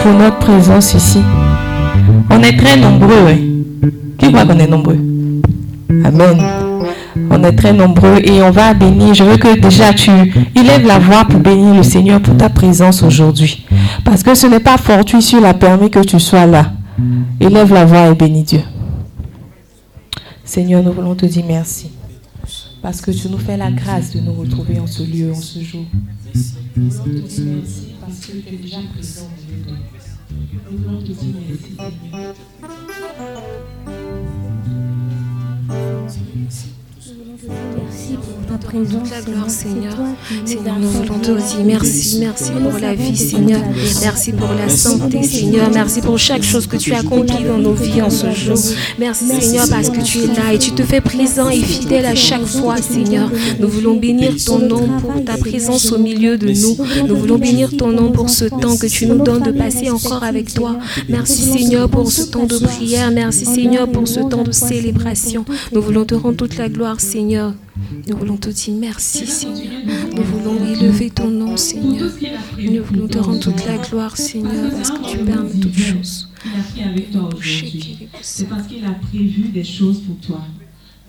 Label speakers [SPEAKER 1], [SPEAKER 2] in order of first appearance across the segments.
[SPEAKER 1] pour notre présence ici. On est très nombreux. Hein. Qui croit qu'on est nombreux Amen. On est très nombreux et on va bénir. Je veux que déjà tu élèves la voix pour bénir le Seigneur pour ta présence aujourd'hui. Parce que ce n'est pas fortuit sur la permis que tu sois là. Élève la voix et bénis Dieu. Seigneur, nous voulons te dire merci. Parce que tu nous fais la grâce de nous retrouver en ce lieu, en ce jour. Nous voulons te dire merci parce que tu es déjà présent. Nous voulons te dire merci.
[SPEAKER 2] Merci pour ta présence. Toute la gloire, Seigneur. Seigneur, nous voulons te dire merci. Merci pour la vie, Seigneur. Merci pour la santé, Seigneur. Merci pour chaque chose que tu as accompli dans nos vies en ce jour. Merci, Seigneur, parce que tu es là et tu te fais présent et fidèle à chaque fois, Seigneur. Nous voulons bénir ton nom pour ta présence au milieu de nous. Nous voulons bénir ton nom pour ce temps que tu nous donnes de passer encore avec toi. Merci, Seigneur, pour ce temps de prière. Merci, Seigneur, pour ce temps de célébration. Nous voulons te rendre toute la gloire, Seigneur. Nous voulons te dire merci, Seigneur. Nous voulons élever ton nom, Seigneur. Nous voulons te rendre toute la gloire, Seigneur, parce que tu permets toutes choses.
[SPEAKER 1] Il a avec toi aujourd'hui. C'est parce qu'il a prévu des choses pour toi.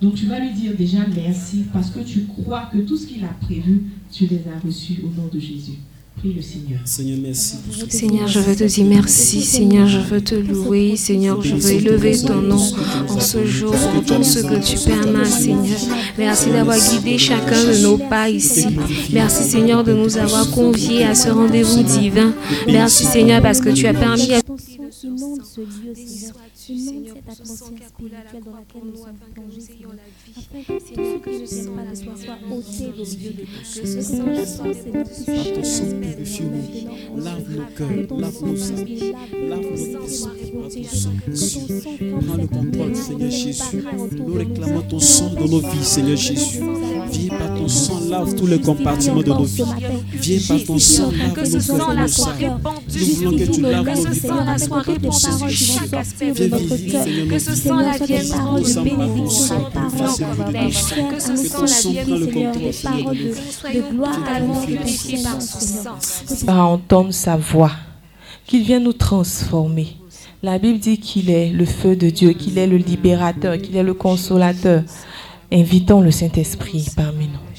[SPEAKER 1] Donc tu vas lui dire déjà merci parce que tu crois que tout ce qu'il a prévu, tu les as reçus au nom de Jésus. Seigneur.
[SPEAKER 3] Seigneur, merci.
[SPEAKER 2] Seigneur, je veux te dire merci. Seigneur, je veux te louer. Seigneur, je veux élever ton nom en ce jour, pour tout ce que tu permets, Seigneur. Merci d'avoir guidé chacun de nos pas ici. Merci, Seigneur, de nous avoir conviés à ce rendez-vous divin. Merci, Seigneur, parce que tu as permis à inonde ce lieu, Seigneur. Inonde cette atmosphère spirituelle dans laquelle nous sommes plongés, Seigneur. Afin que tout ce pas de soit ôté au milieu de nous. Que ce sang, Seigneur, puisse
[SPEAKER 3] ton sang nous. Lave nos cœurs, lave nos âmes, lave nos esprits par ton sang. Prends le contrôle, Seigneur Jésus. Nous réclamons ton sang dans nos vies, Seigneur Jésus. Viens par ton sang, lave tous les compartiments de nos vies. Viens par ton sang, lave nos cœurs, nos âmes. Nous voulons que tu laves nos vies
[SPEAKER 2] préparer chaque aspect de notre cœur. Que ce sang la vienne parole de bénédiction, que ce sang la vienne, Seigneur, des paroles de gloire à nous purifiées par son sang.
[SPEAKER 1] À entendre sa voix, qu'il vienne nous transformer. La Bible dit qu'il est le feu de Dieu, qu'il est le libérateur, qu'il est le consolateur. Invitons le Saint-Esprit parmi nous.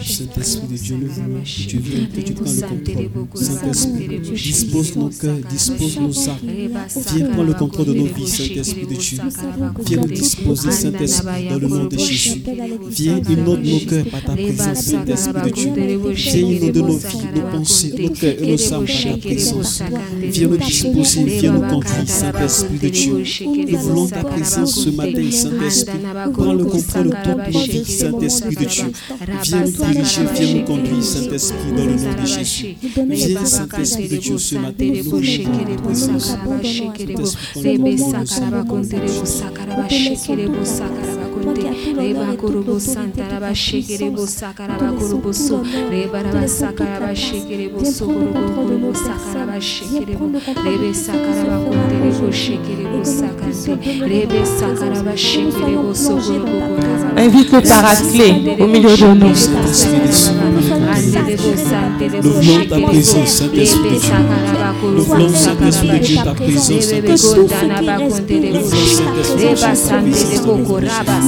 [SPEAKER 3] Saint-Esprit de Dieu, nous voulons que tu viennes, que tu prennes le contrôle. Saint-Esprit, dispose nos cœurs, dispose nos âmes. Viens prendre le contrôle de nos vies, Saint-Esprit de Dieu. Viens nous disposer, Saint-Esprit, dans le nom de Jésus. Viens inonde nos cœurs par ta présence, Saint-Esprit de Dieu. Viens inonde nos vies, nos pensées, nos cœurs et nos âmes par ta présence. Viens nous disposer, viens nous conduire, Saint-Esprit de Dieu. Nous voulons ta présence ce matin, Saint-Esprit. Prends le contrôle de toutes nos vies, Saint-Esprit de Dieu. Viens nous diriger, viens nous conduire, Saint-Esprit, dans le nom de Jésus. Viens, Saint-Esprit de Dieu, ce matin, nous
[SPEAKER 2] ba shekere bo kurubu so reba kurubu kurubu sakara ba shekere bo rebe sakara ba kundere bo shekere bo sakante rebe sakara ba shekere bo so kurubu kurubu
[SPEAKER 1] Invite le paraclet au milieu de nous.
[SPEAKER 3] Nous ta présence, Saint-Esprit. Nous voulons, Saint-Esprit de Dieu, ta présence, Saint-Esprit. Nous voulons, Saint-Esprit, nous avons ta présence.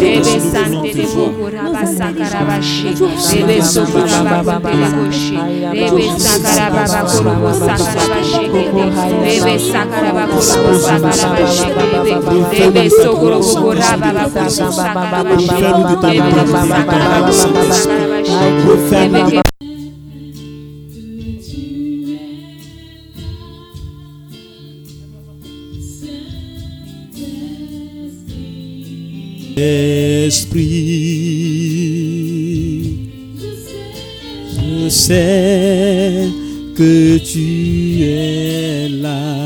[SPEAKER 3] Prends nos cœurs, Saint-Esprit. Prends nos âmes. Dispose-nous, Saint-Esprit.
[SPEAKER 1] Demande-lui de remplir ton cœur. Demande-lui de remplir ta vie.
[SPEAKER 3] Esprit, je sais que tu es là.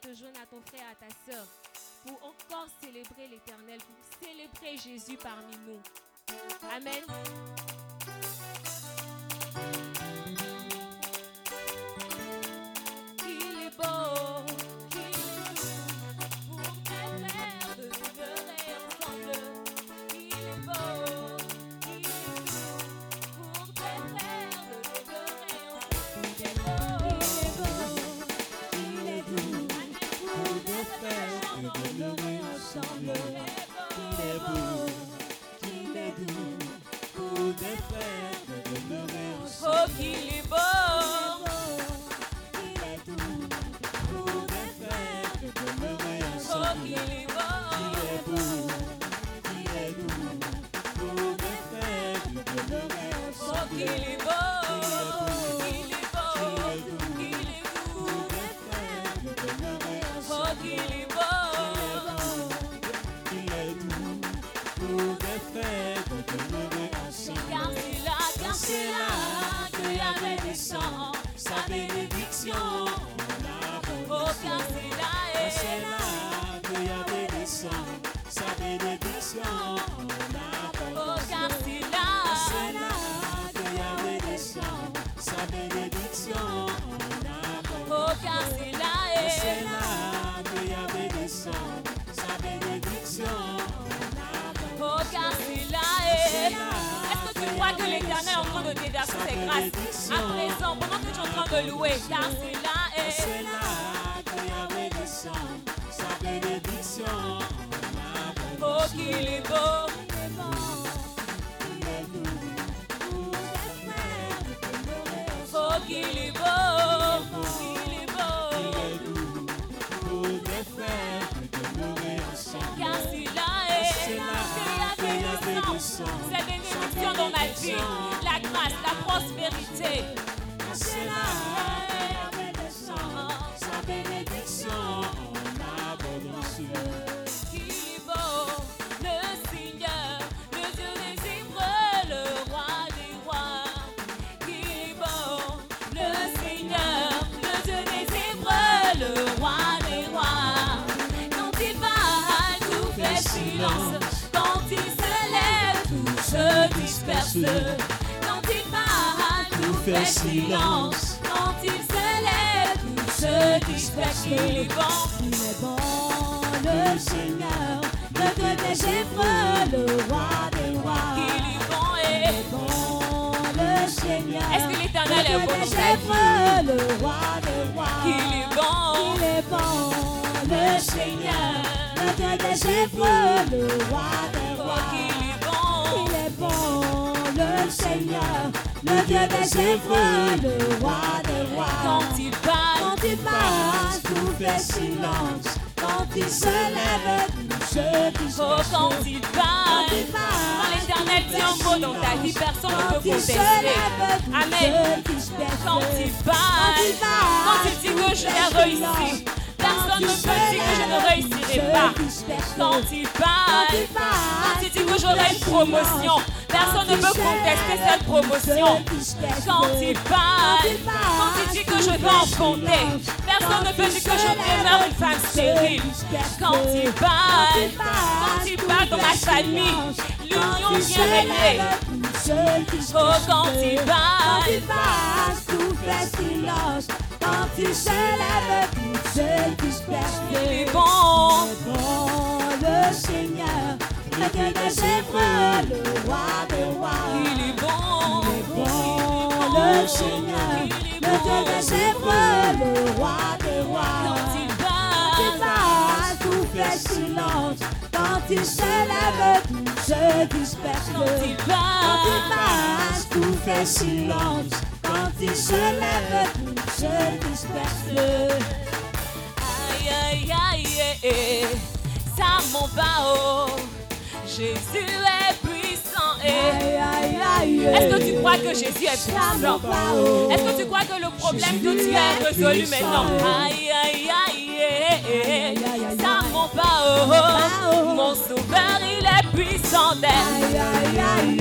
[SPEAKER 3] te
[SPEAKER 4] à ton frère, à ta soeur, pour encore célébrer l'éternel, pour célébrer Jésus parmi nous. Amen. Il est beau.
[SPEAKER 2] famille, l'union bien réglée.
[SPEAKER 4] Oh, quand il passe, tout fait silence. Quand il se lève, tout seul qui se place. Il est bon,
[SPEAKER 5] le Seigneur, le Dieu de ses frères, le roi des rois.
[SPEAKER 4] Il est bon,
[SPEAKER 5] le Seigneur, le Dieu de ses frères, le roi des rois.
[SPEAKER 4] Quand il
[SPEAKER 5] passe, tout fait silence il se l'aveugle se disperse
[SPEAKER 4] quand il
[SPEAKER 5] passe, tout fait silence. Quand il se se disperse.
[SPEAKER 4] Aïe aïe aïe, eh, eh. ça. Jésus est puissant eh.
[SPEAKER 5] et
[SPEAKER 4] Est-ce que tu crois que Jésus est puissant? Est-ce que tu crois que le problème de Dieu est résolu maintenant? Aïe aïe aïe Oh,
[SPEAKER 5] oh.
[SPEAKER 4] Mon sauveur, il est puissant d'aide.
[SPEAKER 5] Aïe, aïe, aïe,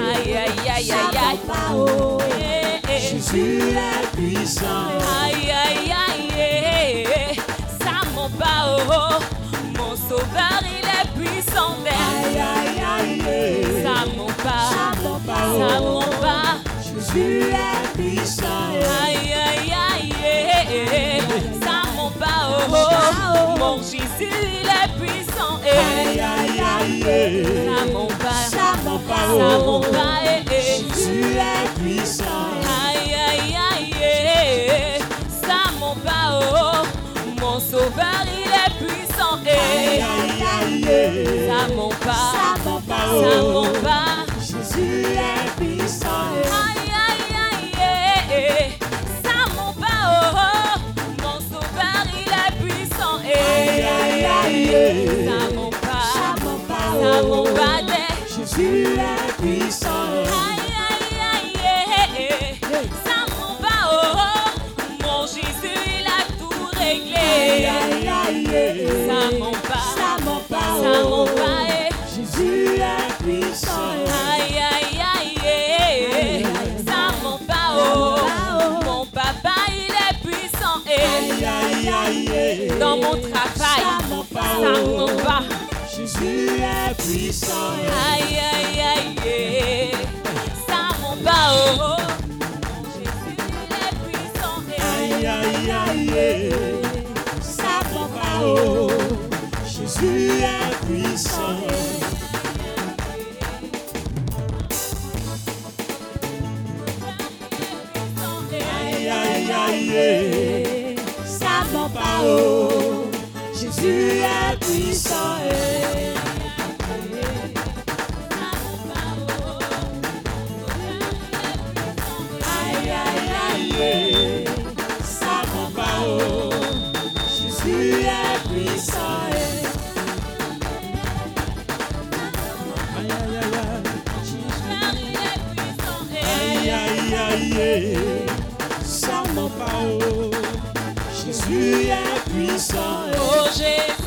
[SPEAKER 4] aïe, aïe, aïe, aïe.
[SPEAKER 5] Oh.
[SPEAKER 4] Eh, eh.
[SPEAKER 6] Jésus est puissant.
[SPEAKER 4] Aïe, aïe, aïe, aïe. Ça monte pas, oh. Mon sauveur, il est puissant d'aide.
[SPEAKER 6] Aïe, aïe, aïe.
[SPEAKER 4] Ça monte pas,
[SPEAKER 6] ça monte pas. Jésus est puissant.
[SPEAKER 4] Aïe, aïe, oh. Mon Jésus, il est puissant.
[SPEAKER 6] Aïe, aïe, aïe,
[SPEAKER 4] Ça m'en pas,
[SPEAKER 6] ça m'en pas, oh. Jésus est puissant.
[SPEAKER 4] Aïe, aïe, aïe, ça m'en pas, oh, mon sauveur, il est puissant,
[SPEAKER 6] Aïe, aïe, aïe,
[SPEAKER 4] ça m'en pas,
[SPEAKER 6] ça m'en pas, oh.
[SPEAKER 4] pas,
[SPEAKER 6] Jésus est puissant.
[SPEAKER 4] Ça m'en ça
[SPEAKER 6] ça. Jésus est puissant.
[SPEAKER 4] Aïe, aïe, aïe, ça m'en va. Mon Jésus, a tout réglé.
[SPEAKER 6] Aïe, aïe, aïe,
[SPEAKER 4] Ça
[SPEAKER 6] ça
[SPEAKER 4] ça.
[SPEAKER 6] Jésus est puissant.
[SPEAKER 4] Aïe, aïe, aïe, Dans mon travail,
[SPEAKER 6] ça m'en
[SPEAKER 4] ça
[SPEAKER 6] oh.
[SPEAKER 4] va.
[SPEAKER 6] Jésus est puissant.
[SPEAKER 4] Aïe, aïe, aïe, ça m'en va, oh. Jésus, est puissant.
[SPEAKER 6] Aïe, aïe, aïe, ça m'en pas, oh. Jésus est puissant. Jésus est puissant. Aïe, aïe, aïe. Jésus est puissant. Aïe, aïe, aïe, aïe, aïe, aïe. Jésus est puissant.
[SPEAKER 4] Oh Jésus,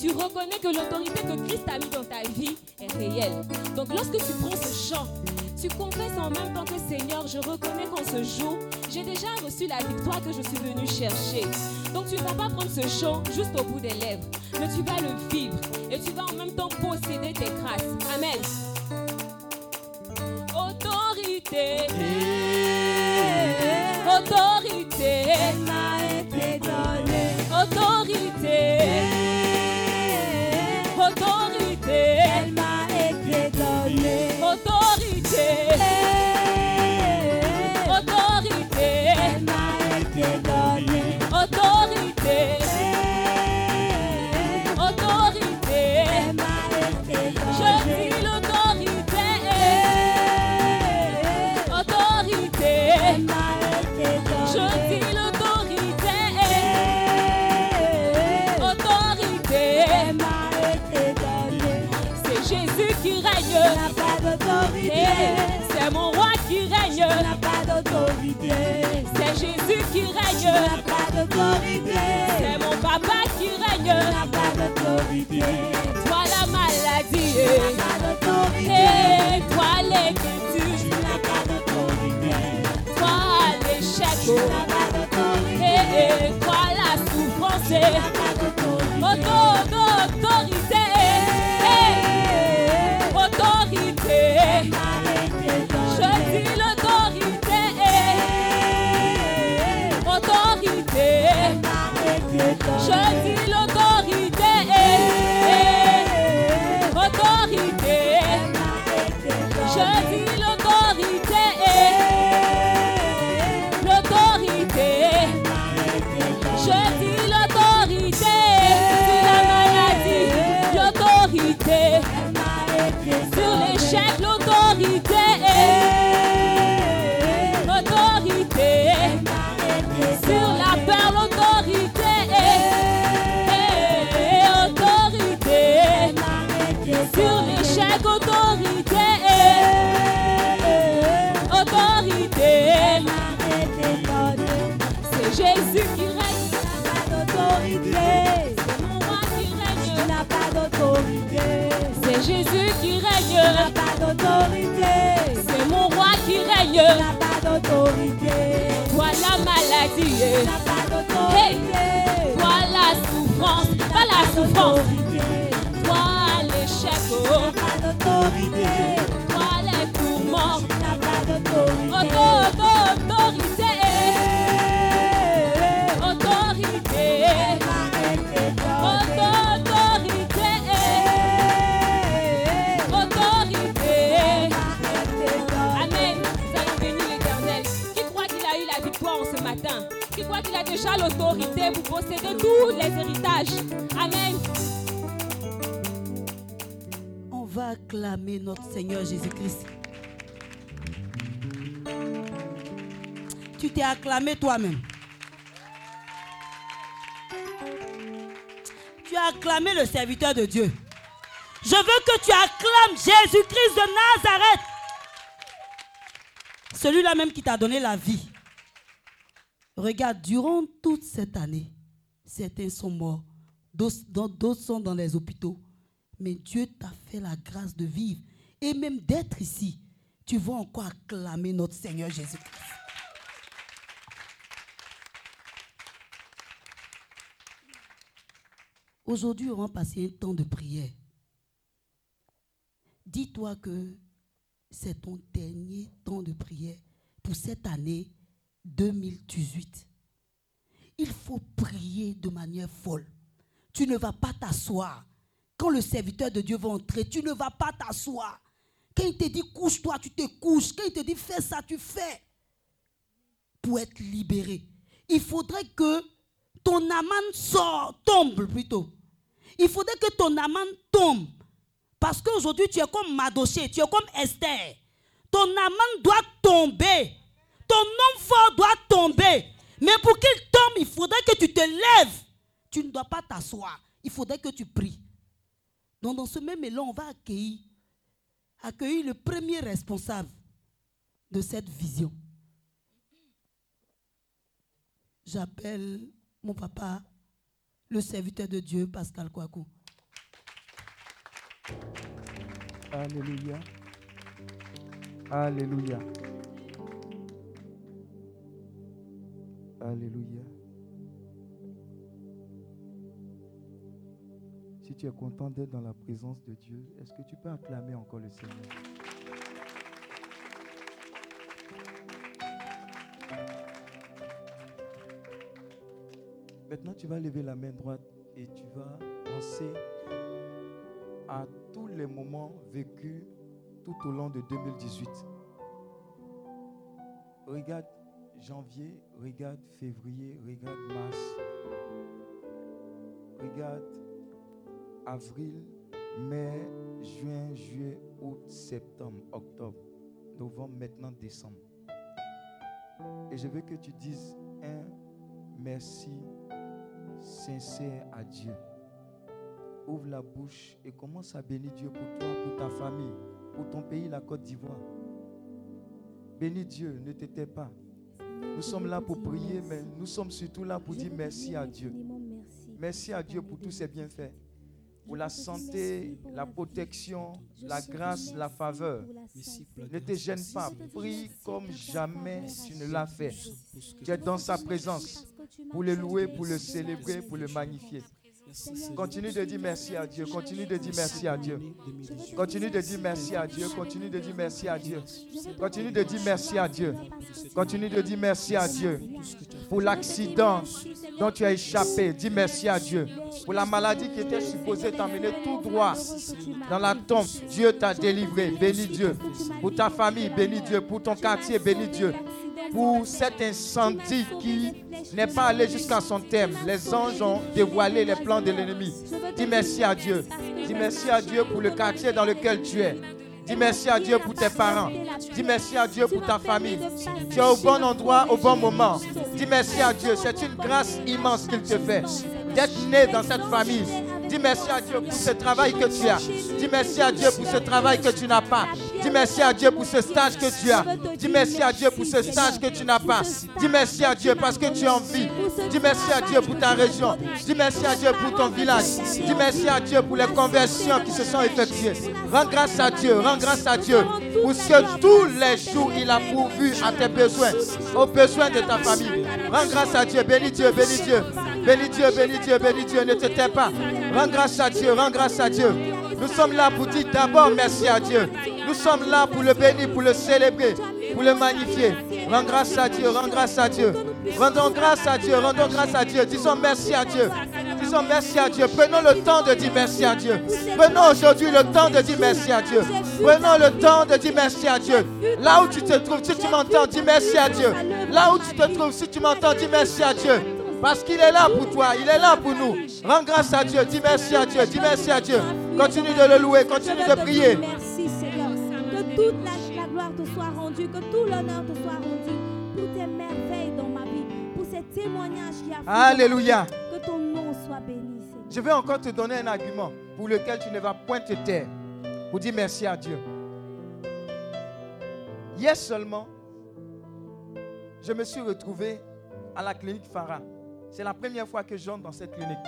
[SPEAKER 4] tu reconnais que l'autorité que Christ a mis dans ta vie est réelle. Donc lorsque tu prends ce chant, tu confesses en même temps que Seigneur, je reconnais qu'en ce jour, j'ai déjà reçu la victoire que je suis venu chercher. Donc tu ne vas pas prendre ce chant juste au bout des lèvres, mais tu vas le
[SPEAKER 6] n'a pas d'autorité.
[SPEAKER 4] C'est mon roi qui règne.
[SPEAKER 6] n'a pas d'autorité.
[SPEAKER 4] C'est Jésus qui règne.
[SPEAKER 6] n'a pas d'autorité.
[SPEAKER 4] C'est mon papa qui règne.
[SPEAKER 6] n'a pas d'autorité.
[SPEAKER 4] Toi la maladie.
[SPEAKER 6] n'a pas d'autorité.
[SPEAKER 4] Toi
[SPEAKER 6] l'écriture.
[SPEAKER 4] l'inquiétude.
[SPEAKER 6] n'a pas d'autorité.
[SPEAKER 4] Toi l'échec.
[SPEAKER 6] n'a pas d'autorité.
[SPEAKER 4] Toi la souffrance.
[SPEAKER 6] n'a pas d'autorité.
[SPEAKER 4] Je
[SPEAKER 6] pas d'autorité.
[SPEAKER 4] Toi la souffrance. Pas la souffrance. Toi l'échec. Oh. Amen.
[SPEAKER 7] On va acclamer notre Seigneur Jésus-Christ. Tu t'es acclamé toi-même. Tu as acclamé le serviteur de Dieu. Je veux que tu acclames Jésus-Christ de Nazareth. Celui-là même qui t'a donné la vie. Regarde, durant toute cette année, certains sont morts, d'autres sont dans les hôpitaux. Mais Dieu t'a fait la grâce de vivre et même d'être ici. Tu vas encore acclamer notre Seigneur Jésus-Christ. Aujourd'hui, on va passer un temps de prière. Dis-toi que c'est ton dernier temps de prière pour cette année 2018. Il faut prier de manière folle. Tu ne vas pas t'asseoir. Quand le serviteur de Dieu va entrer, tu ne vas pas t'asseoir. Quand il te dit couche-toi, tu te couches. Quand il te dit fais ça, tu fais. Pour être libéré. Il faudrait que ton amende sort, tombe plutôt. Il faudrait que ton amende tombe. Parce qu'aujourd'hui, tu es comme Madoché, tu es comme Esther. Ton amende doit tomber. Ton nom fort doit tomber. Mais pour qu'il tombe, il faudrait que tu te lèves. Tu ne dois pas t'asseoir. Il faudrait que tu pries. Donc, dans ce même élan, on va accueillir, accueillir le premier responsable de cette vision. J'appelle mon papa, le serviteur de Dieu, Pascal Kouakou.
[SPEAKER 8] Alléluia. Alléluia. Alléluia. Si tu es content d'être dans la présence de Dieu, est-ce que tu peux acclamer encore le Seigneur? Maintenant, tu vas lever la main droite et tu vas penser à tous les moments vécus tout au long de 2018. Regarde janvier, regarde février, regarde mars, regarde avril, mai, juin, juillet, août, septembre, octobre, novembre, maintenant décembre. Et je veux que tu dises un merci sincère à Dieu ouvre la bouche et commence à bénir Dieu pour toi, pour ta famille, pour ton pays, la Côte d'Ivoire. Bénis Dieu, ne t'étais pas. Nous sommes là pour prier, mais nous sommes surtout là pour dire merci à Dieu. Merci à Dieu pour tous ses bienfaits, pour la santé, la protection, la grâce, la faveur. Ne te gêne pas, prie comme jamais tu ne l'as fait. Tu es dans sa présence pour le louer, pour le célébrer, pour le magnifier. Continue de dire merci à Dieu. Continue de dire merci à Dieu. Continue de dire merci à Dieu. Continue de dire merci à Dieu. Continue de dire merci à Dieu. Continue de dire merci à Dieu. Pour l'accident dont tu as échappé, dis merci à Dieu. Pour la maladie qui était supposée t'amener tout droit dans la tombe, Dieu t'a délivré. Bénis Dieu. Pour ta famille, bénis Dieu. Pour ton quartier, bénis Dieu pour cet incendie qui n'est pas allé jusqu'à son terme. Les anges ont dévoilé les plans de l'ennemi. Dis merci à Dieu. Dis merci à Dieu pour le quartier dans lequel tu es. Dis merci à Dieu pour tes parents. Dis merci à Dieu pour ta famille. Tu es au bon endroit, au bon moment. Dis merci à Dieu. C'est une grâce immense qu'il te fait d'être né dans cette famille. Dis merci à Dieu pour ce travail que tu as. Dis merci à Dieu pour ce travail que tu n'as pas. Dis merci à Dieu pour ce stage que tu as. Dis merci à Dieu pour ce stage que tu n'as pas. Dis merci à Dieu parce que tu es en vie. Dis merci à Dieu pour ta région. Dis merci à Dieu pour ton village. Dis merci à Dieu pour les conversions qui se sont effectuées. Rends grâce à Dieu. Rends grâce à Dieu pour ce que tous les jours il a pourvu à tes besoins, aux besoins de ta famille. Rends grâce à Dieu. Bénis Dieu, bénis Dieu. Bénis Dieu, bénis Dieu, bénis Dieu. Ne te tais pas. Rends grâce à Dieu, rends grâce à Dieu. Nous sommes là pour dire d'abord merci à Dieu. Nous sommes là pour le bénir, pour le célébrer, pour le magnifier. Rends grâce à Dieu, rends grâce à Dieu. Rendons grâce à Dieu, rendons grâce à Dieu. Disons merci à Dieu. Disons merci à Dieu. Prenons le temps de dire merci à Dieu. Prenons aujourd'hui le temps de dire merci à Dieu. Prenons le temps de dire merci à Dieu. Là où tu te trouves, si tu m'entends, dis merci à Dieu. Là où tu te trouves, si tu m'entends, dis merci à Dieu. Parce qu'il est là pour toi, il est là pour nous. Rends grâce à Dieu, dis merci à Dieu, dis merci à Dieu. Continue de le louer, continue de prier.
[SPEAKER 9] Merci Seigneur. Que toute la, gloire te soit rendue, que tout l'honneur te soit rendu pour tes merveilles dans ma vie, pour ces témoignages qui a
[SPEAKER 8] Alléluia.
[SPEAKER 9] Que ton nom soit béni, Seigneur.
[SPEAKER 8] Je vais encore te donner un argument pour lequel tu ne vas point te taire. Pour dire merci à Dieu. Hier seulement, je me suis retrouvé à la clinique Farah. C'est la première fois que j'entre dans cette clinique.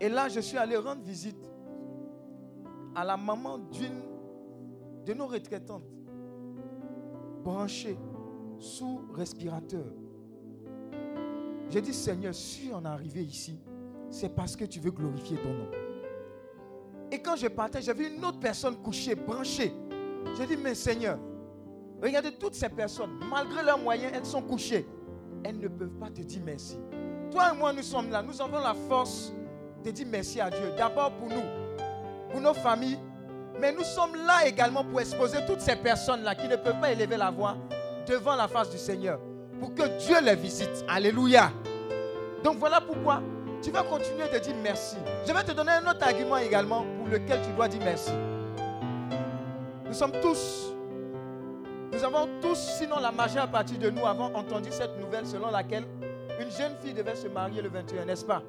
[SPEAKER 8] Et là, je suis allé rendre visite à la maman d'une de nos retraitantes, branchée sous respirateur. J'ai dit, Seigneur, si on est arrivé ici, c'est parce que tu veux glorifier ton nom. Et quand je partais, j'ai vu une autre personne couchée, branchée. J'ai dit, mais Seigneur, regardez toutes ces personnes, malgré leurs moyens, elles sont couchées. Elles ne peuvent pas te dire merci. Toi et moi, nous sommes là. Nous avons la force de dire merci à Dieu. D'abord pour nous, pour nos familles. Mais nous sommes là également pour exposer toutes ces personnes-là qui ne peuvent pas élever la voix devant la face du Seigneur. Pour que Dieu les visite. Alléluia. Donc voilà pourquoi tu vas continuer de dire merci. Je vais te donner un autre argument également pour lequel tu dois dire merci. Nous sommes tous, nous avons tous, sinon la majeure partie de nous, avons entendu cette nouvelle selon laquelle une jeune fille devait se marier le 21, n'est-ce pas?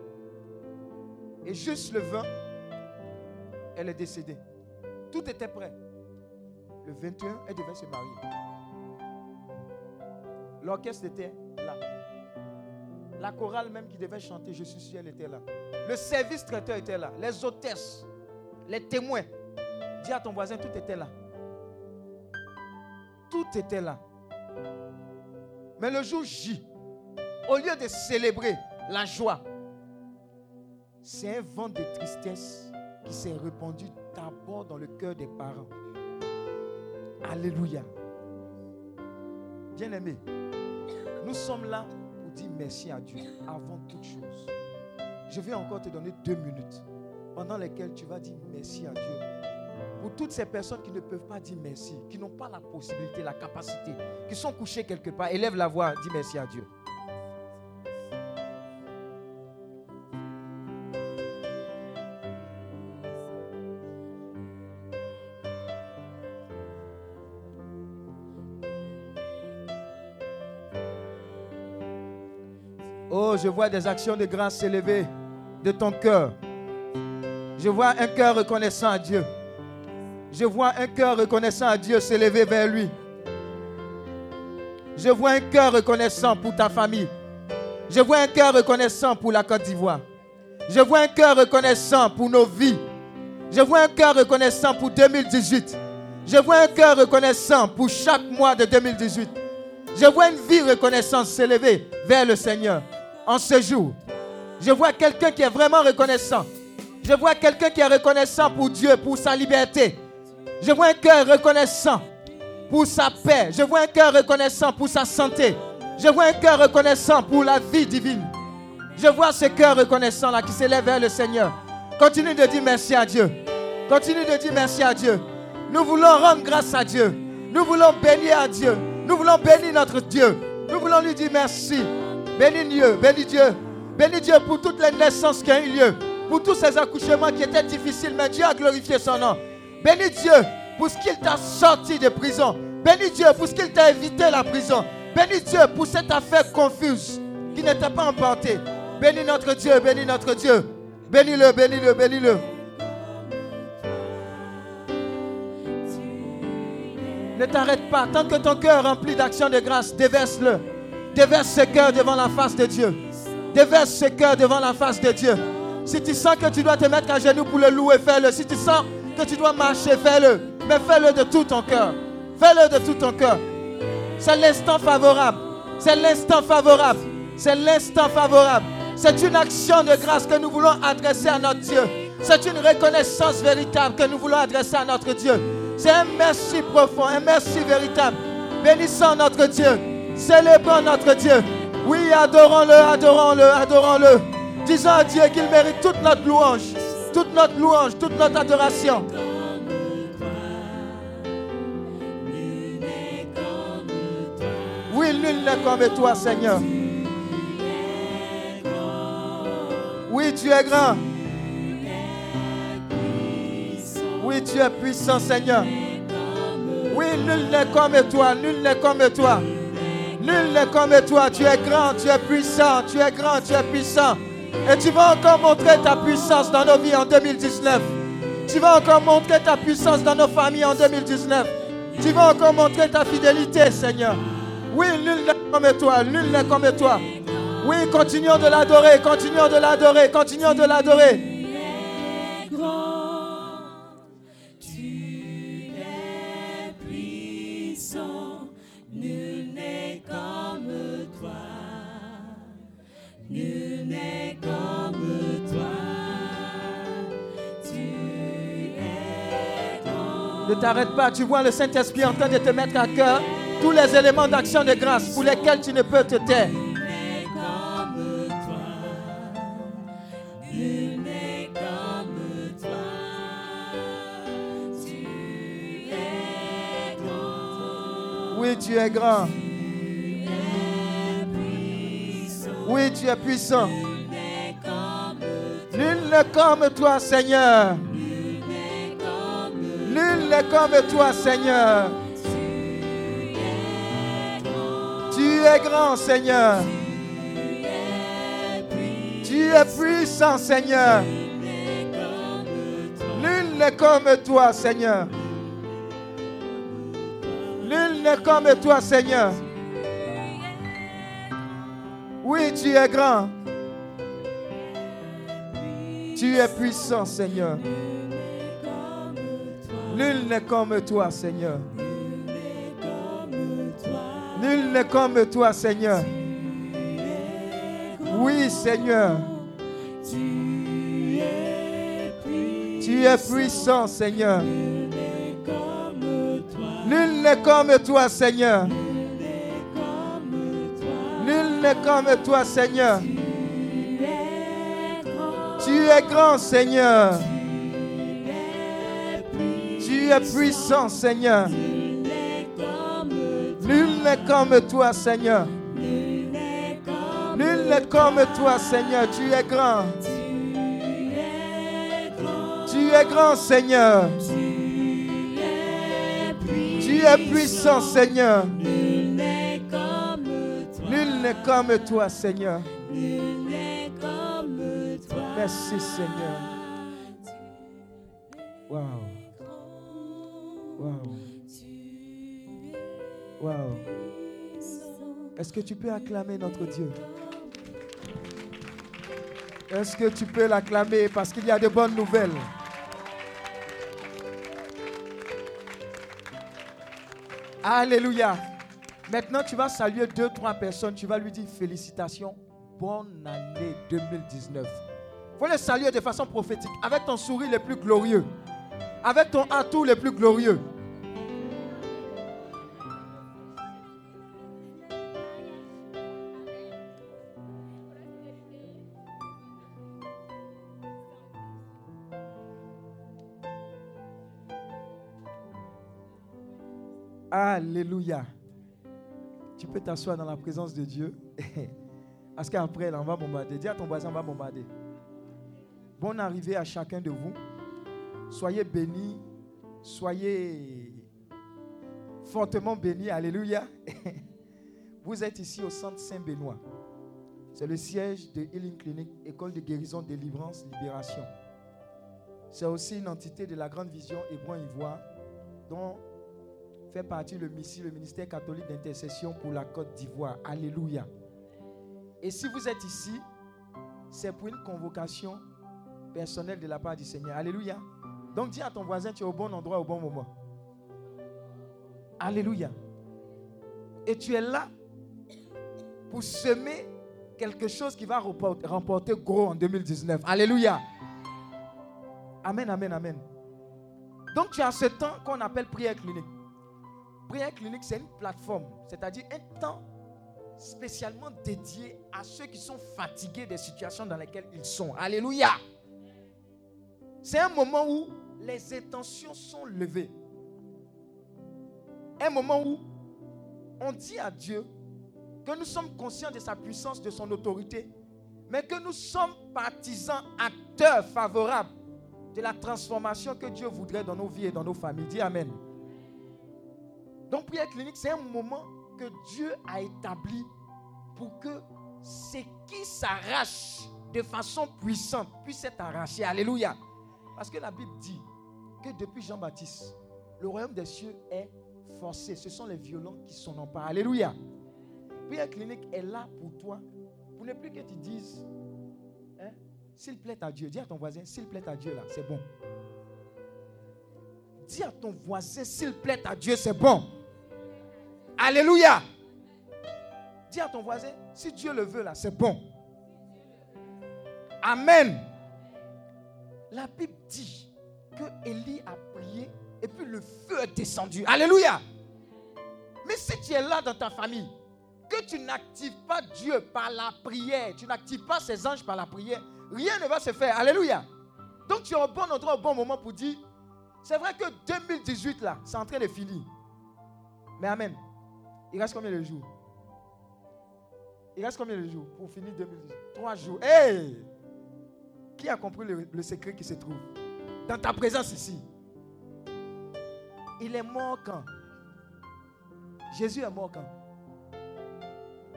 [SPEAKER 8] Et juste le 20, elle est décédée. Tout était prêt. Le 21, elle devait se marier. L'orchestre était là. La chorale même qui devait chanter Je suis sûr, elle était là. Le service traiteur était là. Les hôtesses, les témoins. Dis à ton voisin, tout était là. Tout était là. Mais le jour J, au lieu de célébrer la joie, c'est un vent de tristesse qui s'est répandu d'abord dans le cœur des parents. Alléluia. Bien-aimé, nous sommes là pour dire merci à Dieu avant toute chose. Je vais encore te donner deux minutes pendant lesquelles tu vas dire merci à Dieu. Pour toutes ces personnes qui ne peuvent pas dire merci, qui n'ont pas la possibilité, la capacité, qui sont couchées quelque part, élève la voix, dis merci à Dieu. Je vois des actions de grâce s'élever de ton cœur. Je vois un cœur reconnaissant à Dieu. Je vois un cœur reconnaissant à Dieu s'élever vers lui. Je vois un cœur reconnaissant pour ta famille. Je vois un cœur reconnaissant pour la Côte d'Ivoire. Je vois un cœur reconnaissant pour nos vies. Je vois un cœur reconnaissant pour 2018. Je vois un cœur reconnaissant pour chaque mois de 2018. Je vois une vie reconnaissante s'élever vers le Seigneur en ce jour. Je vois quelqu'un qui est vraiment reconnaissant. Je vois quelqu'un qui est reconnaissant pour Dieu, pour sa liberté. Je vois un cœur reconnaissant pour sa paix. Je vois un cœur reconnaissant pour sa santé. Je vois un cœur reconnaissant pour la vie divine. Je vois ce cœur reconnaissant là qui s'élève vers le Seigneur. Continue de dire merci à Dieu. Continue de dire merci à Dieu. Nous voulons rendre grâce à Dieu. Nous voulons bénir à Dieu. Nous voulons bénir notre Dieu. Nous voulons lui dire merci. Bénis Dieu, bénis Dieu. Bénis Dieu pour toutes les naissances qui ont eu lieu. Pour tous ces accouchements qui étaient difficiles, mais Dieu a glorifié son nom. Bénis Dieu pour ce qu'il t'a sorti de prison. Bénis Dieu pour ce qu'il t'a évité la prison. Bénis Dieu pour cette affaire confuse qui n'était pas emportée. Bénis notre Dieu, bénis notre Dieu. Bénis-le, bénis-le, bénis-le. Ne t'arrête pas. Tant que ton cœur rempli d'action de grâce, déverse-le. Déverse ce cœur devant la face de Dieu. Déverse ce cœur devant la face de Dieu. Si tu sens que tu dois te mettre à genoux pour le louer, fais-le. Si tu sens que tu dois marcher, fais-le. Mais fais-le de tout ton cœur. Fais-le de tout ton cœur. C'est l'instant favorable. C'est l'instant favorable. C'est l'instant favorable. C'est une action de grâce que nous voulons adresser à notre Dieu. C'est une reconnaissance véritable que nous voulons adresser à notre Dieu. C'est un merci profond, un merci véritable. Bénissons notre Dieu. Célébrons notre Dieu. Oui, adorons-le, adorons-le, adorons-le. Disons à Dieu qu'il mérite toute notre louange, toute notre louange, toute notre adoration. Oui, nul n'est comme toi, Seigneur. Oui, tu es grand. Oui, tu es puissant, Seigneur. Oui, nul n'est comme toi, nul n'est comme toi. Nul n'est comme toi. Tu es grand, tu es puissant, tu es grand, tu es puissant. Et tu vas encore montrer ta puissance dans nos vies en 2019. Tu vas encore montrer ta puissance dans nos familles en 2019. Tu vas encore montrer ta fidélité, Seigneur. Oui, nul n'est comme toi, nul n'est comme toi. Oui, continuons de l'adorer, continuons de l'adorer, continuons de l'adorer. Ne t'arrête pas, tu vois le Saint-Esprit en train de te mettre à cœur tous les éléments d'action de grâce pour lesquels tu ne peux te taire. Oui, tu es grand. Oui, tu es puissant. Nul n'est comme toi, Seigneur. Nul n'est comme toi, Seigneur. Tu es grand, Seigneur. Tu es puissant, Seigneur. Nul n'est comme toi, Seigneur. Nul n'est comme toi, Seigneur. Oui, tu es grand. Tu es puissant, Seigneur. Nul n'est comme toi, Seigneur. Nul n'est comme toi, Seigneur. Oui, Seigneur. Tu es puissant, Seigneur. Nul n'est comme toi, Seigneur. Nul n'est comme toi, Seigneur. Tu es grand, Seigneur. Tu es puissant, Seigneur. Nul n'est comme toi, Seigneur. Nul n'est comme toi, Seigneur. Tu es grand. Tu es grand, Seigneur. Tu es puissant, Seigneur. Nul n'est comme toi, Seigneur. Merci, Seigneur. Wow. Wow. Wow. Est-ce que tu peux acclamer notre Dieu? Est-ce que tu peux l'acclamer? Parce qu'il y a de bonnes nouvelles? Alléluia. Maintenant, tu vas saluer deux, trois personnes. Tu vas lui dire félicitations. Bonne année 2019. Il faut les saluer de façon prophétique, avec ton sourire le plus glorieux, avec ton atout le plus glorieux. Alléluia. Tu peux t'asseoir dans la présence de Dieu. Parce qu'après, on va bombarder. Dis à ton voisin, on va bombarder. Bonne arrivée à chacun de vous. Soyez bénis Soyez fortement bénis. Alléluia. Vous êtes ici au centre Saint-Benoît. C'est le siège de Healing Clinic, école de guérison, délivrance, libération. C'est aussi une entité de la grande vision Hébron-Ivoire, dont fait partie le MISI, le ministère catholique d'intercession pour la Côte d'Ivoire. Alléluia. Et si vous êtes ici, c'est pour une convocation personnelle de la part du Seigneur. Alléluia. Donc dis à ton voisin, tu es au bon endroit au bon moment. Alléluia. Et tu es là pour semer quelque chose qui va remporter gros en 2019. Alléluia. Amen, amen, amen. Donc tu as ce temps qu'on appelle prière clinique. Prière clinique, c'est une plateforme, c'est-à-dire un temps spécialement dédié à ceux qui sont fatigués des situations dans lesquelles ils sont. Alléluia. C'est un moment où les intentions sont levées. Un moment où on dit à Dieu que nous sommes conscients de sa puissance, de son autorité, mais que nous sommes partisans, acteurs favorables de la transformation que Dieu voudrait dans nos vies et dans nos familles. Dis Amen. Donc, prière clinique, c'est un moment que Dieu a établi pour que ce qui s'arrache de façon puissante puisse être arraché. Alléluia. Parce que la Bible dit que depuis Jean-Baptiste, le royaume des cieux est forcé. Ce sont les violents qui sont en part. Alléluia. Prière clinique est là pour toi, pour ne plus que tu dises, hein, s'il plaît à Dieu. Dis à ton voisin, s'il plaît à Dieu, là, c'est bon. Dis à ton voisin, s'il plaît à Dieu, c'est bon. Alléluia. Dis à ton voisin, si Dieu le veut là, c'est bon. Amen. La Bible dit que Élie a prié et puis le feu est descendu. Alléluia. Mais si tu es là dans ta famille, que tu n'actives pas Dieu par la prière, tu n'actives pas ses anges par la prière, rien ne va se faire. Alléluia. Donc tu es au bon endroit au bon moment pour dire, c'est vrai que 2018 là, c'est en train de finir. Mais Amen. Il reste combien de jours? Il reste combien de jours pour finir 2018 Trois jours. Hey! Qui a compris le, secret qui se trouve? Dans ta présence ici. Il est mort quand? Jésus est mort quand?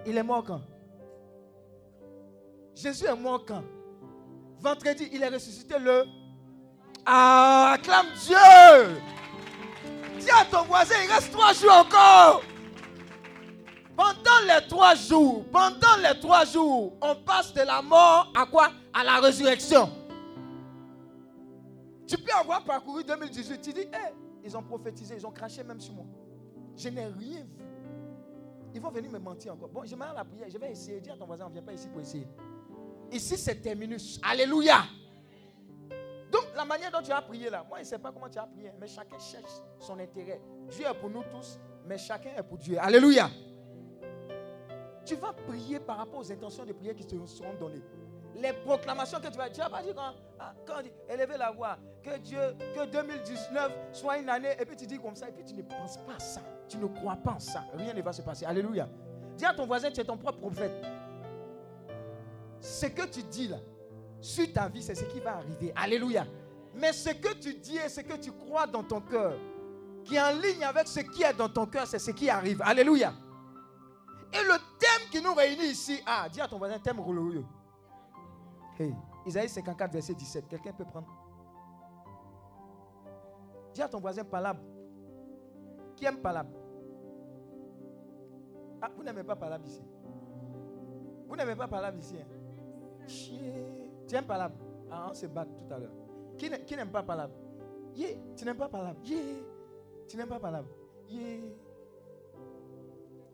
[SPEAKER 8] Il est mort quand? Jésus est mort quand? Vendredi, il est ressuscité le. Ah, acclame Dieu! Dis à ton voisin, il reste trois jours encore. Pendant les trois jours, pendant les trois jours, on passe de la mort à quoi? À la résurrection. Tu peux avoir parcouru 2018, tu dis, hé, ils ont prophétisé, ils ont craché même sur moi. Je n'ai rien vu. Ils vont venir me mentir encore. Bon, je m'arrête à la prière, je vais essayer. Dis à ton voisin, on ne vient pas ici pour essayer. Ici, c'est terminus. Alléluia. Donc, la manière dont tu as prié là, moi, je ne sais pas comment tu as prié, mais chacun cherche son intérêt. Dieu est pour nous tous, mais chacun est pour Dieu. Alléluia. Tu vas prier par rapport aux intentions de prière qui te seront données. Les proclamations que tu vas dire, tu vas pas dire quand, ah, quand élever la voix, que Dieu, que 2019 soit une année, et puis tu dis comme ça, et puis tu ne penses pas à ça. Tu ne crois pas en ça. Rien ne va se passer. Alléluia. Dis à ton voisin, tu es ton propre prophète. Ce que tu dis là, sur ta vie, c'est ce qui va arriver. Alléluia. Mais ce que tu dis et ce que tu crois dans ton cœur, qui est en ligne avec ce qui est dans ton cœur, c'est ce qui arrive. Alléluia. Et le thème qui nous réunit ici, ah, dis à ton voisin, thème glorieux. Hey, Isaïe 54, verset 17. Quelqu'un peut prendre? Dis à ton voisin, palabre. Qui aime palabre Ah, vous n'aimez pas palabre ici Vous n'aimez pas palabre ici hein? Tu aimes palabre Ah, on se bat tout à l'heure. Qui, n'aime pas palabre Yeah, tu n'aimes pas palabre Yeah, tu n'aimes pas palabre Yeah.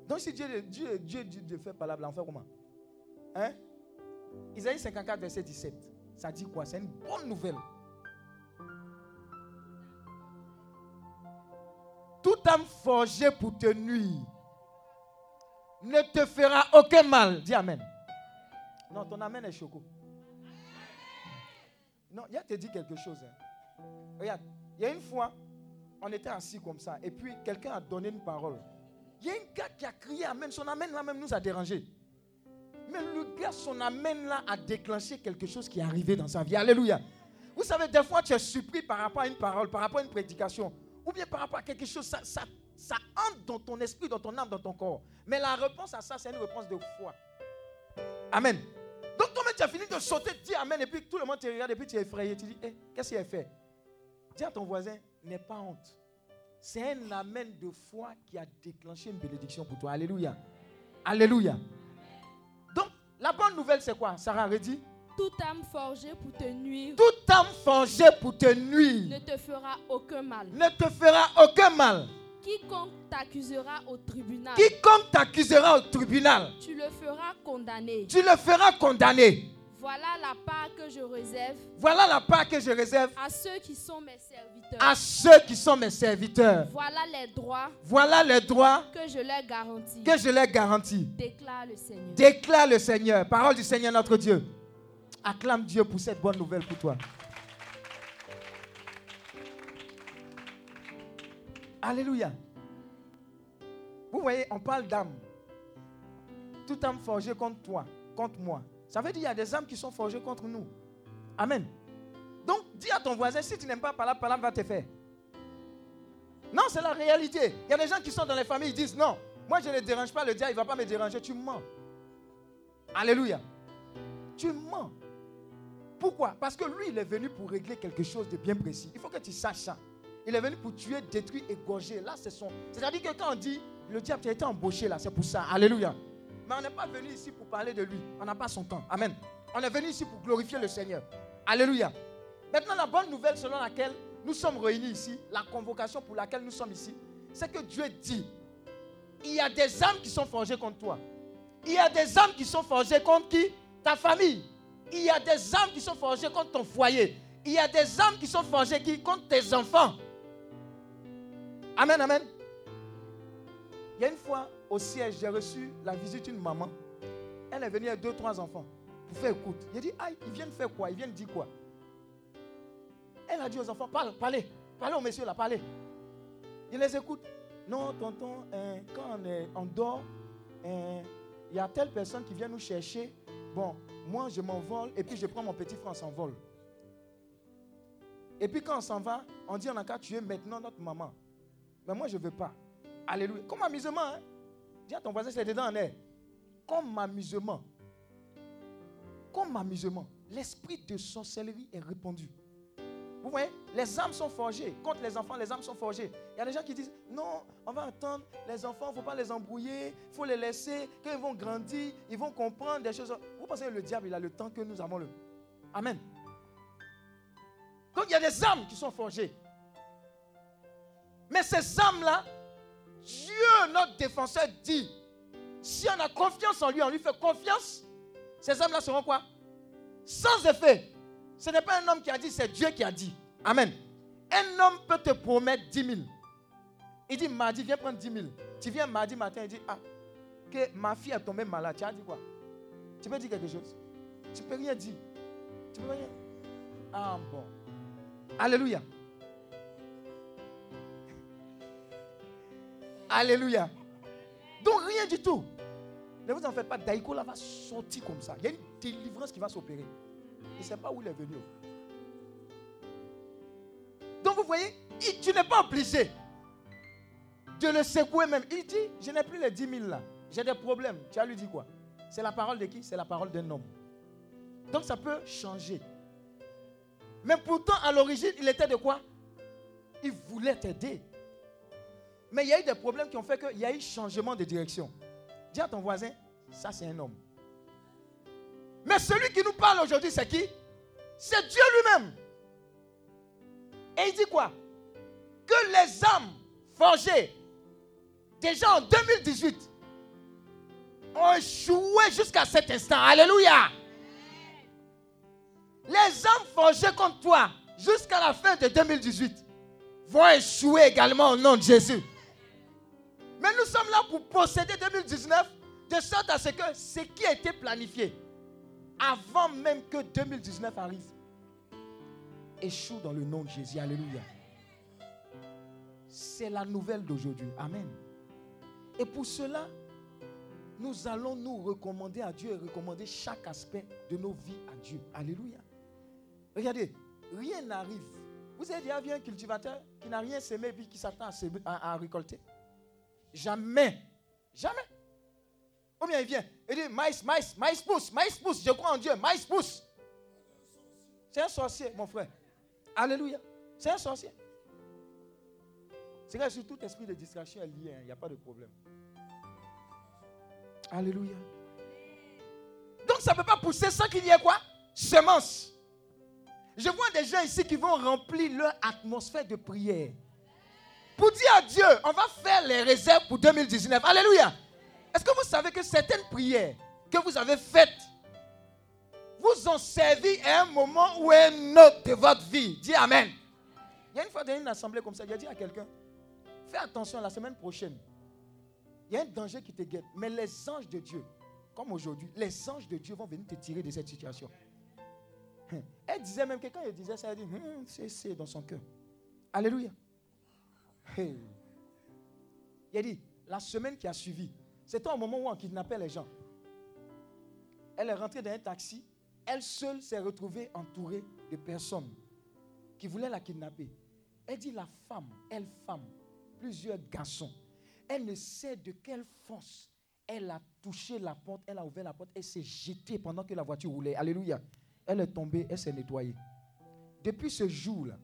[SPEAKER 8] Donc si Dieu, Dieu, Dieu, Dieu, fait palabre, on fait comment? Hein? Isaïe 54, verset 17. Ça dit quoi? C'est une bonne nouvelle. Tout âme forgée pour te nuire ne te fera aucun mal. Dis Amen. Non, ton Amen est choco. Non, il a te dit quelque chose. Hein. Regarde, il y a une fois, on était assis comme ça, et puis quelqu'un a donné une parole. Il y a un gars qui a crié Amen. Son Amen là même nous a dérangé. Mais le gars, son Amen là a déclenché quelque chose qui est arrivé dans sa vie. Alléluia. Vous savez, des fois, tu es surpris par rapport à une parole, par rapport à une prédication, ou bien par rapport à quelque chose, ça, ça, ça entre dans ton esprit, dans ton âme, dans ton corps. Mais la réponse à ça, c'est une réponse de foi. Amen. Donc, quand tu as fini de sauter, dis Amen, et puis tout le monde te regarde, et puis tu es effrayé, tu dis, eh, qu'est-ce qu'il a fait? Dis à ton voisin, n'aie pas honte. C'est un Amen de foi qui a déclenché une bénédiction pour toi. Alléluia. Alléluia. Donc, la bonne nouvelle, c'est quoi? Sarah redit
[SPEAKER 10] toute âme forgée pour te nuire.
[SPEAKER 8] Toute âme forgée pour te nuire.
[SPEAKER 10] Ne te fera aucun mal.
[SPEAKER 8] Ne te fera aucun mal.
[SPEAKER 10] Quiconque t'accusera au tribunal.
[SPEAKER 8] Quiconque t'accusera au tribunal.
[SPEAKER 10] Tu le feras condamner.
[SPEAKER 8] Tu le feras condamner.
[SPEAKER 10] Voilà la part que je réserve.
[SPEAKER 8] Voilà la part que je réserve.
[SPEAKER 10] À ceux qui sont mes serviteurs.
[SPEAKER 8] À ceux qui sont mes serviteurs.
[SPEAKER 10] Voilà les droits.
[SPEAKER 8] Voilà les droits.
[SPEAKER 10] Que je leur garantis.
[SPEAKER 8] Que je leur garantis.
[SPEAKER 10] Déclare le Seigneur.
[SPEAKER 8] Déclare le Seigneur. Parole du Seigneur notre Dieu. Acclame Dieu pour cette bonne nouvelle pour toi. Alléluia. Vous voyez, on parle d'âme. Toute âme forgée contre toi, contre moi. Ça veut dire qu'il y a des âmes qui sont forgées contre nous. Amen. Donc, dis à ton voisin, si tu n'aimes pas parler, parole va te faire. Non, c'est la réalité. Il y a des gens qui sont dans les familles, ils disent, non, moi je ne dérange pas le diable, il ne va pas me déranger. Tu mens. Alléluia. Tu mens. Pourquoi? Parce que lui, il est venu pour régler quelque chose de bien précis. Il faut que tu saches ça. Il est venu pour tuer, détruire, égorger. Là, c'est son. C'est-à-dire que quand on dit le diable a été embauché là, c'est pour ça. Alléluia. Mais on n'est pas venu ici pour parler de lui. On n'a pas son temps. Amen. On est venu ici pour glorifier le Seigneur. Alléluia. Maintenant, la bonne nouvelle selon laquelle nous sommes réunis ici, la convocation pour laquelle nous sommes ici, c'est que Dieu dit il y a des âmes qui sont forgées contre toi. Il y a des âmes qui sont forgées contre qui? Ta famille. Il y a des âmes qui sont forgées contre ton foyer. Il y a des âmes qui sont forgées contre tes enfants. Amen, amen. Il y a une fois au siège, j'ai reçu la visite d'une maman. Elle est venue avec deux, trois enfants pour faire écoute. J'ai dit, aïe, ils viennent faire quoi? Ils viennent dire quoi? Elle a dit aux enfants, parle, parlez, parlez aux messieurs là, parlez. Ils les écoutent. Non, tonton, hein, quand on, dort, hein, il y a telle personne qui vient nous chercher. Bon, moi je m'envole et puis je prends mon petit frère, on s'envole. Et puis quand on s'en va, on dit on a qu'à tuer maintenant notre maman. Mais moi je ne veux pas. Alléluia. Comme amusement, hein? Dis à ton voisin, c'est dedans en air. Comme amusement. Comme amusement. L'esprit de sorcellerie est répandu. Vous voyez, les âmes sont forgées. Contre les enfants, les âmes sont forgées. Il y a des gens qui disent, non, on va attendre les enfants, il ne faut pas les embrouiller, il faut les laisser, quand ils vont grandir, ils vont comprendre des choses. Vous pensez que le diable, il a le temps que nous avons le... Amen. Donc il y a des âmes qui sont forgées. Mais ces âmes-là, Dieu, notre défenseur, dit, si on a confiance en lui, on lui fait confiance, ces âmes-là seront quoi? Sans effet. Ce n'est pas un homme qui a dit, c'est Dieu qui a dit. Amen. Un homme peut te promettre 10 000. Il dit, mardi, viens prendre 10 000. Tu viens mardi matin, il dit, ah, que ma fille est tombée malade. Tu as dit quoi? Tu peux dire quelque chose? Tu peux rien dire. Tu peux rien. Ah bon. Alléluia. Alléluia. Donc rien du tout. Ne vous en faites pas. Daïko là va sortir comme ça. Il y a une délivrance qui va s'opérer. Il ne sait pas où il est venu. Donc vous voyez, tu n'es pas obligé de le secouer même. Il dit, je n'ai plus les 10 000 là. J'ai des problèmes. Tu as lui dit quoi? C'est la parole de qui? C'est la parole d'un homme. Donc ça peut changer. Mais pourtant, à l'origine, il était de quoi? Il voulait t'aider. Mais il y a eu des problèmes qui ont fait qu'il y a eu changement de direction. Dis à ton voisin, ça c'est un homme. Mais celui qui nous parle aujourd'hui, c'est qui? C'est Dieu lui-même. Et il dit quoi? Que les âmes forgées, déjà en 2018, ont échoué jusqu'à cet instant. Alléluia. Les âmes forgées contre toi, jusqu'à la fin de 2018, vont échouer également au nom de Jésus. Mais nous sommes là pour posséder 2019 de sorte à ce que ce qui a été planifié avant même que 2019 arrive échoue dans le nom de Jésus. Alléluia. C'est la nouvelle d'aujourd'hui. Amen. Et pour cela, nous allons nous recommander à Dieu et recommander chaque aspect de nos vies à Dieu. Alléluia. Regardez, rien n'arrive. Vous avez déjà vu un cultivateur qui n'a rien semé et puis qui s'attend à récolter Jamais. Jamais. Ou bien il vient et dit maïs, maïs, maïs pousse, maïs pousse, je crois en Dieu, maïs pousse. C'est un sorcier, mon frère. Alléluia. C'est un sorcier. C'est que sur tout esprit de distraction est lié, hein, il n'y a pas de problème. Alléluia. Donc ça ne peut pas pousser sans qu'il y ait quoi? Semence. Je vois des gens ici qui vont remplir leur atmosphère de prière. Pour dire à Dieu, on va faire les réserves pour 2019. Alléluia. Est-ce que vous savez que certaines prières que vous avez faites vous ont servi à un moment ou à un autre de votre vie? Dis Amen. Il y a une fois dans une assemblée comme ça, j'ai dit à quelqu'un, fais attention la semaine prochaine. Il y a un danger qui te guette. Mais les anges de Dieu, comme aujourd'hui, les anges de Dieu vont venir te tirer de cette situation. Hum. Elle disait même que quand elle disait ça, elle dit, Hum, c'est c'est dans son cœur. Alléluia. Il a dit, la semaine qui a suivi, c'était au moment où on kidnappait les gens. Elle est rentrée dans un taxi. Elle seule s'est retrouvée entourée de personnes qui voulaient la kidnapper. Elle dit, la femme, elle femme, plusieurs garçons. Elle ne sait de quelle force elle a touché la porte, elle a ouvert la porte, elle s'est jetée pendant que la voiture roulait. Alléluia. Elle est tombée, elle s'est nettoyée. Depuis ce jour-là,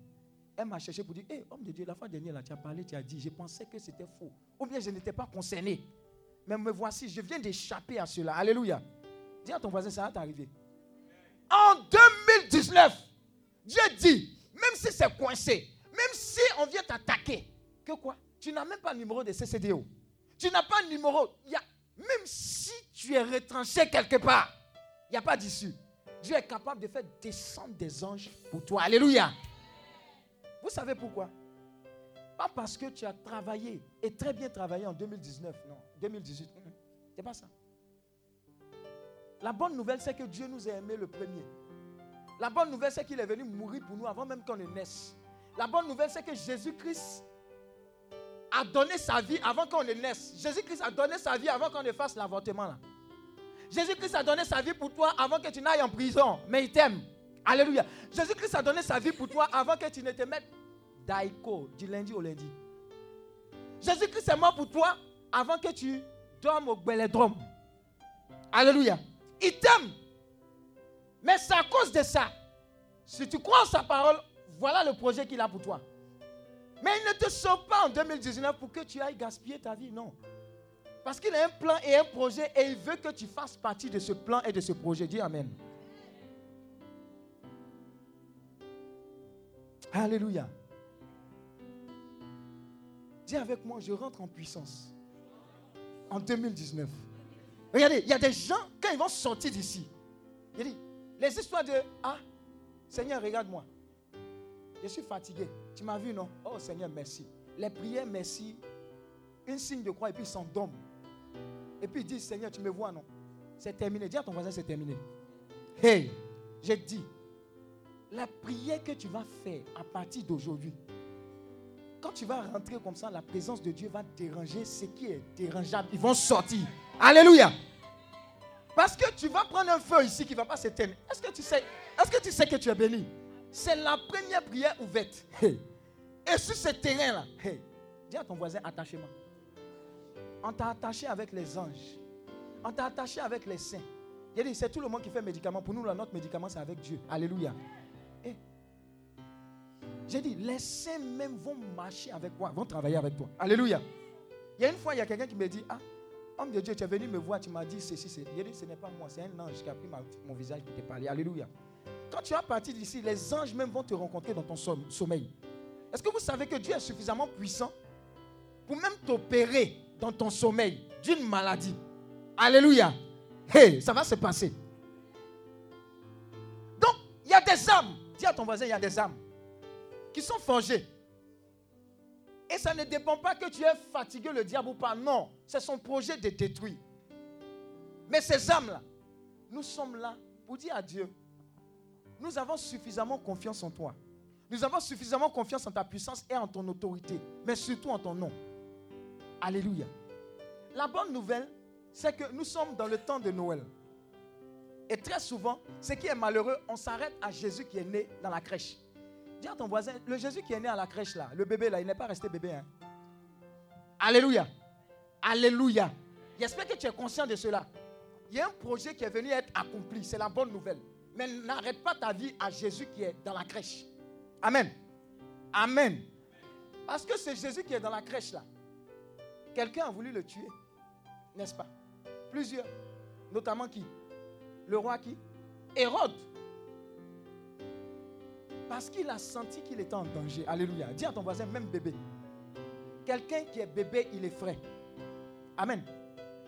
[SPEAKER 8] elle m'a cherché pour dire, hé, homme de Dieu, la fois dernière, là, tu as parlé, tu as dit, je pensais que c'était faux. Ou bien je n'étais pas concerné. Mais me voici, je viens d'échapper à cela. Alléluia. Dis à ton voisin, ça va t'arriver. En 2019, Dieu dit, même si c'est coincé, même si on vient t'attaquer, que quoi? Tu n'as même pas le numéro de CCDO. Tu n'as pas le numéro. Y a, même si tu es retranché quelque part, il n'y a pas d'issue. Dieu est capable de faire descendre des anges pour toi. Alléluia. Vous savez pourquoi? Pas parce que tu as travaillé et très bien travaillé en 2019, non, 2018. hum, hum. C'est pas ça. La bonne nouvelle, c'est que Dieu nous a aimés le premier. La bonne nouvelle, c'est qu'il est venu mourir pour nous avant même qu'on ne naisse. La bonne nouvelle, c'est que Jésus-Christ a donné sa vie avant qu'on ne naisse. Jésus-Christ a donné sa vie avant qu'on ne fasse l'avortement. Jésus-Christ a donné sa vie pour toi avant que tu n'ailles en prison. Mais il t'aime. Alléluia. Jésus-Christ a donné sa vie pour toi avant que tu ne te mettes daiko du lundi au lundi. Jésus-Christ est mort pour toi avant que tu dormes au bellédrome. Alléluia. Il t'aime. Mais c'est à cause de ça. Si tu crois en sa parole, voilà le projet qu'il a pour toi. Mais il ne te sauve pas en 2019 pour que tu ailles gaspiller ta vie, non. Parce qu'il a un plan et un projet et il veut que tu fasses partie de ce plan et de ce projet. Dis Amen. Alléluia. Dis avec moi, je rentre en puissance. En 2019. Regardez, il y a des gens, quand ils vont sortir d'ici, il dit, les histoires de Ah, Seigneur, regarde-moi. Je suis fatigué. Tu m'as vu, non? Oh Seigneur, merci. Les prières, merci. Un signe de croix et puis ils s'endorment. Et puis ils disent, Seigneur, tu me vois, non? C'est terminé. Dis à ton voisin, c'est terminé. Hey, j'ai dit, la prière que tu vas faire à partir d'aujourd'hui, quand tu vas rentrer comme ça, la présence de Dieu va déranger ce qui est dérangeable. Ils vont sortir. Alléluia. Parce que tu vas prendre un feu ici qui ne va pas s'éteindre. Est-ce que tu sais, est-ce que tu sais que tu es béni? C'est la première prière ouverte. Et sur ce terrain-là, dis à ton voisin attachement. On t'a attaché avec les anges. On t'a attaché avec les saints. Il dit, c'est tout le monde qui fait médicament. Pour nous, notre médicament, c'est avec Dieu. Alléluia. J'ai dit, les saints même vont marcher avec toi, vont travailler avec toi. Alléluia. Il y a une fois, il y a quelqu'un qui me dit, ah, homme de Dieu, tu es venu me voir, tu m'as dit ceci, ceci. A dit, ce n'est pas moi, c'est un ange qui a pris mon visage pour te parler. Alléluia. Quand tu vas partir d'ici, les anges même vont te rencontrer dans ton som- sommeil. Est-ce que vous savez que Dieu est suffisamment puissant pour même t'opérer dans ton sommeil d'une maladie? Alléluia. Hey, ça va se passer. Donc, il y a des âmes. Dis à ton voisin, il y a des âmes qui sont forgées. Et ça ne dépend pas que tu aies fatigué le diable ou pas. Non, c'est son projet de détruire. Mais ces âmes-là, nous sommes là pour dire à Dieu, nous avons suffisamment confiance en toi. Nous avons suffisamment confiance en ta puissance et en ton autorité, mais surtout en ton nom. Alléluia. La bonne nouvelle, c'est que nous sommes dans le temps de Noël. Et très souvent, ce qui est malheureux, on s'arrête à Jésus qui est né dans la crèche. Dis à ton voisin, le Jésus qui est né à la crèche là, le bébé là, il n'est pas resté bébé. Hein. Alléluia. Alléluia. J'espère que tu es conscient de cela. Il y a un projet qui est venu être accompli. C'est la bonne nouvelle. Mais n'arrête pas ta vie à Jésus qui est dans la crèche. Amen. Amen. Parce que c'est Jésus qui est dans la crèche là. Quelqu'un a voulu le tuer. N'est-ce pas? Plusieurs. Notamment qui? Le roi qui? Hérode. Parce qu'il a senti qu'il était en danger. Alléluia. Dis à ton voisin, même bébé. Quelqu'un qui est bébé, il est frais. Amen.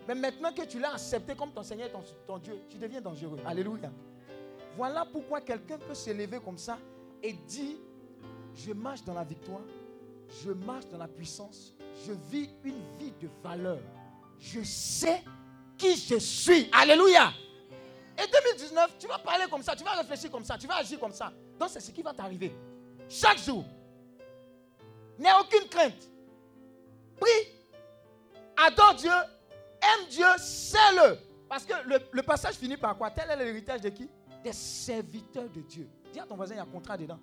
[SPEAKER 8] Mais maintenant que tu l'as accepté comme ton Seigneur et ton, ton Dieu, tu deviens dangereux. Alléluia. Voilà pourquoi quelqu'un peut s'élever comme ça et dire, je marche dans la victoire, je marche dans la puissance, je vis une vie de valeur. Je sais qui je suis. Alléluia. Et 2019, tu vas parler comme ça, tu vas réfléchir comme ça, tu vas agir comme ça. Donc c'est ce qui va t'arriver. Chaque jour. N'aie aucune crainte. Prie. Adore Dieu. Aime Dieu. Sais-le. Parce que le, passage finit par quoi? Tel est l'héritage de qui? Des serviteurs de Dieu. Dis à ton voisin, il y a un contrat dedans.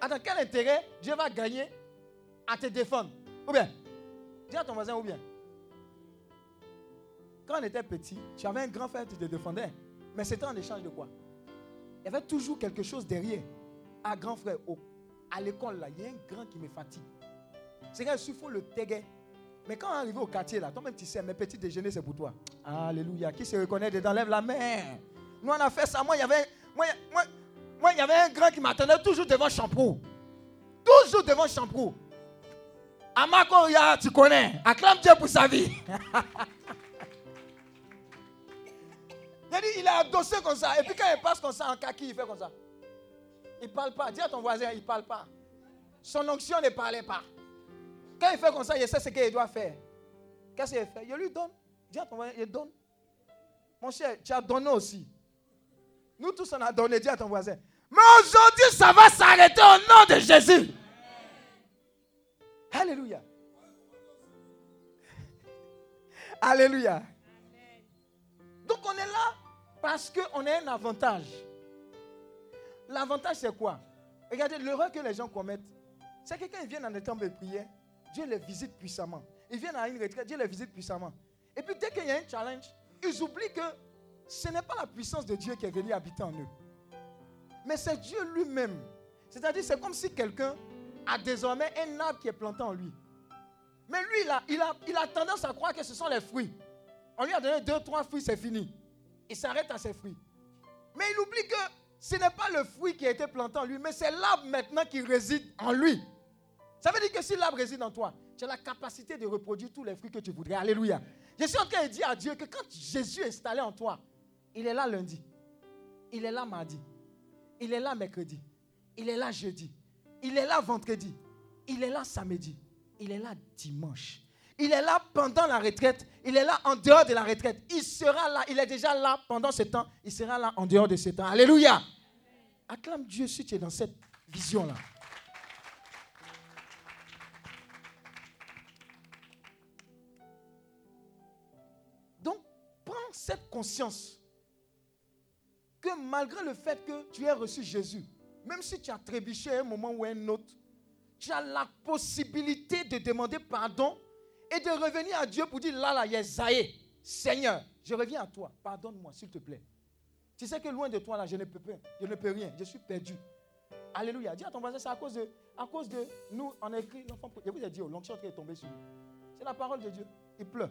[SPEAKER 8] Attends, quel intérêt Dieu va gagner à te défendre? Ou bien? Dis à ton voisin, ou bien? Quand on était petit, tu avais un grand frère qui te défendait. Mais c'était en échange de quoi? Il y avait toujours quelque chose derrière. Un grand frère, au- à l'école, là, il y a un grand qui me fatigue. C'est qu'il faut le téguer. Mais quand on arrive au quartier, là, toi-même, tu sais, mes petits déjeuners, c'est pour toi. Alléluia. Qui se reconnaît dedans, lève la main. Nous, on a fait ça. Moi, il y avait, moi, moi, moi, il y avait un grand qui m'attendait toujours devant Champrou. Toujours devant Champrou. Amako, tu connais. Acclame Dieu pour sa vie. il, a dit, il est adossé comme ça. Et puis quand il passe comme ça en kaki, il fait comme ça. Il ne parle pas. Dis à ton voisin, il ne parle pas. Son onction ne parlait pas. Quand il fait comme ça, il sait ce qu'il doit faire. Qu'est-ce qu'il fait? Il lui donne. Dis à ton voisin, il donne. Mon cher, tu as donné aussi. Nous tous, on a donné. Dis à ton voisin. Mais aujourd'hui, ça va s'arrêter au nom de Jésus. Alléluia. Alléluia. Donc on est là parce qu'on a un avantage. L'avantage c'est quoi? Regardez, l'erreur que les gens commettent, c'est que quand ils viennent dans des temps de prière, Dieu les visite puissamment. Ils viennent à une retraite, Dieu les visite puissamment. Et puis dès qu'il y a un challenge, ils oublient que ce n'est pas la puissance de Dieu qui est venue habiter en eux. Mais c'est Dieu lui-même. C'est-à-dire, c'est comme si quelqu'un a désormais un arbre qui est planté en lui. Mais lui, il a, il a tendance à croire que ce sont les fruits. On lui a donné deux, trois fruits, c'est fini. Il s'arrête à ses fruits. Mais il oublie que ce n'est pas le fruit qui a été planté en lui, mais c'est l'arbre maintenant qui réside en lui. Ça veut dire que si l'arbre réside en toi, tu as la capacité de reproduire tous les fruits que tu voudrais. Alléluia. Je suis en train de dire à Dieu que quand Jésus est installé en toi, il est là lundi, il est là mardi, il est là mercredi, il est là jeudi, il est là vendredi, il est là samedi, il est là dimanche. Il est là pendant la retraite, il est là en dehors de la retraite. Il sera là, il est déjà là pendant ce temps, il sera là en dehors de ce temps. Alléluia. Acclame Dieu si tu es dans cette vision-là. Donc, prends cette conscience que malgré le fait que tu aies reçu Jésus, même si tu as trébuché à un moment ou à un autre, tu as la possibilité de demander pardon et de revenir à Dieu pour dire là, là, Yesaïe, Seigneur, je reviens à toi, pardonne-moi, s'il te plaît. Tu sais que loin de toi, là, je ne peux pas, je ne peux rien, je suis perdu. Alléluia. Dis à ton voisin, c'est à cause de, à cause de nous, on a écrit l'enfant. Je vous ai dit, oh, qui est tombée sur lui. C'est la parole de Dieu. Il pleure.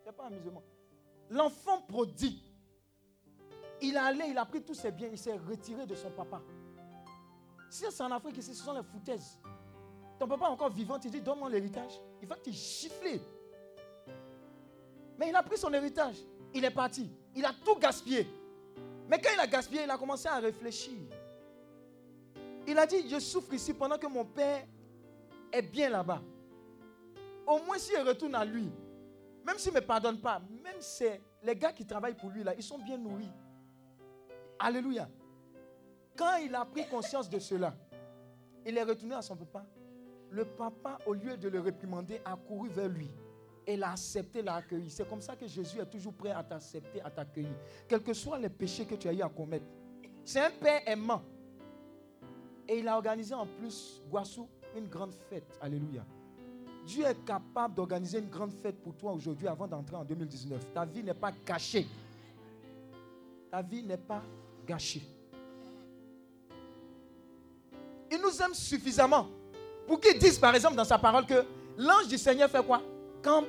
[SPEAKER 8] Ce n'est pas amusement. L'enfant prodigue, il allé, il a pris tous ses biens, il s'est retiré de son papa. Si c'est en Afrique ce sont les foutaises. Ton papa encore vivant, tu dis donne-moi l'héritage. Il va te gifler. Mais il a pris son héritage. Il est parti. Il a tout gaspillé. Mais quand il a gaspillé, il a commencé à réfléchir. Il a dit, je souffre ici pendant que mon père est bien là-bas. Au moins s'il retourne à lui, même s'il ne me pardonne pas, même c'est les gars qui travaillent pour lui là, ils sont bien nourris. Alléluia. Quand il a pris conscience de cela, il est retourné à son papa. Le papa, au lieu de le réprimander, a couru vers lui et l'a accepté, l'a accueilli. C'est comme ça que Jésus est toujours prêt à t'accepter, à t'accueillir. Quels que soient les péchés que tu as eu à commettre. C'est un père aimant. Et il a organisé en plus, Guassou, une grande fête. Alléluia. Dieu est capable d'organiser une grande fête pour toi aujourd'hui avant d'entrer en 2019. Ta vie n'est pas cachée. Ta vie n'est pas gâchée. Il nous aime suffisamment pour qu'il dise par exemple dans sa parole que l'ange du Seigneur fait quoi? Campe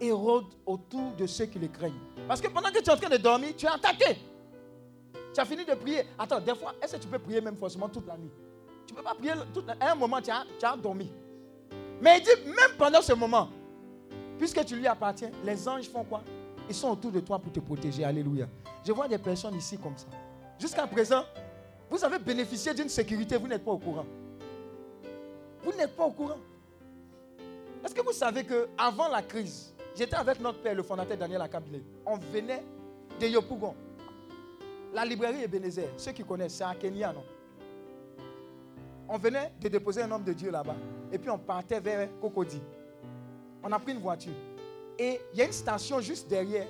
[SPEAKER 8] et rôde autour de ceux qui le craignent. Parce que pendant que tu es en train de dormir, tu es attaqué. Tu as fini de prier. Attends, des fois, est-ce que tu peux prier même forcément toute la nuit? Tu ne peux pas prier. À un moment, tu as, tu as dormi. Mais il dit, même pendant ce moment, puisque tu lui appartiens, les anges font quoi? Ils sont autour de toi pour te protéger. Alléluia. Je vois des personnes ici comme ça. Jusqu'à présent, vous avez bénéficié d'une sécurité, vous n'êtes pas au courant. Vous n'êtes pas au courant. Est-ce que vous savez que avant la crise, j'étais avec notre père, le fondateur Daniel Akabile. On venait de Yopougon. La librairie Ebenezer, ceux qui connaissent, c'est à Kenya, non? On venait de déposer un homme de Dieu là-bas. Et puis on partait vers Cocody. On a pris une voiture. Et il y a une station juste derrière,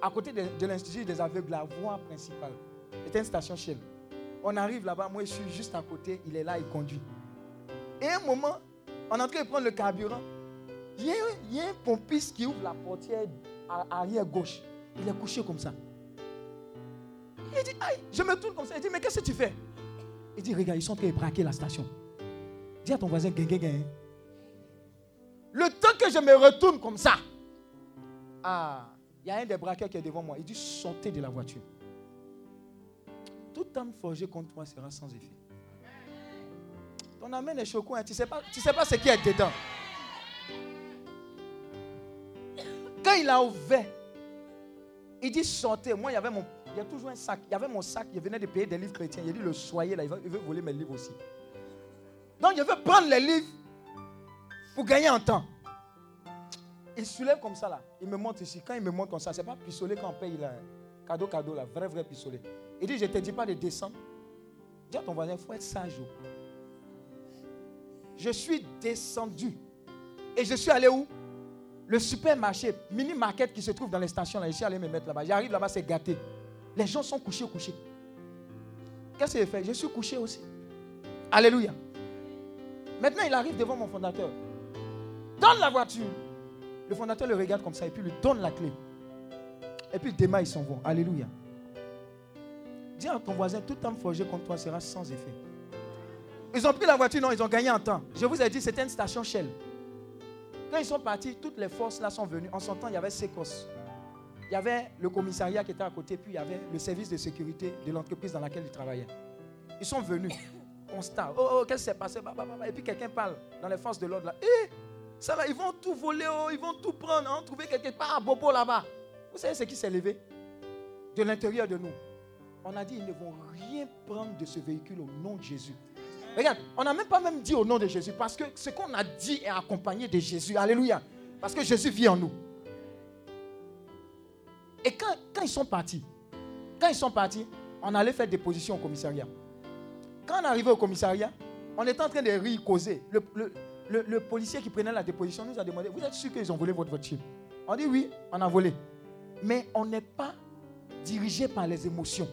[SPEAKER 8] à côté de, de l'Institut des aveugles, la voie principale. C'était une station Shell. On arrive là-bas, moi je suis juste à côté, il est là, il conduit. Et à un moment, on est en train de prendre le carburant. Il y, a, un pompiste qui ouvre la portière arrière gauche. Il est couché comme ça. Il dit, aïe, je me tourne comme ça. Il dit, mais qu'est-ce que tu fais? Il dit, regarde, ils sont en train de braquer la station. Dis à ton voisin, gain, gain, gain. Le temps que je me retourne comme ça, ah, il y a un des braqueurs qui est devant moi. Il dit, sortez de la voiture. Tout homme forgé contre toi sera sans effet. Ton amène est choquant, hein. tu ne sais, pas- tu sais pas ce qui est dedans. Quand il a ouvert, il dit sortez. Moi, il y avait mon, y a toujours un sac. Il y avait mon sac. Il venait de payer des livres chrétiens. Il dit le soyez là. Il veut, voler mes livres aussi. Donc, il veut prendre les livres pour gagner en temps. Il soulève comme ça là. Il me montre ici. Quand il me montre comme ça, c'est pas pistolet quand on paye là. Cadeau, cadeau là. Vrai, vrai pistolet. Il dit je te dis pas de descendre. Dis à ton voisin, il faut être sage. Je suis descendu. Et je suis allé où? Le supermarché, mini market qui se trouve dans les stations là. Je suis allé me mettre là-bas. J'arrive là-bas, c'est gâté. Les gens sont couchés, couchés. Qu'est-ce qu'il fait? Je suis couché aussi. Alléluia. Maintenant, il arrive devant mon fondateur. Donne la voiture. Le fondateur le regarde comme ça et puis lui donne la clé. Et puis demain, ils s'en vont. Alléluia. Dis à ton voisin, tout homme forgé contre toi sera sans effet. Ils ont pris la voiture, non, ils ont gagné en temps. Je vous ai dit, c'était une station Shell. Quand ils sont partis, toutes les forces là sont venues. En son temps, il y avait Secos. Il y avait le commissariat qui était à côté, puis il y avait le service de sécurité de l'entreprise dans laquelle ils travaillaient. Ils sont venus. Constat. Oh, oh, qu'est-ce qui s'est passé? Et puis quelqu'un parle dans les forces de l'ordre là. Eh, ça là, ils vont tout voler, oh, ils vont tout prendre. On trouver quelque part à Bobo là-bas. Vous savez ce qui s'est levé? De l'intérieur de nous. On a dit, ils ne vont rien prendre de ce véhicule au nom de Jésus. Regarde, on n'a même pas même dit au nom de Jésus parce que ce qu'on a dit est accompagné de Jésus. Alléluia. Parce que Jésus vit en nous. Et quand, quand ils sont partis, quand ils sont partis, on allait faire déposition au commissariat. Quand on arrivait au commissariat, on était en train de rire, causer. Le, le- le- le policier qui prenait la déposition nous a demandé Vous êtes sûr qu'ils ont volé votre voiture? On dit Oui, on a volé. Mais on n'est pas dirigé par les émotions.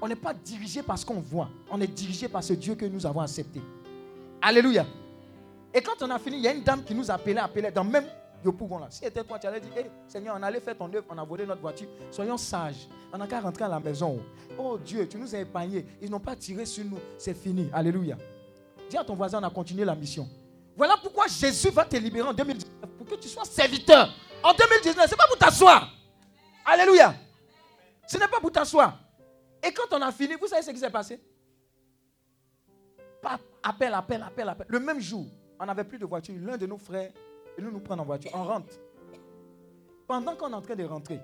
[SPEAKER 8] On n'est pas dirigé par ce qu'on voit. On est dirigé par ce Dieu que nous avons accepté. Alléluia. Et quand on a fini, il y a une dame qui nous appelait, appelait dans même Yopougon là. Si c'était toi, tu allais dire, Seigneur, on allait faire ton œuvre, on a volé notre voiture. Soyons sages. On n'a qu'à rentrer à la maison. Oh Dieu, tu nous as épargnés. Ils n'ont pas tiré sur nous. C'est fini. Alléluia. Dis à ton voisin, on a continué la mission. Voilà pourquoi Jésus va te libérer en 2019. Pour que tu sois serviteur. En 2019, ce n'est pas pour t'asseoir. Alléluia. Ce n'est pas pour t'asseoir. Et quand on a fini, vous savez ce qui s'est passé? Appel, appel, appel, appel. Le même jour, on n'avait plus de voiture. L'un de nos frères, et nous nous prenons en voiture. On rentre. Pendant qu'on est en train de rentrer,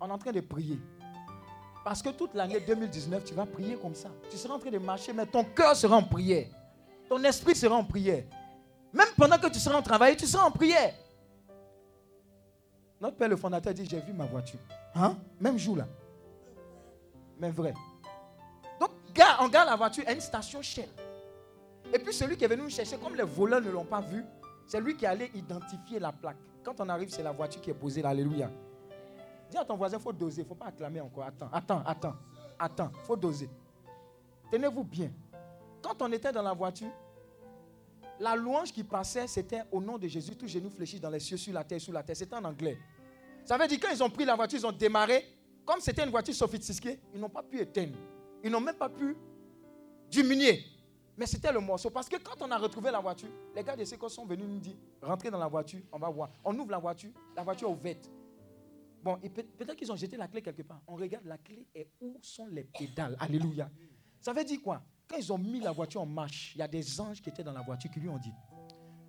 [SPEAKER 8] on est en train de prier. Parce que toute l'année 2019, tu vas prier comme ça. Tu seras en train de marcher, mais ton cœur sera en prière. Ton esprit sera en prière. Même pendant que tu seras en travail, tu seras en prière. Notre père, le fondateur, dit J'ai vu ma voiture. Hein? Même jour là. Mais vrai. Donc, on garde la voiture à une station Shell. Et puis celui qui est venu nous chercher, comme les voleurs ne l'ont pas vu, c'est lui qui allait identifier la plaque. Quand on arrive, c'est la voiture qui est posée là. Alléluia. Dis à ton voisin, il faut doser. Il ne faut pas acclamer encore. Attends, attends, attends. Attends, il faut doser. Tenez-vous bien. quand on était dans la voiture, la louange qui passait, c'était au nom de Jésus, tout genou fléchi dans les cieux, sur la terre, sous la terre. C'était en anglais. Ça veut dire quand ils ont pris la voiture, ils ont démarré. Comme c'était une voiture sophistiquée, ils n'ont pas pu éteindre. Ils n'ont même pas pu diminuer. Mais c'était le morceau. Parce que quand on a retrouvé la voiture, les gars de Seco sont venus nous dire rentrez dans la voiture, on va voir. On ouvre la voiture, la voiture est ouverte. Bon, peut-être qu'ils ont jeté la clé quelque part. On regarde la clé et où sont les pédales. Alléluia. Ça veut dire quoi? Quand ils ont mis la voiture en marche, il y a des anges qui étaient dans la voiture qui lui ont dit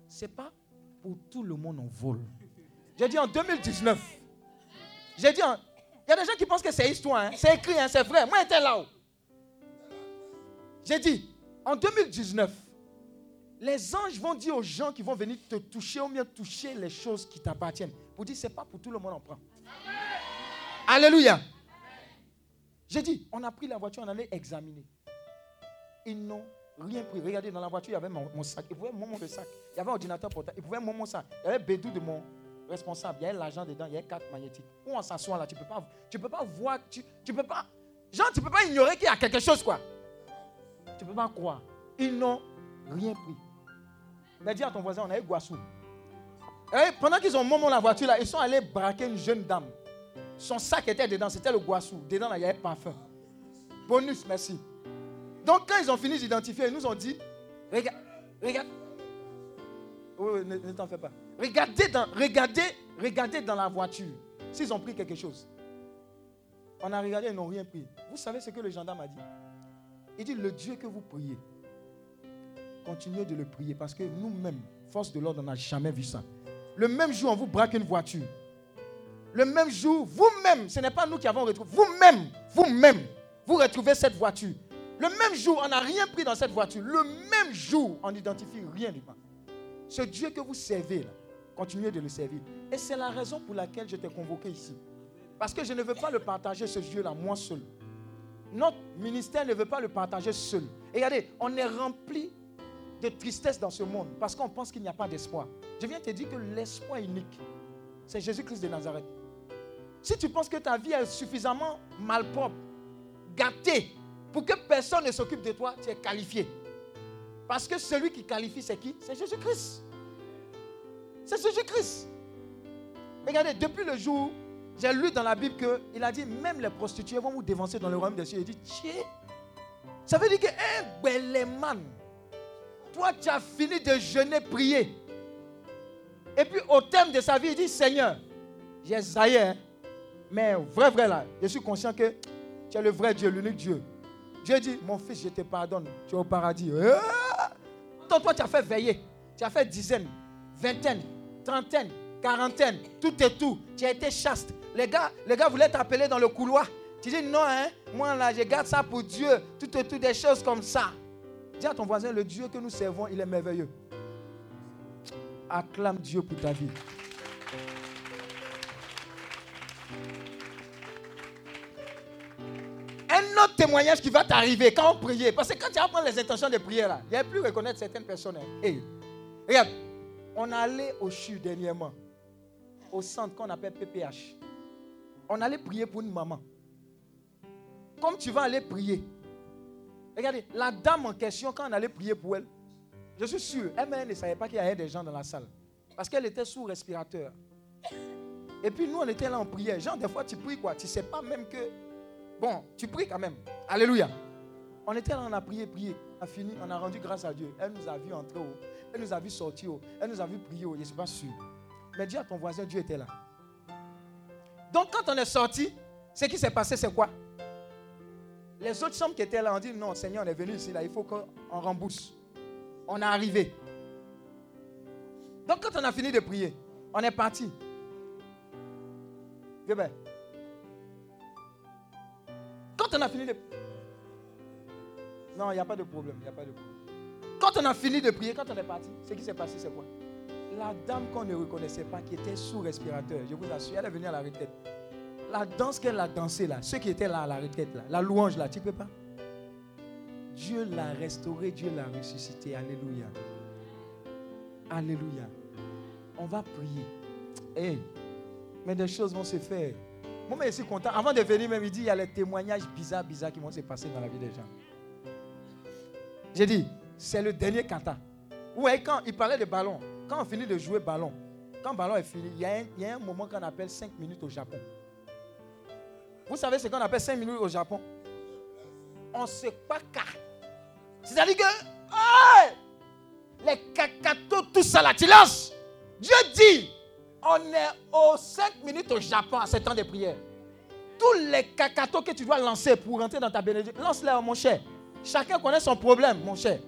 [SPEAKER 8] c'est pas pour tout le monde en vol. J'ai dit en 2019. J'ai dit en- il y a des gens qui pensent que c'est histoire, hein. c'est écrit, hein, c'est vrai. Moi, j'étais là-haut. J'ai dit, en 2019, les anges vont dire aux gens qui vont venir te toucher ou bien toucher les choses qui t'appartiennent. Pour dire, c'est pas pour tout le monde en prend. Alléluia. J'ai dit, on a pris la voiture, on allait examiner. Ils n'ont rien pris. Regardez, dans la voiture, il y avait mon, mon sac. Ils pouvaient mon le sac. Il y avait un ordinateur portable. Ils pouvaient mon sac. Il y avait Bédou de mon responsable. Il y avait l'argent dedans. Il y avait carte magnétique. Où on s'assoit là, tu ne peux, pas- peux pas voir. Tu, tu peux pas. Genre, tu ne peux pas ignorer qu'il y a quelque chose, quoi. Tu ne peux pas croire. Ils n'ont rien pris. Mais dis à ton voisin, on a eu Guassou. Et pendant qu'ils ont moment la voiture là, ils sont allés braquer une jeune dame. Son sac était dedans, c'était le Guassou. Dedans, là, il y avait parfum. Bonus, merci. Donc, quand ils ont fini d'identifier, ils nous ont dit Regarde, regarde. Oui, ne, ne t'en fais pas. Regardez dans, regardez, regardez dans la voiture s'ils ont pris quelque chose. On a regardé, ils n'ont rien pris. Vous savez ce que le gendarme a dit? Il dit Le Dieu que vous priez, continuez de le prier parce que nous-mêmes, force de l'ordre, on n'a jamais vu ça. Le même jour, on vous braque une voiture. Le même jour, vous-même, ce n'est pas nous qui avons retrouvé, vous-même, vous-même, vous retrouvez cette voiture. Le même jour, on n'a rien pris dans cette voiture. Le même jour, on n'identifie rien dedans. Ce Dieu que vous servez, là, continuez de le servir. Et c'est la raison pour laquelle je t'ai convoqué ici. Parce que je ne veux pas le partager, ce Dieu-là, moi seul. Notre ministère ne veut pas le partager seul. Et regardez, on est rempli de tristesse dans ce monde parce qu'on pense qu'il n'y a pas d'espoir. Je viens te dire que l'espoir unique, c'est Jésus-Christ de Nazareth. Si tu penses que ta vie est suffisamment malpropre, gâtée, pour que personne ne s'occupe de toi, tu es qualifié. Parce que celui qui qualifie, c'est qui? C'est Jésus-Christ. C'est Jésus-Christ. Regardez, depuis le jour, j'ai lu dans la Bible qu'il a dit, même les prostituées vont vous dévancer dans le royaume des cieux. Il dit, tiens, ça veut dire qu'un beléman, toi, tu as fini de jeûner, prier. Et puis, au terme de sa vie, il dit, Seigneur, j'ai zaillé, hein. mais vrai, vrai là, je suis conscient que tu es le vrai Dieu, l'unique Dieu. Dieu dit, mon fils, je te pardonne, tu es au paradis. Ah! Toi, tu as fait veiller, tu as fait dizaine, vingtaine, trentaine, quarantaine, tout et tout. Tu as été chaste. Les gars, les gars voulaient t'appeler dans le couloir. Tu dis, non, hein, moi là, je garde ça pour Dieu, tout et tout, des choses comme ça. Dis à ton voisin, le Dieu que nous servons, il est merveilleux. Acclame Dieu pour ta vie. Un autre témoignage qui va t'arriver quand on priait. Parce que quand tu vas prendre les intentions de prière, là, il n'y a plus reconnaître certaines personnes. hein. Hey, regarde, on allait au CHU dernièrement, au centre qu'on appelle PPH. On allait prier pour une maman. Comme tu vas aller prier. Regardez, la dame en question, quand on allait prier pour elle, je suis sûr, elle-même ne savait pas qu'il y avait des gens dans la salle. Parce qu'elle était sous respirateur. Et puis nous, on était là en prière. Genre, des fois, tu pries quoi? Tu ne sais pas même que. Bon, tu pries quand même. Alléluia. On était là, on a prié, prié. On a fini, on a rendu grâce à Dieu. Elle nous a vu entrer haut. Elle nous a vu sortir haut. Elle nous a vu prier haut. Je ne suis pas sûr. Mais dis à ton voisin, Dieu était là. Donc, quand on est sorti, ce qui s'est passé, c'est quoi? Les autres chambres qui étaient là ont dit Non, Seigneur, on est venu ici, là, il faut qu'on rembourse. On est arrivé. Donc, quand on a fini de prier, on est parti. Viens ben. Quand on a fini de Non, il n'y a pas de problème. il y a pas de problème. Quand on a fini de prier, quand on est parti, ce qui s'est passé, c'est quoi? La dame qu'on ne reconnaissait pas, qui était sous respirateur, je vous assure, elle est venue à la retraite. La danse qu'elle a dansée là, ceux qui étaient là à la retraite là, la louange là, tu peux pas? Dieu l'a restauré, Dieu l'a ressuscité. Alléluia. Alléluia. On va prier. Eh, mais des choses vont se faire. Moi, je suis content. Avant de venir, même, il dit il y a les témoignages bizarres, bizarres qui vont se passer dans la vie des gens. J'ai dit, c'est le dernier kata. Vous voyez, quand il parlait de ballon, quand on finit de jouer ballon, quand ballon est fini, il y a un, moment qu'on appelle 5 minutes au Japon. Vous savez ce qu'on appelle 5 minutes au Japon? On se pas C'est-à-dire que les cacatos, tout ça là, tu lances. Dieu dit, on est aux 5 minutes au Japon à ce temps de prière. Tous les cacatos que tu dois lancer pour rentrer dans ta bénédiction, lance-les, mon cher. Chacun connaît son problème, mon cher.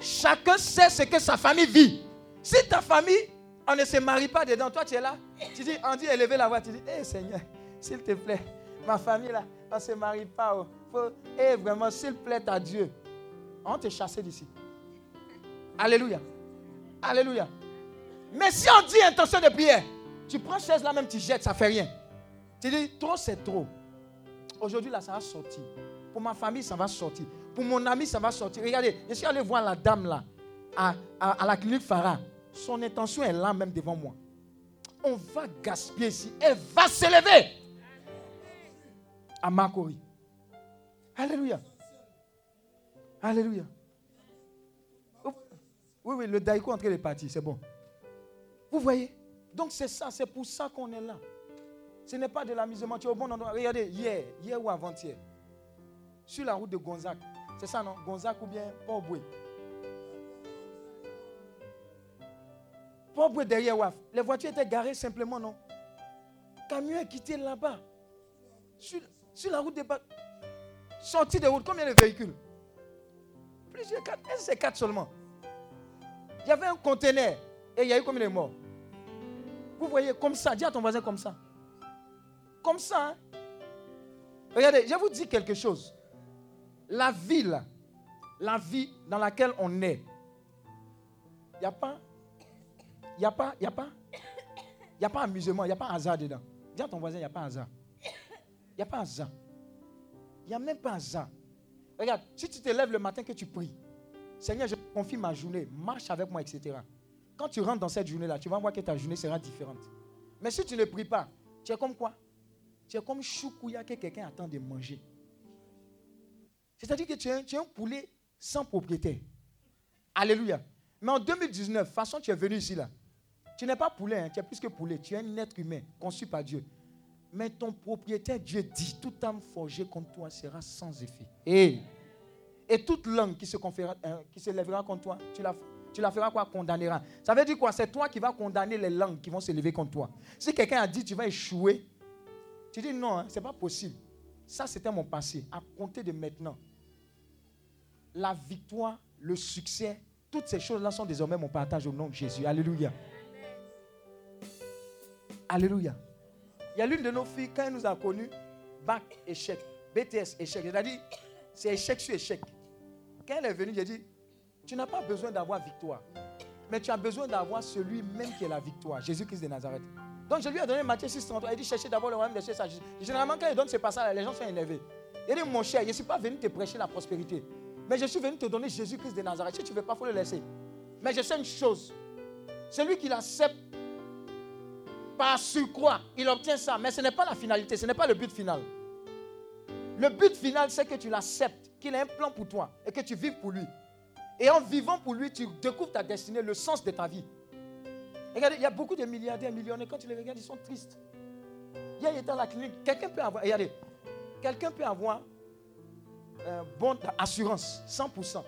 [SPEAKER 8] Chacun sait ce que sa famille vit. Si ta famille, on ne se marie pas dedans, toi tu es là, tu dis, on dit élever la voix, tu dis, hé Seigneur, s'il te plaît, ma famille là, on ne se marie pas. Oh. Faut, eh, vraiment, s'il plaît à Dieu, on te chasser d'ici. Alléluia. Alléluia. Mais si on dit intention de prière, tu prends chaise là même, tu jettes, ça ne fait rien. Tu dis, trop c'est trop. Aujourd'hui là, ça va sortir. Pour ma famille, ça va sortir. Pour mon ami, ça va sortir. Regardez, je suis allé voir la dame là, à, à, la clinique Farah. Son intention est là même devant moi. On va gaspiller ici. Elle va s'élever. À Makori. Alléluia. Alléluia. Oui, oui, le daïko est en train de partir, c'est bon. Vous voyez? Donc c'est ça, c'est pour ça qu'on est là. Ce n'est pas de l'amusement, tu es au bon endroit. Regardez, hier, hier ou avant-hier, sur la route de Gonzac, c'est ça non? Gonzac ou bien Port-Boué. Port-Boué derrière WAF. Les voitures étaient garées simplement, non? Camion est quitté là-bas. Sur, sur, la route de Sorti de route, combien de véhicules? Plusieurs, quatre. C'est quatre seulement. Il y avait un conteneur et il y a eu combien de morts? Vous voyez, comme ça, dis à ton voisin comme ça. Comme ça. Hein? Regardez, je vous dis quelque chose. La ville, la vie dans laquelle on est, il n'y a pas, il a pas, il n'y a pas, il a pas amusement, il n'y a pas hasard dedans. Dis à ton voisin, il n'y a pas hasard. Il n'y a pas hasard. Il n'y a même pas hasard. Regarde, si tu te lèves le matin que tu pries, Seigneur, je confie ma journée, marche avec moi, etc. Quand tu rentres dans cette journée-là, tu vas voir que ta journée sera différente. Mais si tu ne pries pas, tu es comme quoi? Tu es comme choukouya que quelqu'un attend de manger. C'est-à-dire que tu es, un poulet sans propriétaire. Alléluia. Mais en 2019, de façon tu es venu ici là. Tu n'es pas poulet, hein, tu es plus que poulet. Tu es un être humain conçu par Dieu. Mais ton propriétaire, Dieu dit, toute âme forgée contre toi sera sans effet. Et, et toute langue qui se, euh, qui se lèvera contre toi, tu la, tu la feras quoi? Condamnera. Ça veut dire quoi? C'est toi qui vas condamner les langues qui vont se lever contre toi. Si quelqu'un a dit tu vas échouer, tu dis non, hein, ce n'est pas possible. Ça, c'était mon passé. À compter de maintenant, la victoire, le succès, toutes ces choses-là sont désormais mon partage au nom de Jésus. Alléluia. Alléluia. Il y a l'une de nos filles, quand elle nous a connus, bac, échec, BTS, échec. Dit, c'est échec sur échec. Quand elle est venue, j'ai dit, tu n'as pas besoin d'avoir victoire, mais tu as besoin d'avoir celui même qui est la victoire, Jésus-Christ de Nazareth. Donc je lui ai donné Matthieu 6, 33. Il dit, cherchez d'abord le royaume de Dieu. Généralement, quand il donne ce passage, les gens sont énervés. Il dit, mon cher, je ne suis pas venu te prêcher la prospérité. Mais je suis venu te donner Jésus-Christ de Nazareth. Si tu ne veux pas, il faut le laisser. Mais je sais une chose. Celui qui l'accepte par surcroît, il obtient ça. Mais ce n'est pas la finalité, ce n'est pas le but final. Le but final, c'est que tu l'acceptes, qu'il a un plan pour toi et que tu vives pour lui. Et en vivant pour lui, tu découvres ta destinée, le sens de ta vie. Regardez, il y a beaucoup de milliardaires, millionnaires, quand tu les regardes, ils sont tristes. Hier, il était dans la clinique. Quelqu'un peut avoir, regardez, quelqu'un peut avoir un bon assurance, 100%.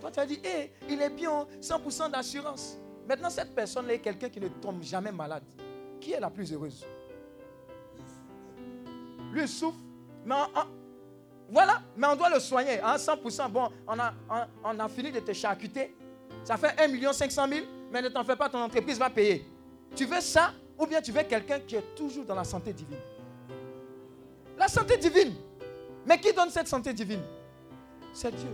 [SPEAKER 8] Toi, tu as dit, hé, il est bien, 100% d'assurance. Maintenant, cette personne-là est quelqu'un qui ne tombe jamais malade. Qui est la plus heureuse? Lui souffre, mais voilà, mais on doit le soigner. Hein, 100%, bon, on a, on, a fini de te charcuter. Ça fait 1 500 000, mais ne t'en fais pas, ton entreprise va payer. Tu veux ça ou bien tu veux quelqu'un qui est toujours dans la santé divine? La santé divine. Mais qui donne cette santé divine? C'est Dieu.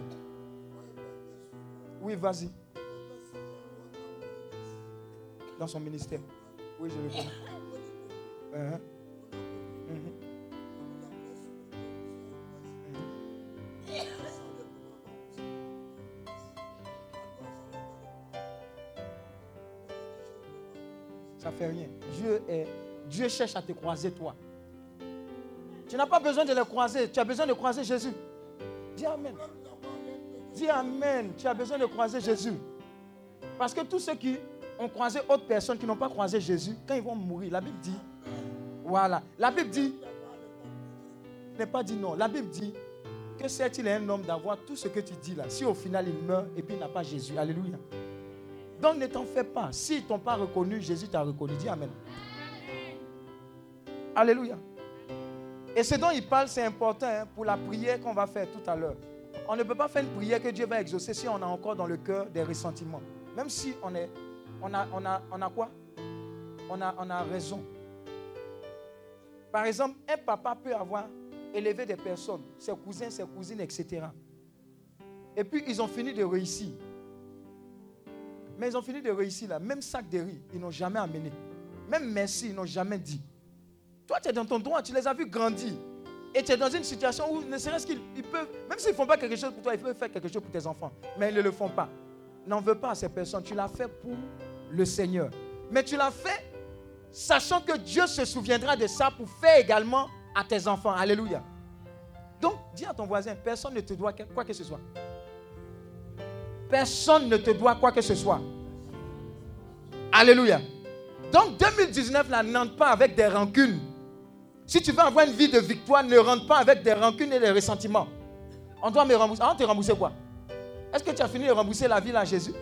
[SPEAKER 8] Oui, vas-y. Dans son ministère. Oui, je le connais. Uh-huh. Mm-hmm. Ça fait rien. Dieu est Dieu cherche à te croiser toi. Tu n'as pas besoin de le croiser. Tu as besoin de croiser Jésus. Dis Amen. Dis Amen. Tu as besoin de croiser Jésus. Parce que tous ceux qui ont croisé autres personnes qui n'ont pas croisé Jésus, quand ils vont mourir, la Bible dit, voilà, la Bible dit, n'est pas dit non, la Bible dit que c'est-il un homme d'avoir tout ce que tu dis là, si au final il meurt et puis il n'a pas Jésus? Alléluia. Donc ne t'en fais pas. S'ils ne t'ont pas reconnu, Jésus t'a reconnu. Dis Amen. Alléluia. Et ce dont il parle, c'est important hein, pour la prière qu'on va faire tout à l'heure. On ne peut pas faire une prière que Dieu va exaucer si on a encore dans le cœur des ressentiments. Même si on est, on a, on a, on a quoi? On a, on a raison. Par exemple, un papa peut avoir élevé des personnes, ses cousins, ses cousines, etc. Et puis ils ont fini de réussir. Mais ils ont fini de réussir là. Même sac de riz, ils n'ont jamais amené. Même merci, ils n'ont jamais dit. Toi, tu es dans ton droit, tu les as vus grandir. Et tu es dans une situation où, ne serait-ce qu'ils peuvent, même s'ils ne font pas quelque chose pour toi, ils peuvent faire quelque chose pour tes enfants. Mais ils ne le font pas. N'en veux pas à ces personnes. Tu l'as fait pour le Seigneur. Mais tu l'as fait sachant que Dieu se souviendra de ça pour faire également à tes enfants. Alléluia. Donc, dis à ton voisin, personne ne te doit quoi que ce soit. Personne ne te doit quoi que ce soit. Alléluia. Donc 2019 là, n'entre pas avec des rancunes. Si tu veux avoir une vie de victoire, ne rentre pas avec des rancunes et des ressentiments. On doit me rembourser. Ah, on te rembourser quoi? Est-ce que tu as fini de rembourser la ville à Jésus?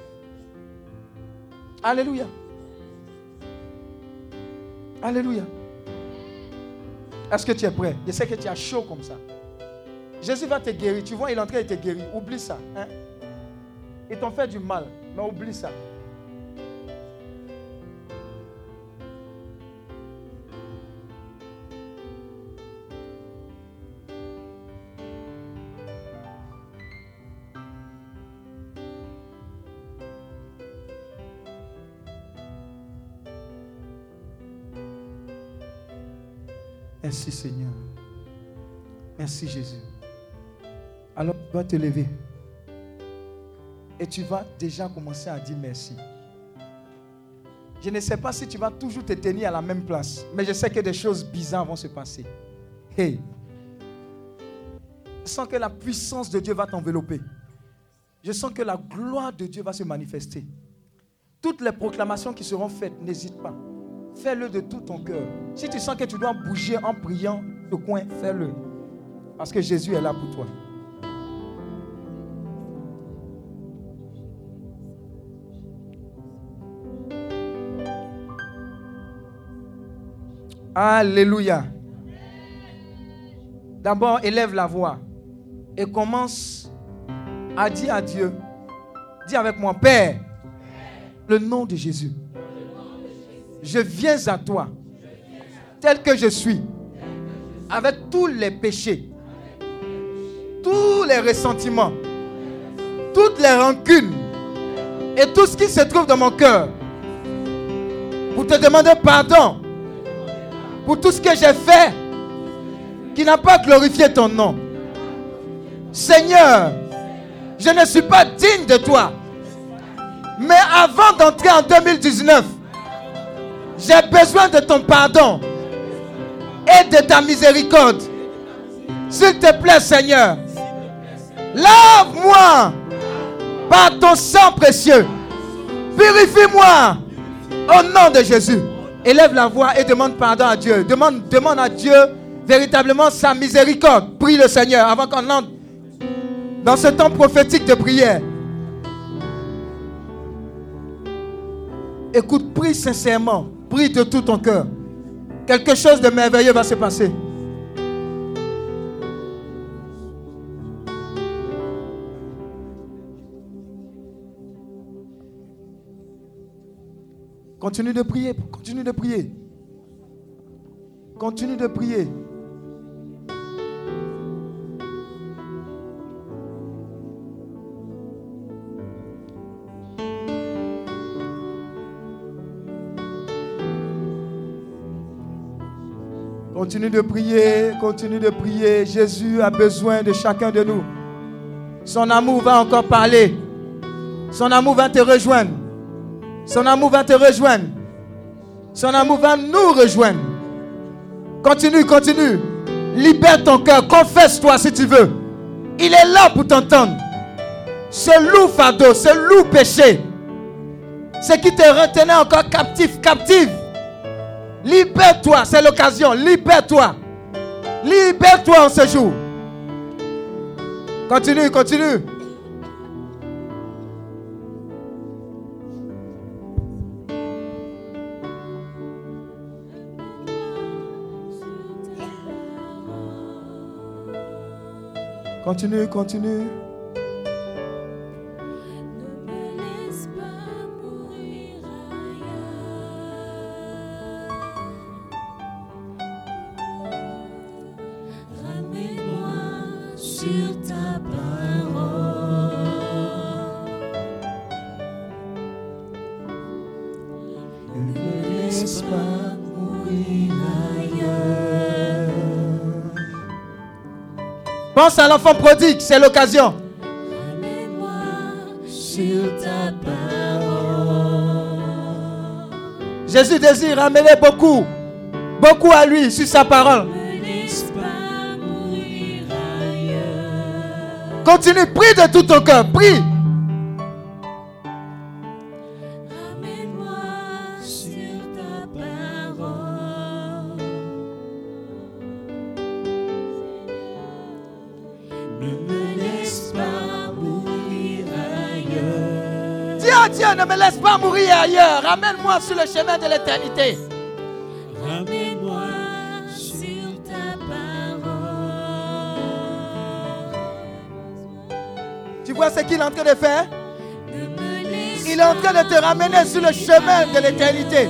[SPEAKER 8] Alléluia. Alléluia. Est-ce que tu es prêt? Je sais que tu as chaud comme ça. Jésus va te guérir. Tu vois, il est en train de te guérir. Oublie ça. Hein? Ils t'ont fait du mal, mais oublie ça. Merci Seigneur. Merci Jésus. Alors tu vas te lever. Et tu vas déjà commencer à dire merci. Je ne sais pas si tu vas toujours te tenir à la même place, mais je sais que des choses bizarres vont se passer. Hey, je sens que la puissance de Dieu va t'envelopper. Je sens que la gloire de Dieu va se manifester. Toutes les proclamations qui seront faites, n'hésite pas. Fais-le de tout ton cœur. Si tu sens que tu dois bouger en priant au coin, fais-le. Parce que Jésus est là pour toi. Alléluia. D'abord, élève la voix et commence à dire à Dieu, dis avec moi, Père, le nom de Jésus, je viens à toi tel que je suis, avec tous les péchés, tous les ressentiments, toutes les rancunes et tout ce qui se trouve dans mon cœur, pour te demander pardon pour tout ce que j'ai fait qui n'a pas glorifié ton nom. Seigneur, je ne suis pas digne de toi. Mais avant d'entrer en 2019, j'ai besoin de ton pardon et de ta miséricorde. S'il te plaît, Seigneur, lave-moi par ton sang précieux. Purifie-moi au nom de Jésus élève la voix et demande pardon à Dieu. Demande, demande à Dieu véritablement sa miséricorde. Prie le Seigneur avant qu'on entre dans ce temps prophétique de prière. Écoute, prie sincèrement. Prie de tout ton cœur. Quelque chose de merveilleux va se passer. Continue de prier, continue de prier. Continue de prier. Continue de prier, continue de prier. Jésus a besoin de chacun de nous. Son amour va encore parler. Son amour va te rejoindre. Son amour va te rejoindre. Son amour va nous rejoindre. Continue, continue. Libère ton cœur. Confesse-toi si tu veux. Il est là pour t'entendre. ce loup fardeau, ce loup péché, ce qui te retenait encore captif, captive. Libère-toi, c'est l'occasion, libère-toi. Libère-toi en ce jour. Continue, continue. Continue, continue. À l'enfant prodigue, c'est l'occasion. Jésus désire ramener beaucoup, beaucoup à lui sur sa parole. Continue, prie de tout ton cœur, prie.
[SPEAKER 11] Pas mourir ailleurs.
[SPEAKER 8] Ramène-moi sur le chemin de l'éternité.
[SPEAKER 11] Ramène-moi sur ta parole.
[SPEAKER 8] Tu vois ce qu'il est en train de faire? Il est en train de te ramener sur le chemin de l'éternité.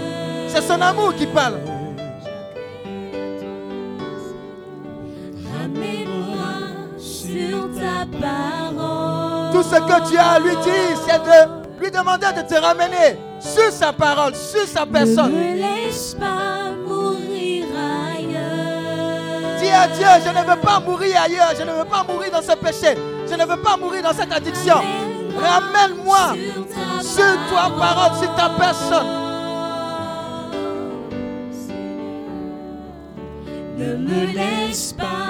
[SPEAKER 8] C'est son amour qui parle.
[SPEAKER 11] Ramène-moi sur ta parole.
[SPEAKER 8] Tout ce que tu as à lui dire, c'est de lui demander de te ramener sur sa parole, sur sa
[SPEAKER 11] Ne
[SPEAKER 8] personne.
[SPEAKER 11] me laisse pas mourir ailleurs.
[SPEAKER 8] Dis à Dieu, je ne veux pas mourir ailleurs, je ne veux pas mourir dans ce péché, je ne veux pas mourir dans cette addiction. Ramène-moi sur ta parole, sur ta personne.
[SPEAKER 11] Ne me laisse pas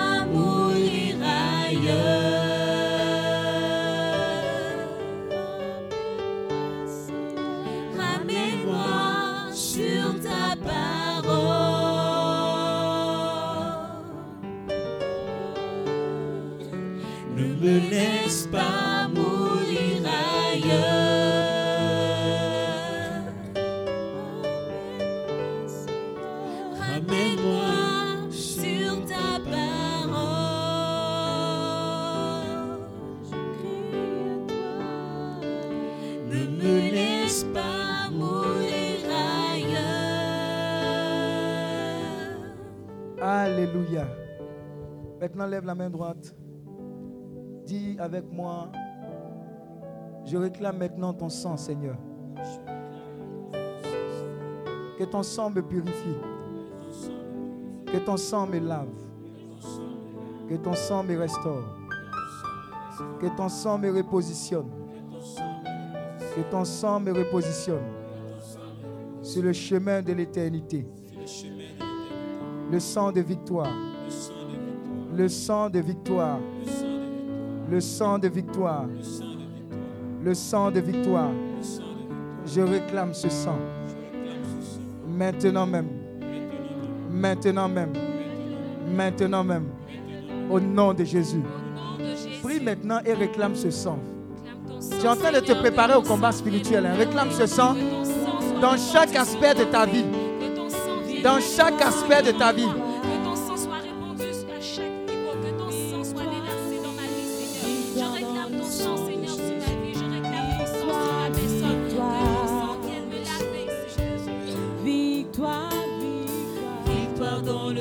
[SPEAKER 8] Maintenant, lève la main droite. Dis avec moi, je réclame maintenant ton sang, Seigneur. Que ton sang me purifie. Que ton sang me lave. Que ton sang me restaure. Que ton sang me repositionne. Que ton sang me repositionne sur le chemin de l'éternité. Le sang de victoire. Le sang de victoire. Le sang de victoire. Le sang de victoire. Je réclame ce sang. Maintenant même. Maintenant même. Maintenant même. Au nom de Jésus. Prie maintenant et réclame ce sang. Tu es en train de te préparer au combat spirituel. hein. Réclame ce sang dans chaque aspect de ta vie. Dans chaque aspect de ta vie.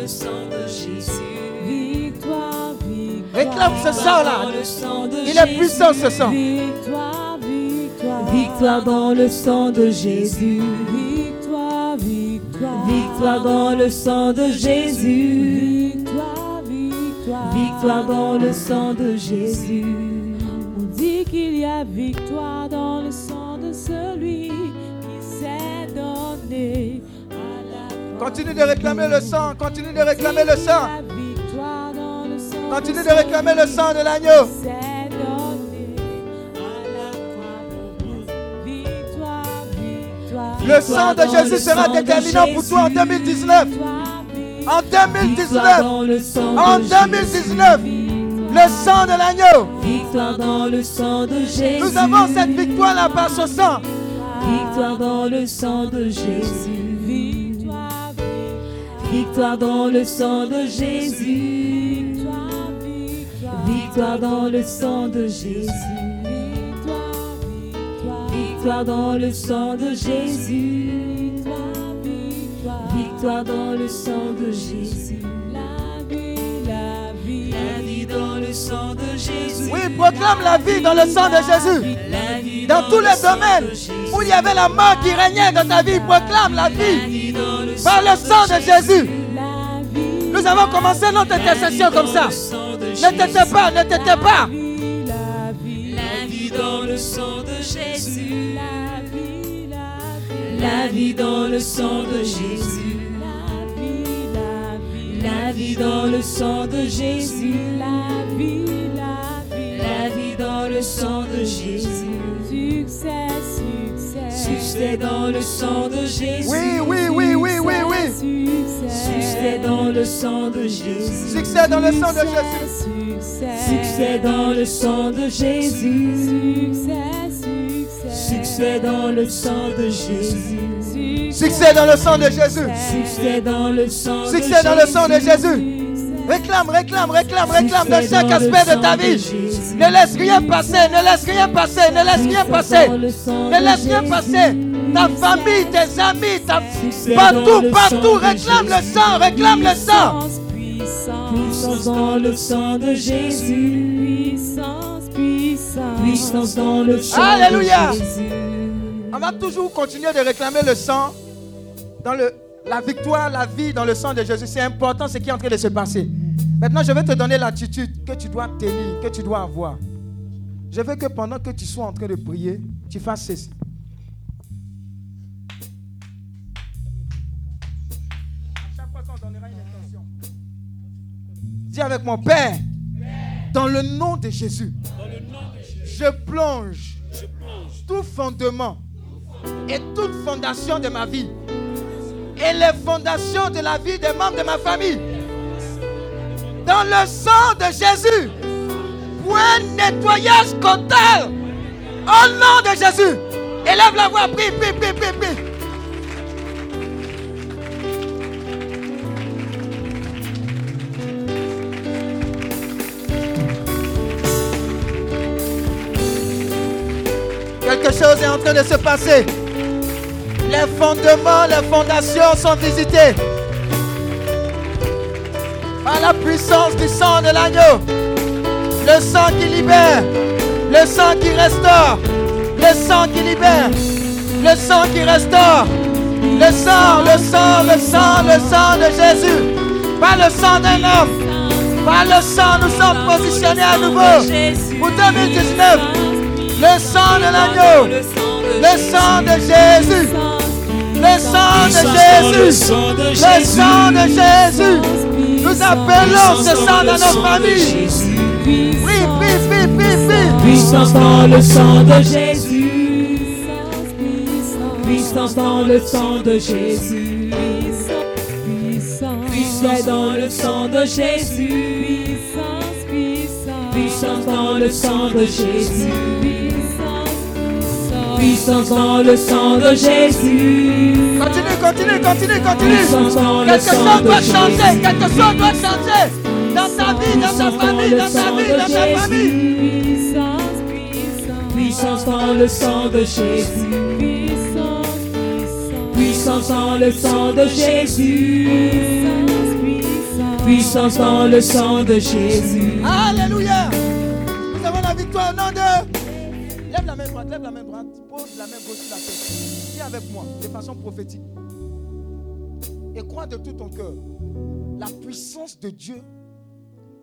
[SPEAKER 11] Le sang de Jésus. Victoire, victoire.
[SPEAKER 8] Réclame ce sang-là.
[SPEAKER 11] dans le sang de
[SPEAKER 8] Il est puissant ce sang.
[SPEAKER 11] Victoire, victoire. Victoire dans le sang de Jésus. Victoire, victoire. Victoire dans le sang de Jésus. Victoire, victoire. Victoire dans le sang de Jésus. On dit qu'il y a victoire dans le sang de celui qui s'est donné.
[SPEAKER 8] Continue de réclamer le sang. Continue de réclamer le sang. Continue de réclamer le sang de l'agneau. Le sang de Jésus sera déterminant pour toi en 2019. En 2019. En 2019. Le sang de l'agneau.
[SPEAKER 11] Victoire dans le sang de Jésus.
[SPEAKER 8] Nous avons cette victoire-là par ce sang.
[SPEAKER 11] Victoire dans le sang de Jésus. Victoire, dans le sang de Jésus. Victoire dans le sang de Jésus. Victoire dans le sang de Jésus. Victoire dans le sang de Jésus. Sang de Jésus.
[SPEAKER 8] Oui, proclame la vie dans le sang de Jésus. Dans tous les domaines où il y avait la mort qui régnait dans ta vie, proclame la vie par le sang de Jésus. Nous avons commencé notre intercession comme ça. Ne t'étais pas, ne t'étais pas.
[SPEAKER 11] La vie dans le sang de Jésus. La vie dans le sang de Jésus. La vie dans le sang de Jésus. La vie, la vie. La vie dans le sang de Jésus. Succès, succès. Succès dans le sang de Jésus.
[SPEAKER 8] Oui, oui, oui, oui, oui, oui.
[SPEAKER 11] Succès dans le sang de Jésus.
[SPEAKER 8] Succès dans le sang de Jésus.
[SPEAKER 11] Succès dans le sang de Jésus. Succès dans le sang de Jésus.
[SPEAKER 8] Succès dans le sang de Jésus.
[SPEAKER 11] Succès dans le sang de
[SPEAKER 8] Succès dans le sang de Jésus. Réclame, réclame, réclame, réclame dans chaque aspect de ta vie. Ne laisse rien passer, ne laisse rien passer, ne laisse rien passer. Ne laisse rien passer. Ta famille, tes amis, ta... partout, partout, réclame le sang, réclame le sang.
[SPEAKER 11] Puissance dans le sang de Jésus. Puissance, puissance. Puissance dans le sang
[SPEAKER 8] Alléluia. On va toujours continuer de réclamer le sang dans le, la victoire, la vie dans le sang de Jésus. C'est important ce qui est en train de se passer. Maintenant, je vais te donner l'attitude que tu dois tenir, que tu dois avoir. Je veux que pendant que tu sois en train de prier, tu fasses ceci. À chaque fois qu'on donnera une intention. Dis avec mon Père, dans le nom de Jésus, je plonge tout fondement et toute fondation de ma vie et les fondations de la vie des membres de ma famille dans le sang de Jésus pour un nettoyage total au nom de Jésus. Élève la voix, prie, prie, prie, prie, prie. Quelque chose est en train de se passer. Les fondements, les fondations sont visités par la puissance du sang de l'agneau. Le sang qui libère, le sang qui restaure, le sang qui libère, le sang qui restaure, le sang, le sang, le sang, le sang de Jésus. Pas le sang d'un homme, par le sang, nous sommes positionnés à nouveau pour 2019. Le sang de l'agneau, le sang de Jésus, le sang de Jésus, le sang de Jésus. Nous appelons ce sang dans nos familles. Prie, prie, prie, prie, prie.
[SPEAKER 11] Puissance dans le sang de Jésus. Puissance dans le sang de Jésus. Puissance dans le sang de Jésus. Puissance dans le sang de Jésus. Puissance dans le sang de Jésus.
[SPEAKER 8] Continue, continue, continue, continue.
[SPEAKER 11] Puissance dans le
[SPEAKER 8] Quelque
[SPEAKER 11] sang
[SPEAKER 8] chose
[SPEAKER 11] de
[SPEAKER 8] doit
[SPEAKER 11] Jésus.
[SPEAKER 8] changer, quelque chose doit changer. Dans ta vie, dans ta famille, dans ta vie, dans ta famille.
[SPEAKER 11] Puissance dans le sang de Jésus. Puissance dans le sang de Jésus. Puissance dans le sang de Jésus.
[SPEAKER 8] La main droite, pose la main gauche sur la tête. Dis avec moi, de façon prophétique. Et crois de tout ton cœur la puissance de Dieu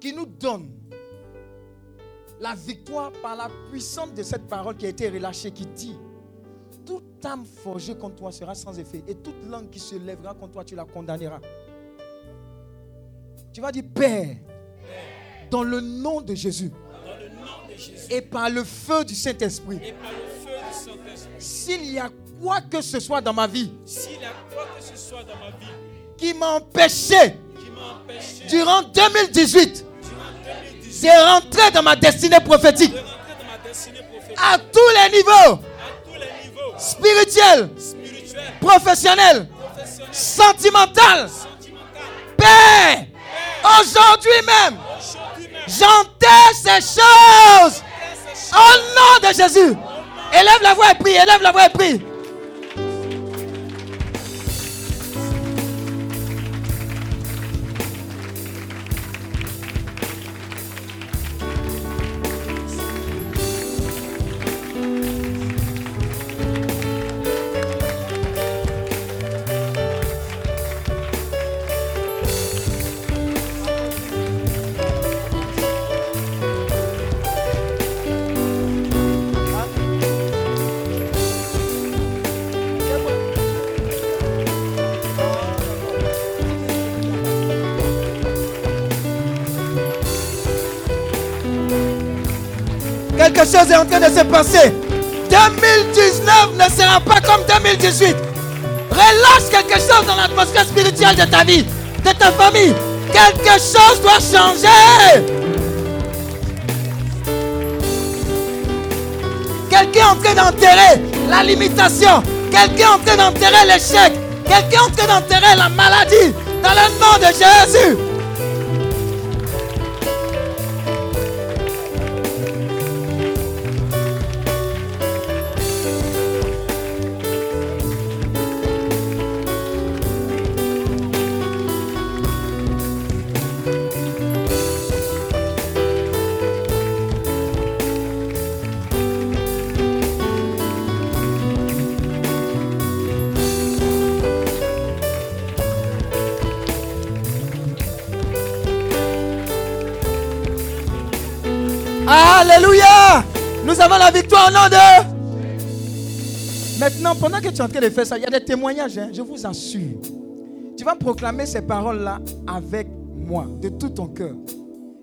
[SPEAKER 8] qui nous donne la victoire par la puissance de cette parole qui a été relâchée, qui dit toute âme forgée contre toi sera sans effet, et toute langue qui se lèvera contre toi, tu la condamneras. Tu vas dire Père, dans le nom de Jésus, et par le feu du Saint-Esprit, s'il y a quoi que ce soit dans ma vie
[SPEAKER 5] s'il y a quoi que ce soit dans ma vie
[SPEAKER 8] qui
[SPEAKER 5] m'a empêché
[SPEAKER 8] durant 2018
[SPEAKER 5] durant 2018
[SPEAKER 8] de rentrer dans ma destinée prophétique.
[SPEAKER 5] de rentrer dans ma destinée prophétique.
[SPEAKER 8] À tous les niveaux,
[SPEAKER 5] à tous les niveaux,
[SPEAKER 8] spirituels,
[SPEAKER 5] spirituels,
[SPEAKER 8] professionnels,
[SPEAKER 5] professionnels,
[SPEAKER 8] sentimental, même,
[SPEAKER 5] Aujourd'hui même,
[SPEAKER 8] j'enterre ces choses au nom de Jésus. Élève la voix et prie, élève la voix et prie. Chose est en train de se passer. 2019 ne sera pas comme 2018. Relâche quelque chose dans l'atmosphère spirituelle de ta vie, de ta famille. Quelque chose doit changer. Quelqu'un est en train d'enterrer la limitation. Quelqu'un est en train d'enterrer l'échec. Quelqu'un est en train d'enterrer la maladie. Dans le nom de Jésus. Au nom de... Maintenant, pendant que tu es en train de faire ça, il y a des témoignages, hein, je vous assure. Tu vas proclamer ces paroles-là avec moi, de tout ton cœur.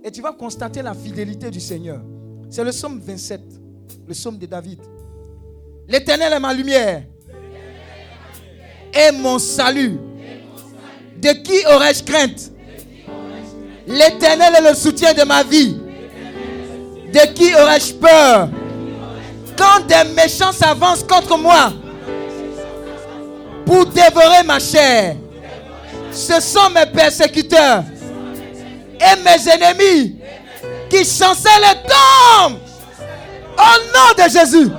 [SPEAKER 8] Et tu vas constater la fidélité du Seigneur. C'est le psaume 27, le psaume de David. L'éternel est ma lumière et mon salut. De qui aurais-je crainte? L'éternel est le soutien de ma vie. De qui aurais-je peur? Quand des méchants s'avancent contre moi pour dévorer ma chair, ce sont mes persécuteurs et mes ennemis qui chancellent les tombes. Au nom de Jésus,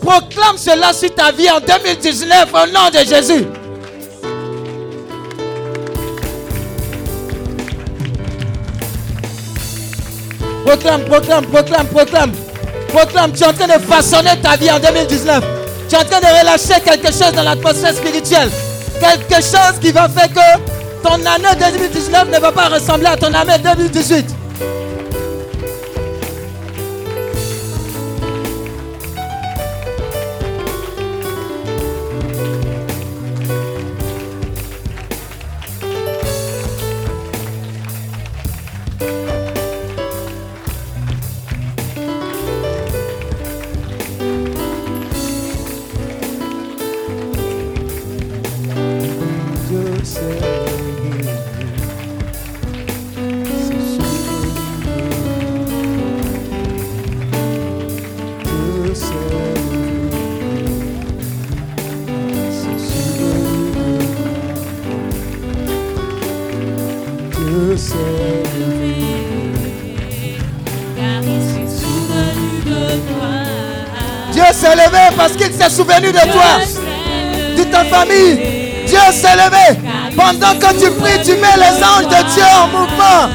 [SPEAKER 8] proclame cela sur ta vie en 2019 au nom de Jésus. Proclame, proclame, proclame, proclame. Proclame, tu es en train de façonner ta vie en 2019. Tu es en train de relâcher quelque chose dans l'atmosphère spirituelle. Quelque chose qui va faire que ton année 2019 ne va pas ressembler à ton année 2018.
[SPEAKER 6] S'est souvenu de toi,
[SPEAKER 8] de ta famille. Dieu s'est levé. Pendant que tu pries, tu mets les anges de Dieu en mouvement.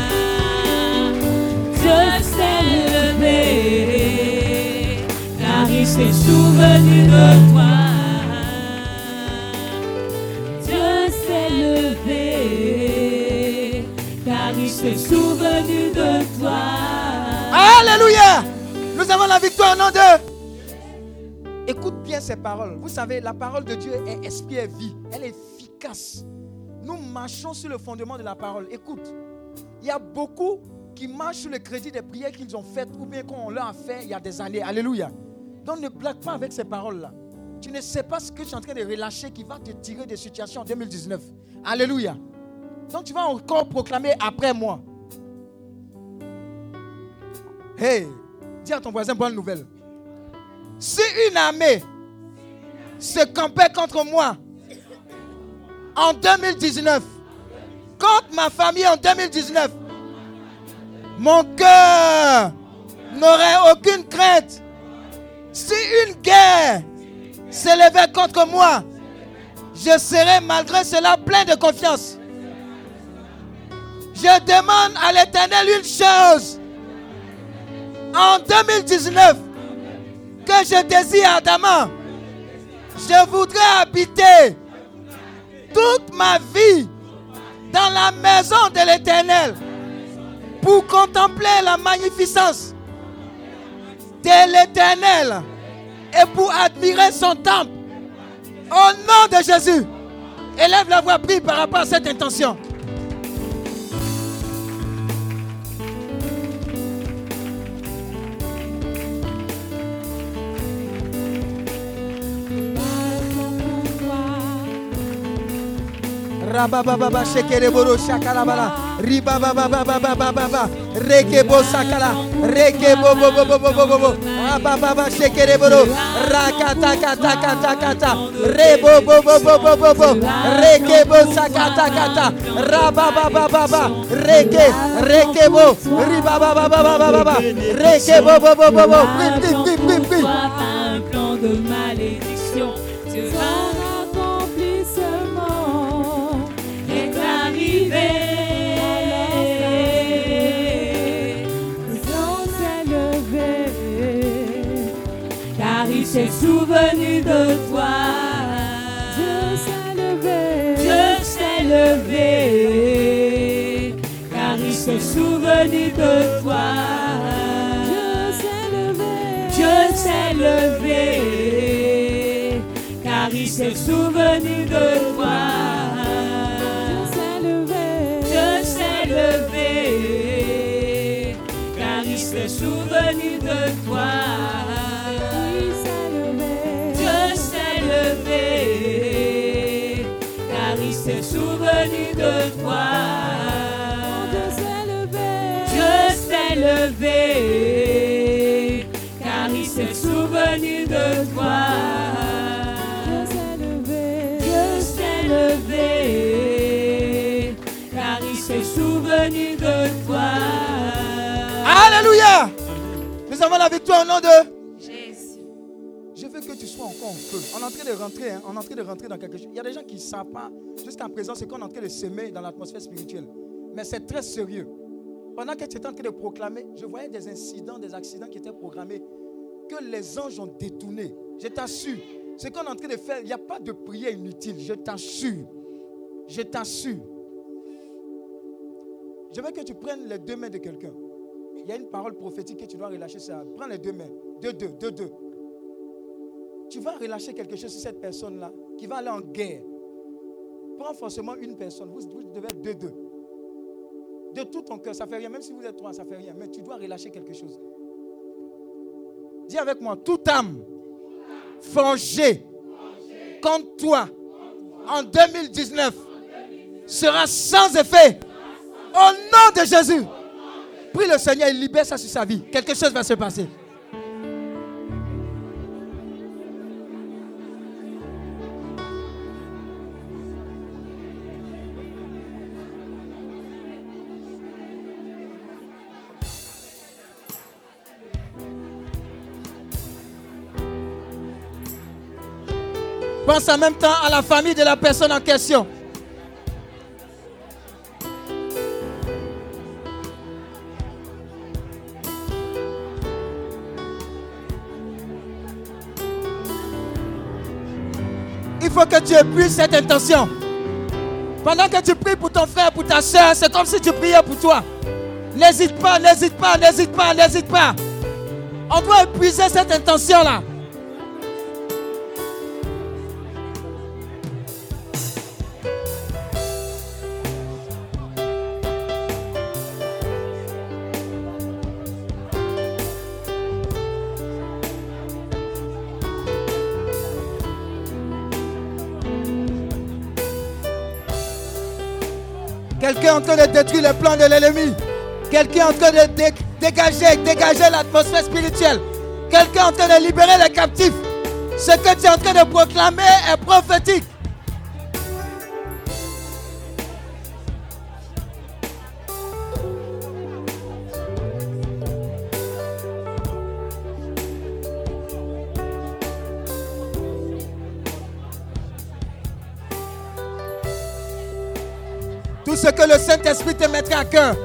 [SPEAKER 6] Dieu s'est levé, car il s'est souvenu de toi. Dieu s'est levé, car il s'est souvenu de toi.
[SPEAKER 8] Alléluia. Nous avons la victoire au nom de... Paroles. Vous savez, la parole de Dieu est esprit et vie. Elle est efficace. Nous marchons sur le fondement de la parole. Écoute, il y a beaucoup qui marchent sur le crédit des prières qu'ils ont faites ou bien qu'on leur a fait il y a des années. Alléluia. Donc ne blague pas avec ces paroles-là. Tu ne sais pas ce que tu es en train de relâcher qui va te tirer des situations en 2019. Alléluia. Donc tu vas encore proclamer après moi. Hey, dis à ton voisin bonne nouvelle. Si une armée se campait contre moi en 2019, contre ma famille en 2019, mon cœur n'aurait aucune crainte. Si une guerre s'élevait contre moi, je serais malgré cela plein de confiance. Je demande à l'Éternel une chose. En 2019, que je désire ardemment, je voudrais habiter toute ma vie dans la maison de l'Éternel pour contempler la magnificence de l'Éternel et pour admirer son temple. Au nom de Jésus, élève la voix, prie par rapport à cette intention. Rabababa shekereboro shakalabala. Ribababababababa. Rekebo sakala. Rekebo bo bo bo bo bo bo bo. Rabababa shekereboro. Rakatakatakata. Rebo bo bo bo bo bo bo. Rekebo sakatakata. Rabababababa. Reke. Rekebo. Ribabababababa. Rekebo bo bo bo bo. Prie, prie,
[SPEAKER 11] s'est souvenu de toi. Dieu s'est levé, Dieu s'est levé, car il s'est souvenu de toi. Dieu s'est levé, Dieu s'est levé, car il s'est souvenu de toi. Dieu s'est levé, car il s'est souvenu de toi. De toi. Dieu s'est levé, car il s'est souvenu de toi. Dieu s'est levé, car il s'est souvenu de toi.
[SPEAKER 8] Alléluia. Nous avons la victoire au nom de On est en train de rentrer, hein, on est en train de rentrer dans quelque chose. Il y a des gens qui ne savent pas, jusqu'à présent, ce qu'on est en train de s'aimer dans l'atmosphère spirituelle. Mais c'est très sérieux. Pendant que tu étais en train de proclamer, je voyais des incidents, des accidents qui étaient programmés, que les anges ont détournés. Je t'assure, ce qu'on est en train de faire, il n'y a pas de prière inutile. Je t'assure. Je t'assure. Je veux que tu prennes les deux mains de quelqu'un. Il y a une parole prophétique que tu dois relâcher. Ça. Prends les deux mains. Deux, deux, deux, deux. Tu vas relâcher quelque chose sur cette personne-là qui va aller en guerre. Prends forcément une personne. Vous, vous devez être deux, deux. De tout ton cœur, ça fait rien. Même si vous êtes trois, ça fait rien. Mais tu dois relâcher quelque chose. Dis avec moi, toute âme forgée contre toi en 2019 sera sans effet. Au nom de Jésus. Prie le Seigneur, il libère ça sur sa vie. Quelque chose va se passer. Pense en même temps à la famille de la personne en question. Il faut que tu épuises cette intention. Pendant que tu pries pour ton frère, pour ta soeur, c'est comme si tu priais pour toi. N'hésite pas, n'hésite pas, n'hésite pas, n'hésite pas. On doit épuiser cette intention-là. Est en train de détruire les plans de l'ennemi. Quelqu'un est en train de dé- dégager, dégager l'atmosphère spirituelle. Quelqu'un est en train de libérer les captifs. Ce que tu es en train de proclamer est prophétique. Que le Saint-Esprit te mettra à cœur,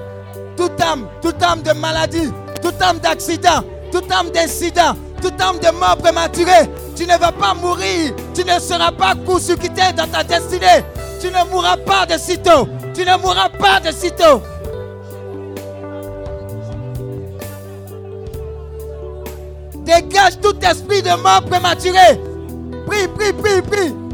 [SPEAKER 8] toute âme, toute âme de maladie, toute âme d'accident, toute âme d'incident, toute âme de mort prématurée, tu ne vas pas mourir, tu ne seras pas court-circuité dans ta destinée, tu ne mourras pas de sitôt, tu ne mourras pas de sitôt. Dégage tout esprit de mort prématurée. Prie, prie, prie, prie.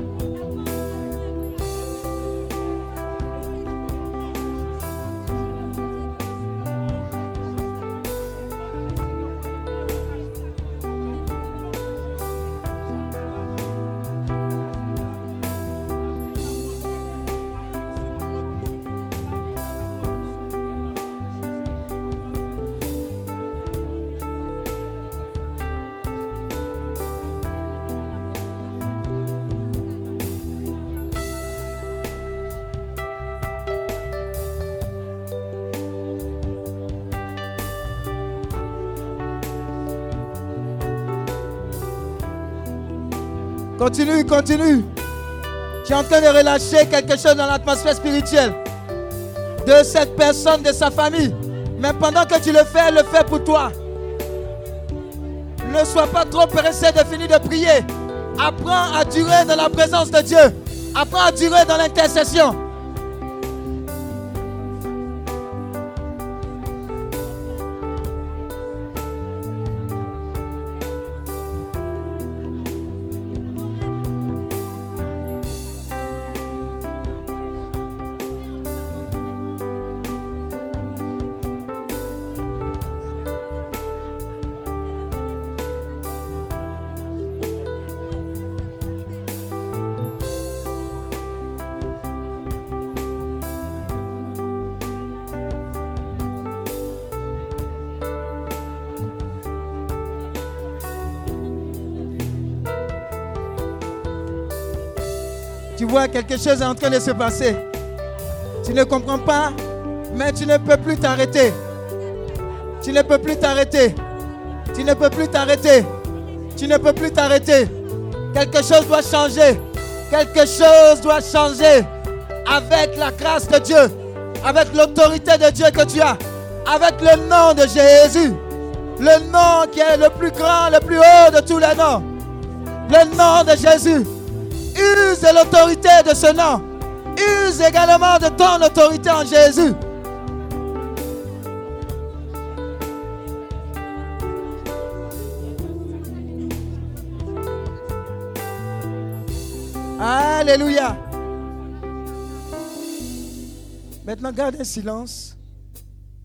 [SPEAKER 8] Continue, continue. Tu es en train de relâcher quelque chose dans l'atmosphère spirituelle de cette personne, de sa famille. Mais pendant que tu le fais, le fais pour toi. Ne sois pas trop pressé de finir de prier. Apprends à durer dans la présence de Dieu. Apprends à durer dans l'intercession. Quelque chose est en train de se passer. Tu ne comprends pas, mais tu ne peux plus t'arrêter. Tu ne peux plus t'arrêter. Tu ne peux plus t'arrêter. Tu ne peux plus t'arrêter. Quelque chose doit changer. Quelque chose doit changer. Avec la grâce de Dieu. Avec l'autorité de Dieu que tu as. Avec le nom de Jésus. Le nom qui est le plus grand, le plus haut de tous les noms. Le nom de Jésus. Use l'autorité de ce nom. Use également de ton autorité en Jésus. Alléluia. Maintenant, garde un silence.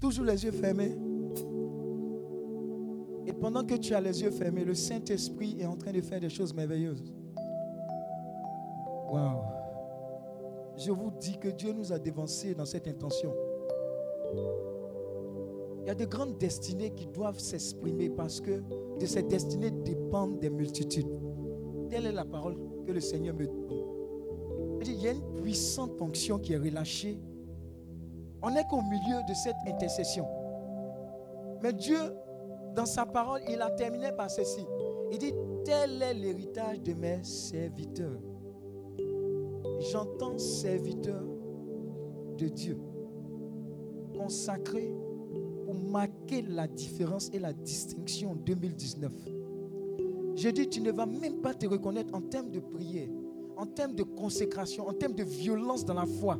[SPEAKER 8] Toujours les yeux fermés. Et pendant que tu as les yeux fermés, le Saint-Esprit est en train de faire des choses merveilleuses. Je vous dis que Dieu nous a dévancés dans cette intention. Il y a de grandes destinées qui doivent s'exprimer parce que de ces destinées dépendent des multitudes. Telle est la parole que le Seigneur me donne. Il y a une puissante onction qui est relâchée. On n'est qu'au milieu de cette intercession. Mais Dieu, dans sa parole, il a terminé par ceci. Il dit, tel est l'héritage de mes serviteurs. J'entends serviteur de Dieu, consacré pour marquer la différence et la distinction en 2019. Je dis, tu ne vas même pas te reconnaître en termes de prière, en termes de consécration, en termes de violence dans la foi,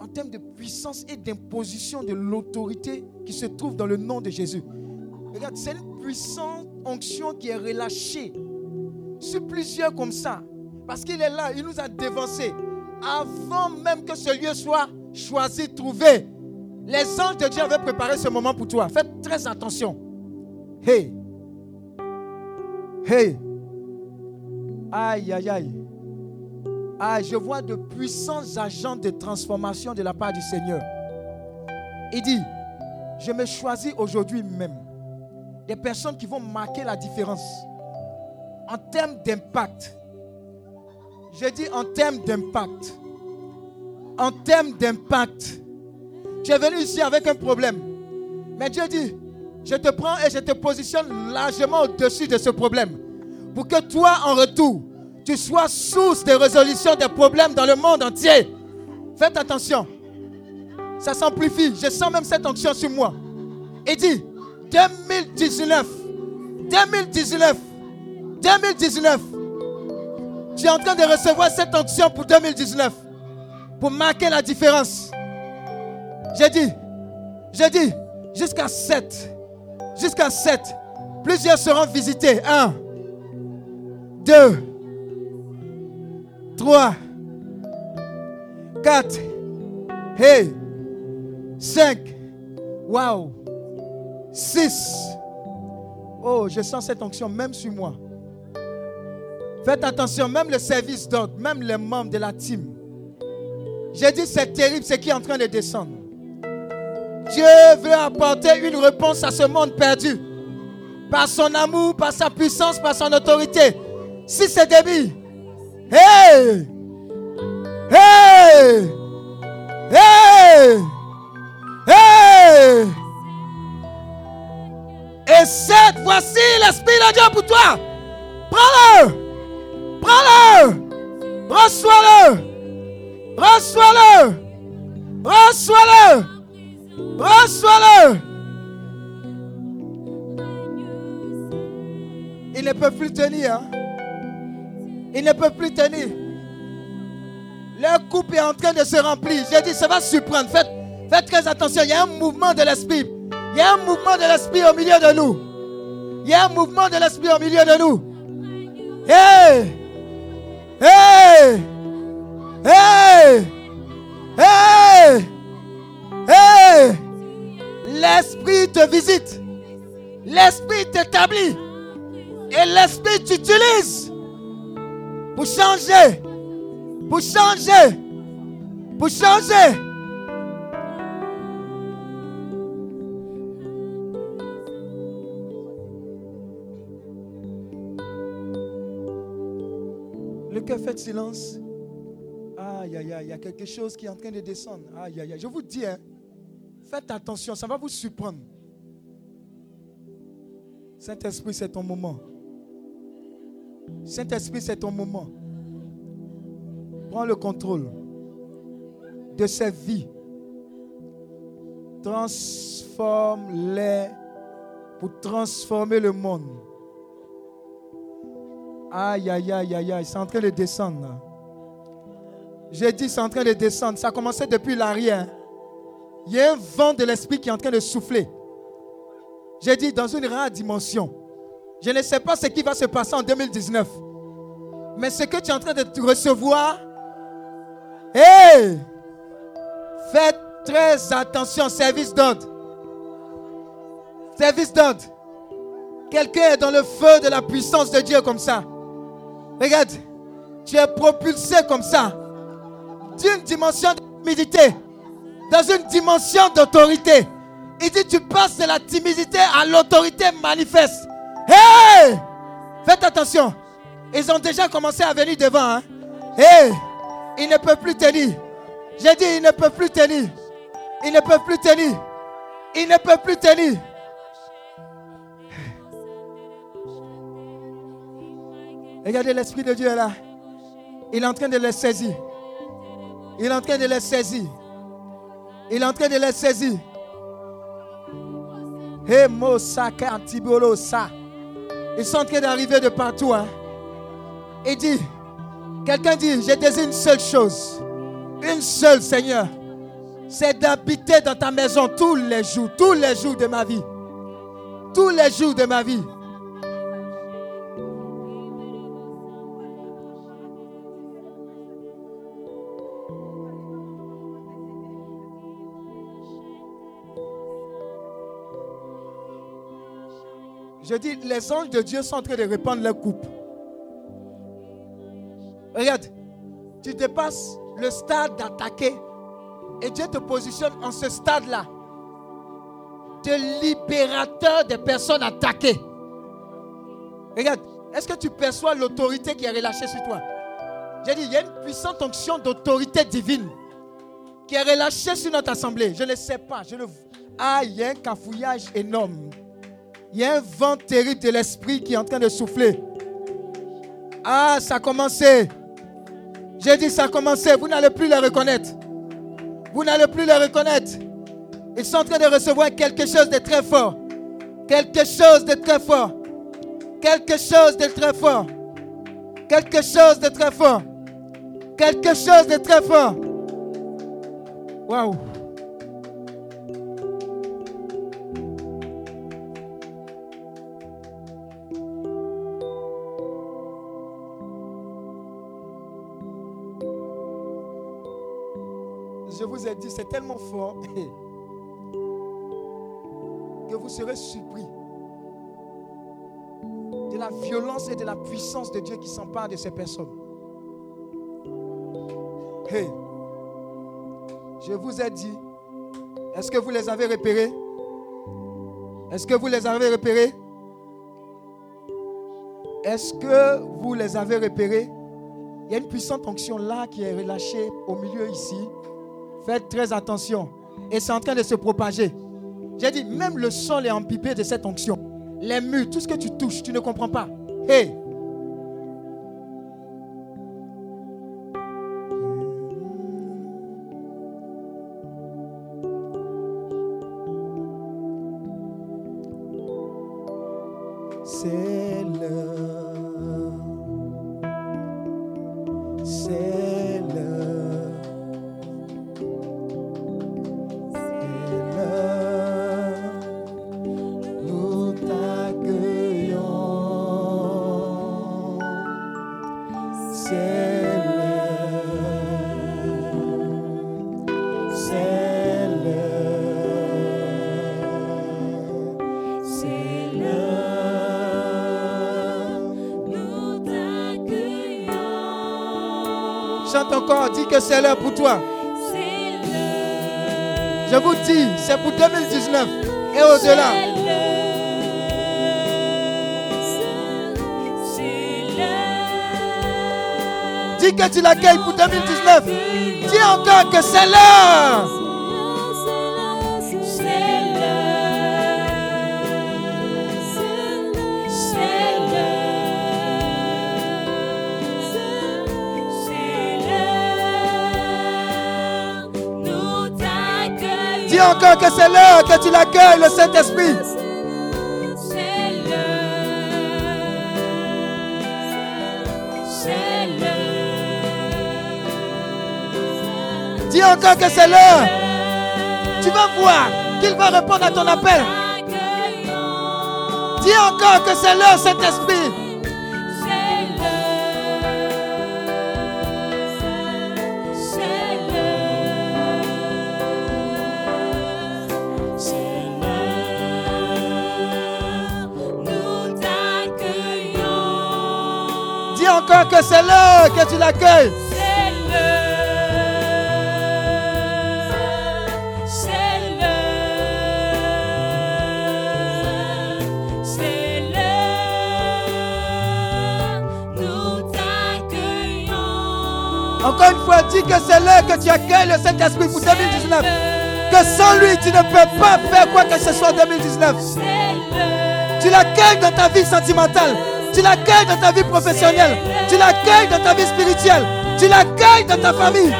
[SPEAKER 8] en termes de puissance et d'imposition de l'autorité qui se trouve dans le nom de Jésus. Regarde, c'est une puissante onction qui est relâchée sur plusieurs comme ça. Parce qu'il est là, il nous a dévancés. Avant même que ce lieu soit choisi, trouvé, les anges de Dieu avaient préparé ce moment pour toi. Faites très attention. Hey. Hey. Aïe, aïe, aïe. Ah, je vois de puissants agents de transformation de la part du Seigneur. Il dit, je me choisis aujourd'hui même des personnes qui vont marquer la différence en termes d'impact. Je dis en termes d'impact. En termes d'impact. Tu es venu ici avec un problème. Mais Dieu dit, je te prends et je te positionne largement au-dessus de ce problème. Pour que toi, en retour, tu sois source de résolution des problèmes dans le monde entier. Faites attention. Ça s'amplifie. Je sens même cette onction sur moi. Il dit, 2019, 2019, 2019, tu es en train de recevoir cette onction pour 2019. Pour marquer la différence. J'ai dit, j'ai dit, jusqu'à 7. Jusqu'à 7. Plusieurs seront visités. 1, 2, 3, 4, hey, 5, wow, 6. Oh, je sens cette onction même sur moi. Faites attention, même le service d'ordre, même les membres de la team. J'ai dit c'est terrible ce qui est en train de descendre. Dieu veut apporter une réponse à ce monde perdu. Par son amour, par sa puissance, par son autorité. Si c'est débit. Hey! Hey! Hey! Hey! Et cette, voici l'Esprit de Dieu pour toi. Prends-le! Prends-le. Reçois-le. Reçois-le. Reçois-le. Reçois-le. Il ne peut plus tenir. Hein. Il ne peut plus tenir. Le couple est en train de se remplir. J'ai dit, ça va surprendre. Faites, faites très attention. Il y a un mouvement de l'esprit. Il y a un mouvement de l'esprit au milieu de nous. Il y a un mouvement de l'esprit au milieu de nous. Hey! Hey! Hey! Hey! Hey! L'Esprit te visite. L'Esprit t'établit. Et l'Esprit t'utilise pour changer. Pour changer. Pour changer. Fait silence. Aïe, aïe, aïe, il y a quelque chose qui est en train de descendre. Aïe, aïe, aïe. Je vous dis, hein, faites attention, ça va vous surprendre. Saint-Esprit, c'est ton moment. Saint-Esprit, c'est ton moment. Prends le contrôle de cette vie. Transforme-les pour transformer le monde. Aïe, aïe, aïe, aïe, aïe, c'est en train de descendre. J'ai dit, c'est en train de descendre. Ça a commencé depuis l'arrière. Il y a un vent de l'esprit qui est en train de souffler. J'ai dit, dans une rare dimension. Je ne sais pas ce qui va se passer en 2019. Mais ce que tu es en train de recevoir, hé, faites très attention, service d'ordre. Service d'ordre. Quelqu'un est dans le feu de la puissance de Dieu comme ça. Regarde, tu es propulsé comme ça d'une dimension de timidité dans une dimension d'autorité. Il dit tu passes de la timidité à l'autorité manifeste. Hey! Faites attention. Ils ont déjà commencé à venir devant. Hein? Hey! Ils ne peuvent plus tenir. J'ai dit, ils ne peuvent plus tenir. Ils ne peuvent plus tenir. Ils ne peuvent plus tenir. Regardez, l'Esprit de Dieu là. Il est en train de les saisir. Il est en train de les saisir. Il est en train de les saisir. Ils sont en train d'arriver de partout. Hein. Il dit, quelqu'un dit, j'ai désiré une seule chose. Une seule, Seigneur. C'est d'habiter dans ta maison tous les jours, tous les jours de ma vie. Tous les jours de ma vie. Je dis, les anges de Dieu sont en train de répandre leur coupe. Regarde, tu dépasses le stade d'attaquer. Et Dieu te positionne en ce stade-là. De libérateur des personnes attaquées. Regarde, est-ce que tu perçois l'autorité qui est relâchée sur toi? J'ai dit, il y a une puissante onction d'autorité divine qui est relâchée sur notre assemblée. Je ne sais pas. Je ne... Ah, il y a un cafouillage énorme. Il y a un vent terrible de l'esprit qui est en train de souffler. Ah, ça a commencé. J'ai dit, ça a commencé. Vous n'allez plus les reconnaître. Vous n'allez plus les reconnaître. Ils sont en train de recevoir quelque chose de très fort. Quelque chose de très fort. Quelque chose de très fort. Quelque chose de très fort. Quelque chose de très fort. Waouh. Vous ai dit, c'est tellement fort que vous serez surpris de la violence et de la puissance de Dieu qui s'empare de ces personnes. Hey, je vous ai dit, est-ce que vous les avez repérés? Est-ce que vous les avez repérés? Est-ce que vous les avez repérés? Il y a une puissante onction là qui est relâchée au milieu ici. Faites très attention. Et c'est en train de se propager. J'ai dit, même le sol est empipé de cette onction. Les murs, tout ce que tu touches, tu ne comprends pas. Hey! C'est l'heure pour toi. Je vous dis, c'est pour 2019 et au-delà. Dis que tu l'accueilles pour 2019. Dis encore que c'est l'heure. Que c'est l'heure que tu l'accueilles, le Saint-Esprit. Dis encore que c'est l'heure. Tu vas voir qu'il va répondre à ton appel. Dis encore que c'est l'heure, Saint-Esprit.
[SPEAKER 6] C'est l'heure
[SPEAKER 8] que tu l'accueilles.
[SPEAKER 6] C'est l'heure. C'est l'heure. C'est l'heure. Nous t'accueillons.
[SPEAKER 8] Encore une fois, dis que c'est l'heure que tu accueilles le Saint-Esprit pour 2019. Que sans lui, tu ne peux pas faire quoi que ce soit en 2019. Tu l'accueilles dans ta vie sentimentale. Tu l'accueilles dans ta vie professionnelle. Tu l'accueilles dans ta vie spirituelle. Tu l'accueilles dans ta famille.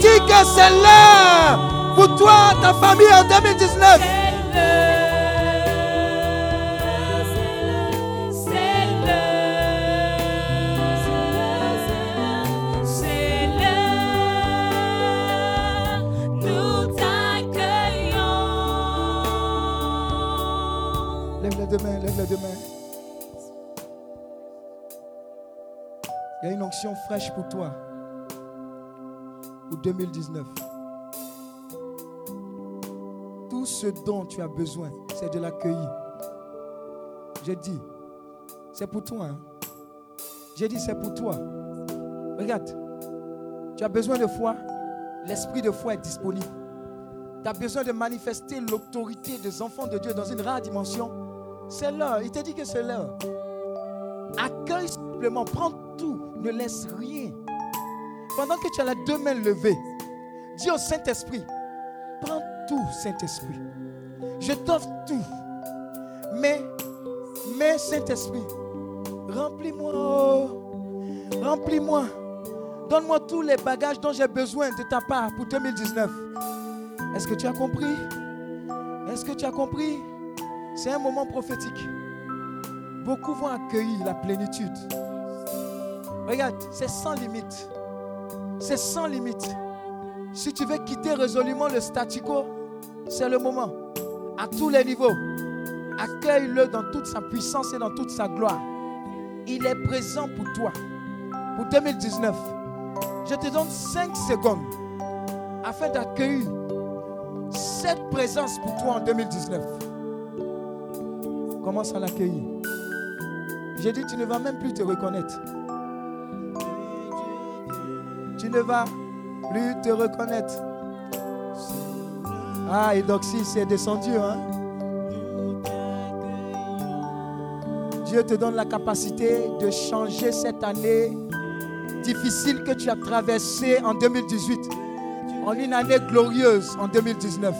[SPEAKER 8] Dis que c'est l'heure pour toi, ta famille en 2019.
[SPEAKER 6] C'est l'heure, nous t'accueillons.
[SPEAKER 8] Lève les deux mains, lève les deux mains. Une fraîche pour toi. Pour 2019. Tout ce dont tu as besoin, c'est de l'accueillir. J'ai dit, c'est pour toi. hein. J'ai dit, c'est pour toi. Regarde, Tu as besoin de foi. L'esprit de foi est disponible. Tu as besoin de manifester l'autorité des enfants de Dieu dans une rare dimension. C'est l'heure. Il te dit que c'est l'heure. Accueille simplement. Prends. Ne laisse rien. Pendant que tu as les deux mains levées, dis au Saint-Esprit, prends tout, Saint-Esprit. Je t'offre tout. Mais, mais, Saint-Esprit, remplis-moi. oh. Remplis-moi. Donne-moi tous les bagages dont j'ai besoin de ta part pour 2019. Est-ce que tu as compris? Est-ce que tu as compris? C'est un moment prophétique. Beaucoup vont accueillir la plénitude. Regarde, c'est sans limite. C'est sans limite. Si tu veux quitter résolument le statu quo, c'est le moment. À tous les niveaux. Accueille-le dans toute sa puissance et dans toute sa gloire. Il est présent pour toi. Pour 2019. Je te donne 5 secondes afin d'accueillir cette présence pour toi en 2019. Commence à l'accueillir. J'ai dit, tu ne vas même plus te reconnaître. Tu ne vas plus te reconnaître. Ah, et donc si c'est descendu, hein? Dieu te donne la capacité de changer cette année difficile que tu as traversée en 2018 en une année glorieuse en 2019.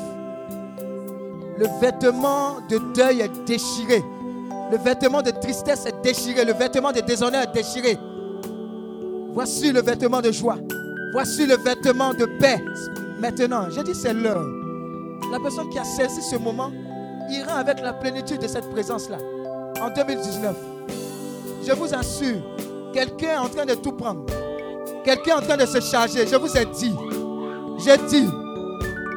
[SPEAKER 8] Le vêtement de deuil est déchiré. Le vêtement de tristesse est déchiré. Le vêtement de déshonneur est déchiré. Voici le vêtement de joie. Voici le vêtement de paix. Maintenant, j'ai dit c'est l'heure. La personne qui a saisi ce moment ira avec la plénitude de cette présence-là en 2019. Je vous assure, quelqu'un est en train de tout prendre. Quelqu'un est en train de se charger. Je vous ai dit. J'ai dit.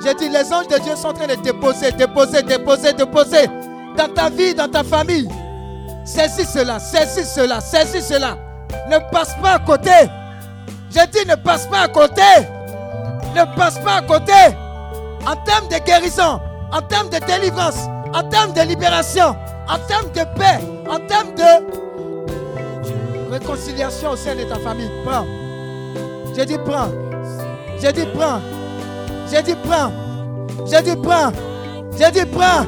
[SPEAKER 8] J'ai dit, les anges de Dieu sont en train de déposer, déposer, déposer, déposer dans ta vie, dans ta famille. Saisis cela, saisis cela, saisis cela. Ne passe pas à côté. J'ai dit, ne passe pas à côté. Ne passe pas à côté. En termes de guérison, en termes de délivrance, en termes de libération, en termes de paix, en termes de réconciliation au sein de ta famille. Prends. J'ai dit, prends. J'ai dit, prends. J'ai dit, prends. J'ai dit, prends. J'ai dit, prends.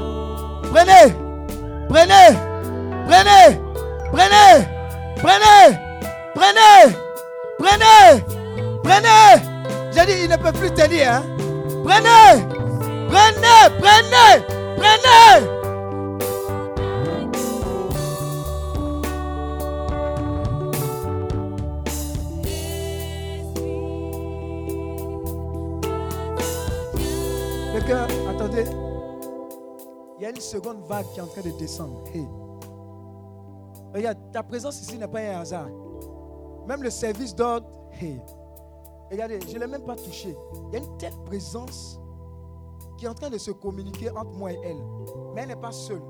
[SPEAKER 8] Prenez. Prenez. Prenez. Prenez. Prenez. Prenez. Prenez. Prenez. J'ai dit, il ne peut plus tenir. Hein? Prenez. Prenez. Prenez. Prenez. Le cœur, attendez. Il y a une seconde vague qui est en train de descendre. Hey. Regarde, ta présence ici n'est pas un hasard. Même le service d'ordre, hey. regardez, je ne l'ai même pas touché. Il y a une telle présence qui est en train de se communiquer entre moi et elle. Mais elle n'est pas seule.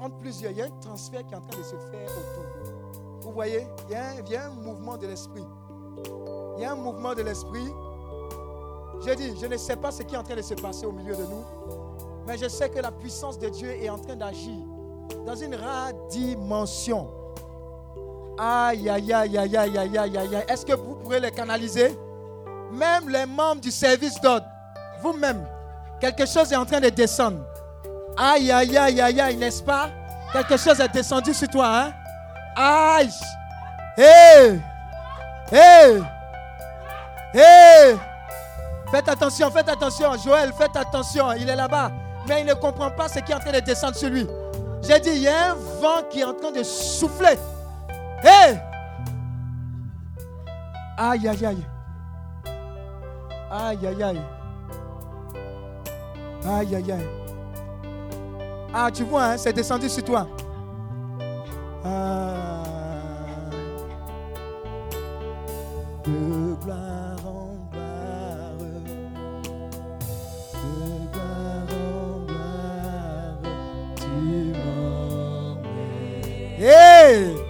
[SPEAKER 8] Entre plusieurs, il y a un transfert qui est en train de se faire autour. Vous voyez, il y a un, il y a un mouvement de l'esprit. Il y a un mouvement de l'esprit. J'ai dit, je ne sais pas ce qui est en train de se passer au milieu de nous, mais je sais que la puissance de Dieu est en train d'agir dans une rare dimension. Aïe, aïe, aïe, aïe, aïe, aïe, aïe, aïe. Est-ce que vous pourrez les canaliser? Même les membres du service d'ordre, vous-même, quelque chose est en train de descendre. Aïe, aïe, aïe, aïe, aïe, n'est-ce pas? Quelque chose est descendu sur toi, hein? Aïe Hé hey. Hé hey. Hé hey. Faites attention, faites attention. Joël, faites attention. Il est là-bas. Mais il ne comprend pas ce qui est en train de descendre sur lui. J'ai dit, il y a un vent qui est en train de souffler Hé Aïe, aïe, aïe. Aïe, aïe, aïe. Aïe, aïe, aïe. Ah, tu vois, hein, c'est descendu sur toi. Ah. De gloire en gloire. De gloire en gloire. Tu m'emmènes. Hey!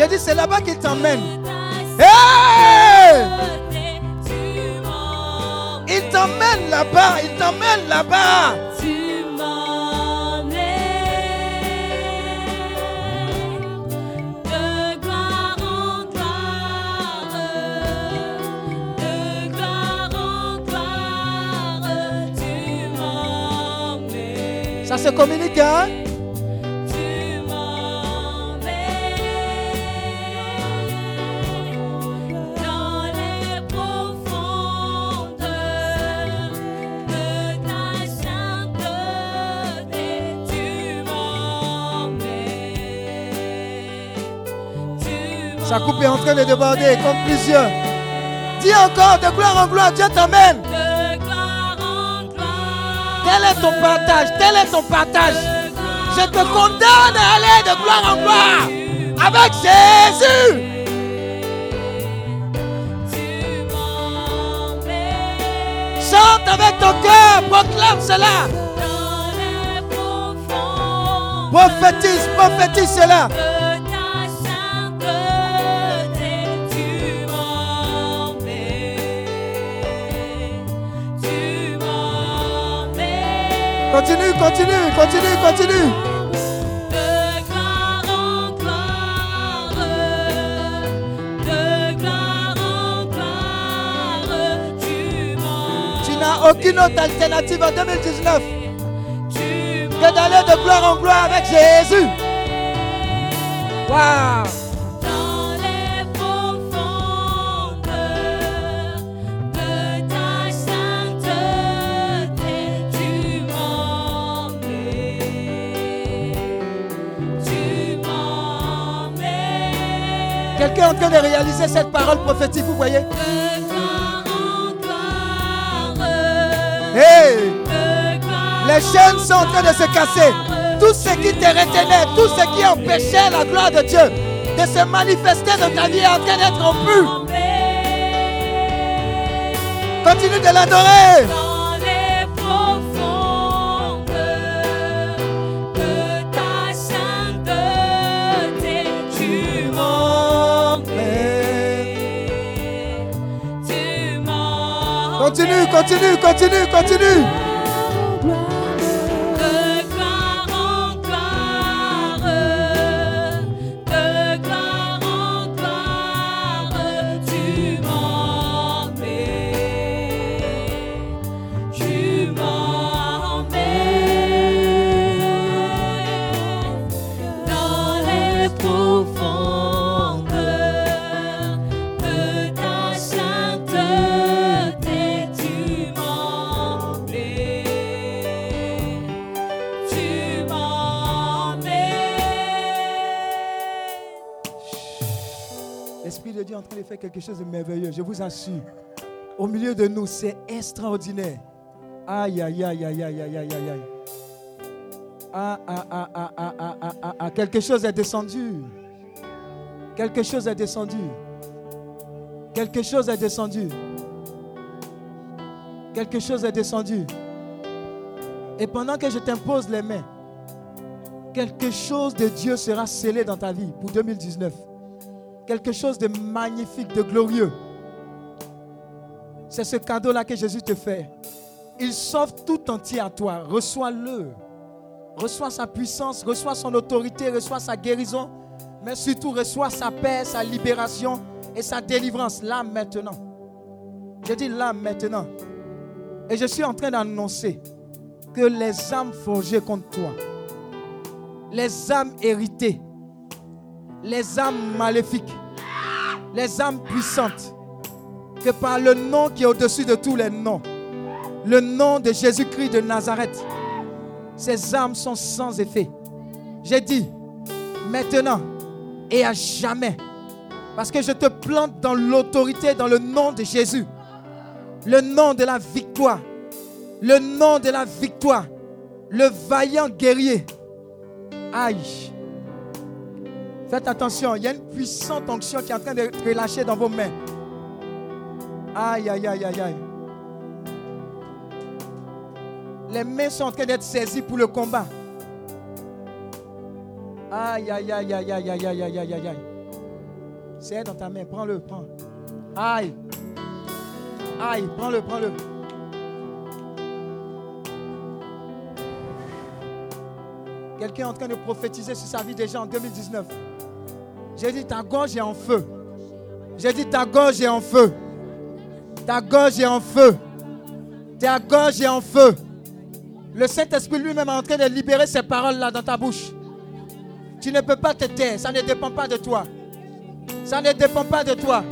[SPEAKER 8] J'ai dit, c'est là-bas qu'il t'emmène. Il t'emmène là-bas, il t'emmène là-bas.
[SPEAKER 6] Tu de gloire en gloire, de gloire en gloire, tu m'emmènes. Ça se communique, hein?
[SPEAKER 11] Sa coupe est en train de déborder comme plusieurs. Dis encore de gloire en gloire, Dieu t'amène.
[SPEAKER 6] de gloire en gloire.
[SPEAKER 11] Tel est ton partage, tel est ton partage. Je te condamne à aller de gloire en gloire avec Jésus. Chante avec ton cœur, proclame cela. Prophétise, prophétise cela. Continue, continue, continue, continue.
[SPEAKER 6] Tu
[SPEAKER 11] n'as aucune autre alternative en 2019
[SPEAKER 6] Tu
[SPEAKER 11] que d'aller de gloire en gloire avec Jésus. Waouh! Quelqu'un est en train de réaliser cette parole prophétique, vous voyez? Hey! Les chaînes sont en train de se casser. Tout ce qui te retenait, tout ce qui empêchait la gloire de Dieu de se manifester dans ta vie est en train d'être rompu. Continue de l'adorer. Continue, continue, continue, continue. Quelque chose de merveilleux, je vous assure. Au milieu de nous, c'est extraordinaire. Aïe, aïe, aïe, aïe, aïe, aïe, aïe, aïe, aïe. Ah, ah, ah, ah, ah, ah, ah, ah, ah, quelque chose est descendu. Quelque chose est descendu. Quelque chose est descendu. Quelque chose est descendu. Et pendant que je t'impose les mains, quelque chose de Dieu sera scellé dans ta vie pour 2019 quelque chose de magnifique, de glorieux. C'est ce cadeau-là que Jésus te fait. Il s'offre tout entier à toi. Reçois-le. Reçois sa puissance, reçois son autorité, reçois sa guérison, mais surtout reçois sa paix, sa libération et sa délivrance là maintenant. Je dis là maintenant. Et je suis en train d'annoncer que les âmes forgées contre toi, les âmes héritées, les âmes maléfiques, les âmes puissantes, que par le nom qui est au-dessus de tous les noms, le nom de Jésus-Christ de Nazareth, ces âmes sont sans effet. J'ai dit, maintenant et à jamais, parce que je te plante dans l'autorité, dans le nom de Jésus, le nom de la victoire, le nom de la victoire, le vaillant guerrier. Aïe. Faites attention, il y a une puissante onction qui est en train de être relâchée dans vos mains. Aïe, aïe, aïe, aïe, aïe. Les mains sont en train d'être saisies pour le combat. Aïe, aïe, aïe, aïe, aïe, aïe, aïe, aïe, aïe, aïe, aïe. C'est dans ta main, prends-le, prends. Aïe. Aïe, prends-le, prends-le. Quelqu'un est en train de prophétiser sur sa vie déjà en 2019. J'ai dit, ta gorge est en feu. J'ai dit, ta gorge est en feu. Ta gorge est en feu. Ta gorge est en feu. Le Saint-Esprit lui-même est en train de libérer ces paroles-là dans ta bouche. Tu ne peux pas te taire. Ça ne dépend pas de toi. Ça ne dépend pas de toi.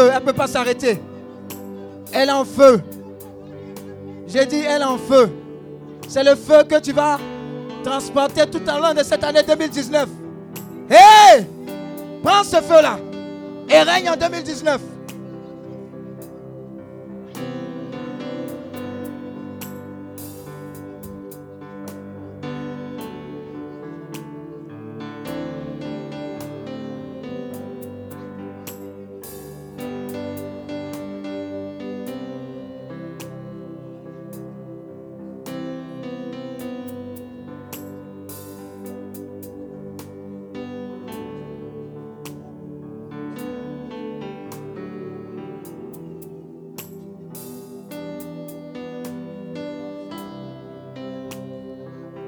[SPEAKER 11] Elle ne peut pas s'arrêter. Elle est en feu. J'ai dit, elle est en feu. C'est le feu que tu vas transporter tout au long de cette année 2019. Hé! Prends ce feu-là et règne en 2019.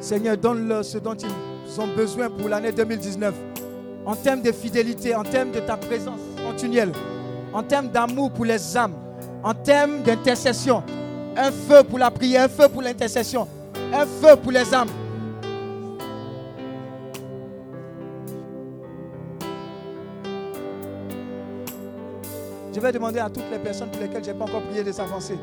[SPEAKER 11] Seigneur, donne-leur ce dont ils ont besoin pour l'année 2019. En termes de fidélité, en termes de ta présence continuelle, en termes d'amour pour les âmes, en termes d'intercession. Un feu pour la prière, un feu pour l'intercession, un feu pour les âmes. Je vais demander à toutes les personnes pour lesquelles je n'ai pas encore prié de s'avancer.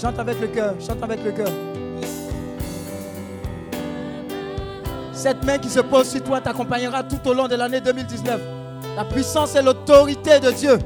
[SPEAKER 11] Chante avec le cœur, chante avec le cœur. Cette main qui se pose sur toi t'accompagnera tout au long de l'année 2019. La puissance et l'autorité de Dieu.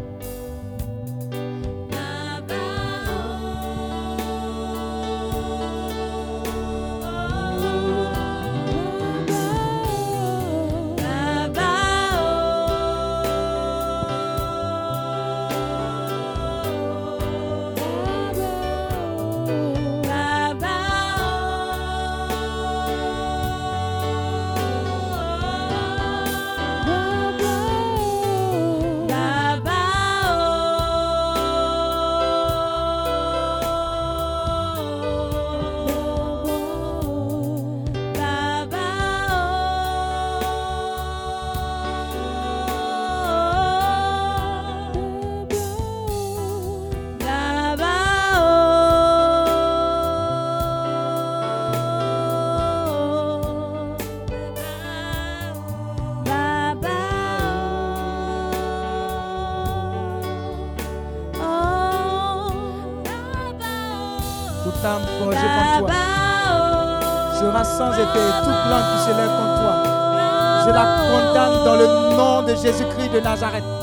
[SPEAKER 11] Je la condamne dans le nom de Jésus-Christ de Nazareth.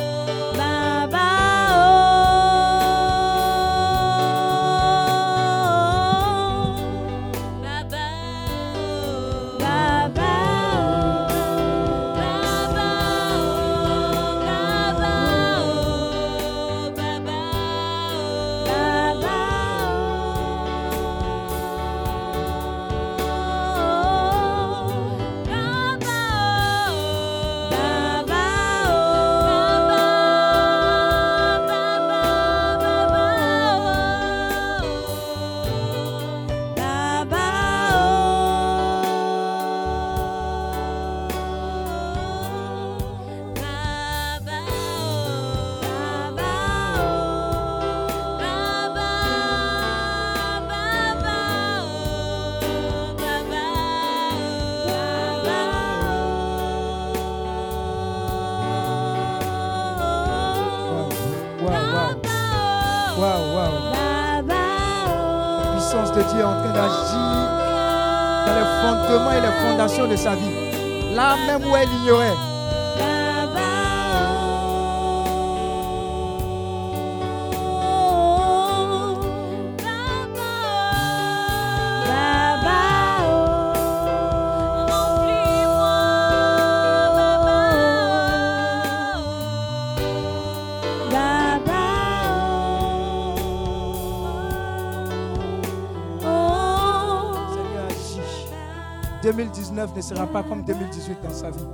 [SPEAKER 11] 2019 ne sera pas comme 2018 dans sa vie.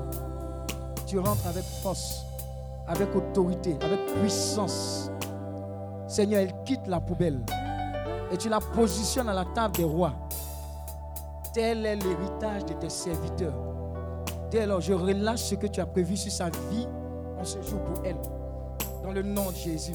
[SPEAKER 11] Tu rentres avec force, avec autorité, avec puissance. Seigneur, elle quitte la poubelle et tu la positionnes à la table des rois. Tel est l'héritage de tes serviteurs. Dès lors, je relâche ce que tu as prévu sur sa vie en ce jour pour elle. Dans le nom de Jésus.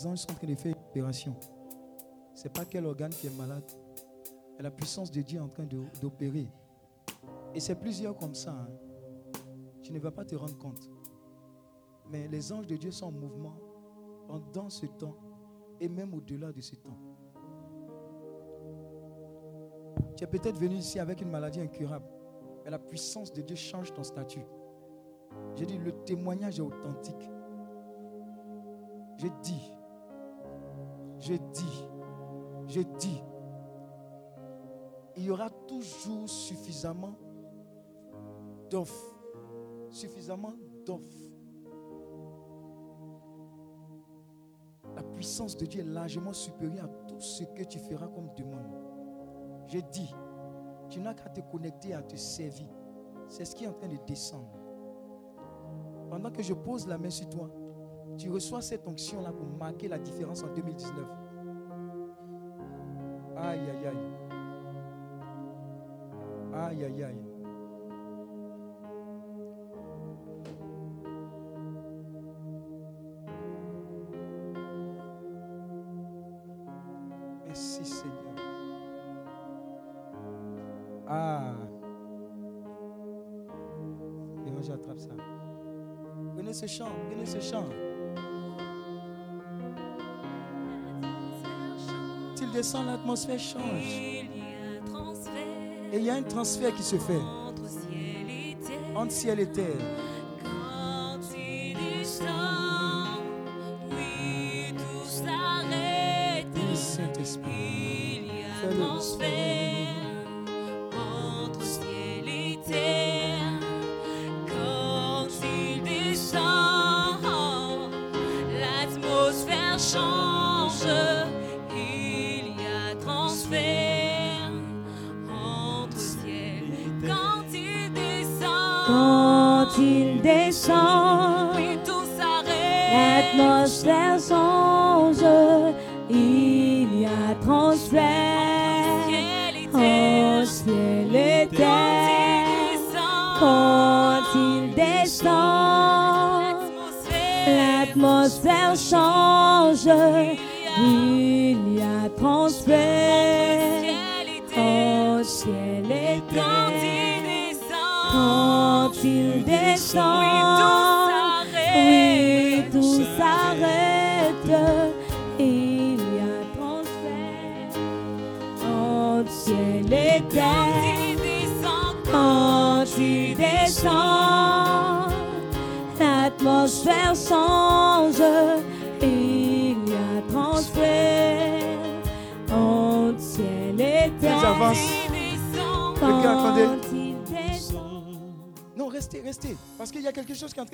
[SPEAKER 11] Des anges sont en train de faire une opération. Ce n'est pas quel organe qui est malade. La puissance de Dieu est en train d'opérer. Et c'est plusieurs comme ça. hein. Tu ne vas pas te rendre compte. Mais les anges de Dieu sont en mouvement pendant ce temps et même au-delà de ce temps. Tu es peut-être venu ici avec une maladie incurable. Mais la puissance de Dieu change ton statut. J'ai dit, le témoignage est authentique. Je dis, je dis, je dis, il y aura toujours suffisamment d'offres. Suffisamment d'offres. La puissance de Dieu est largement supérieure à tout ce que tu feras comme demande. Je dis, tu n'as qu'à te connecter, à te servir. C'est ce qui est en train de descendre. Pendant que je pose la main sur toi, tu reçois cette onction-là pour marquer la différence en 2019. Aïe, aïe, aïe. Aïe, aïe, aïe. Merci Seigneur. Ah. Et moi j'attrape ça. Prenez ce chant, prenez ce chant. S'il descend, l'atmosphère change. Et il y a un transfert qui se fait entre ciel et terre.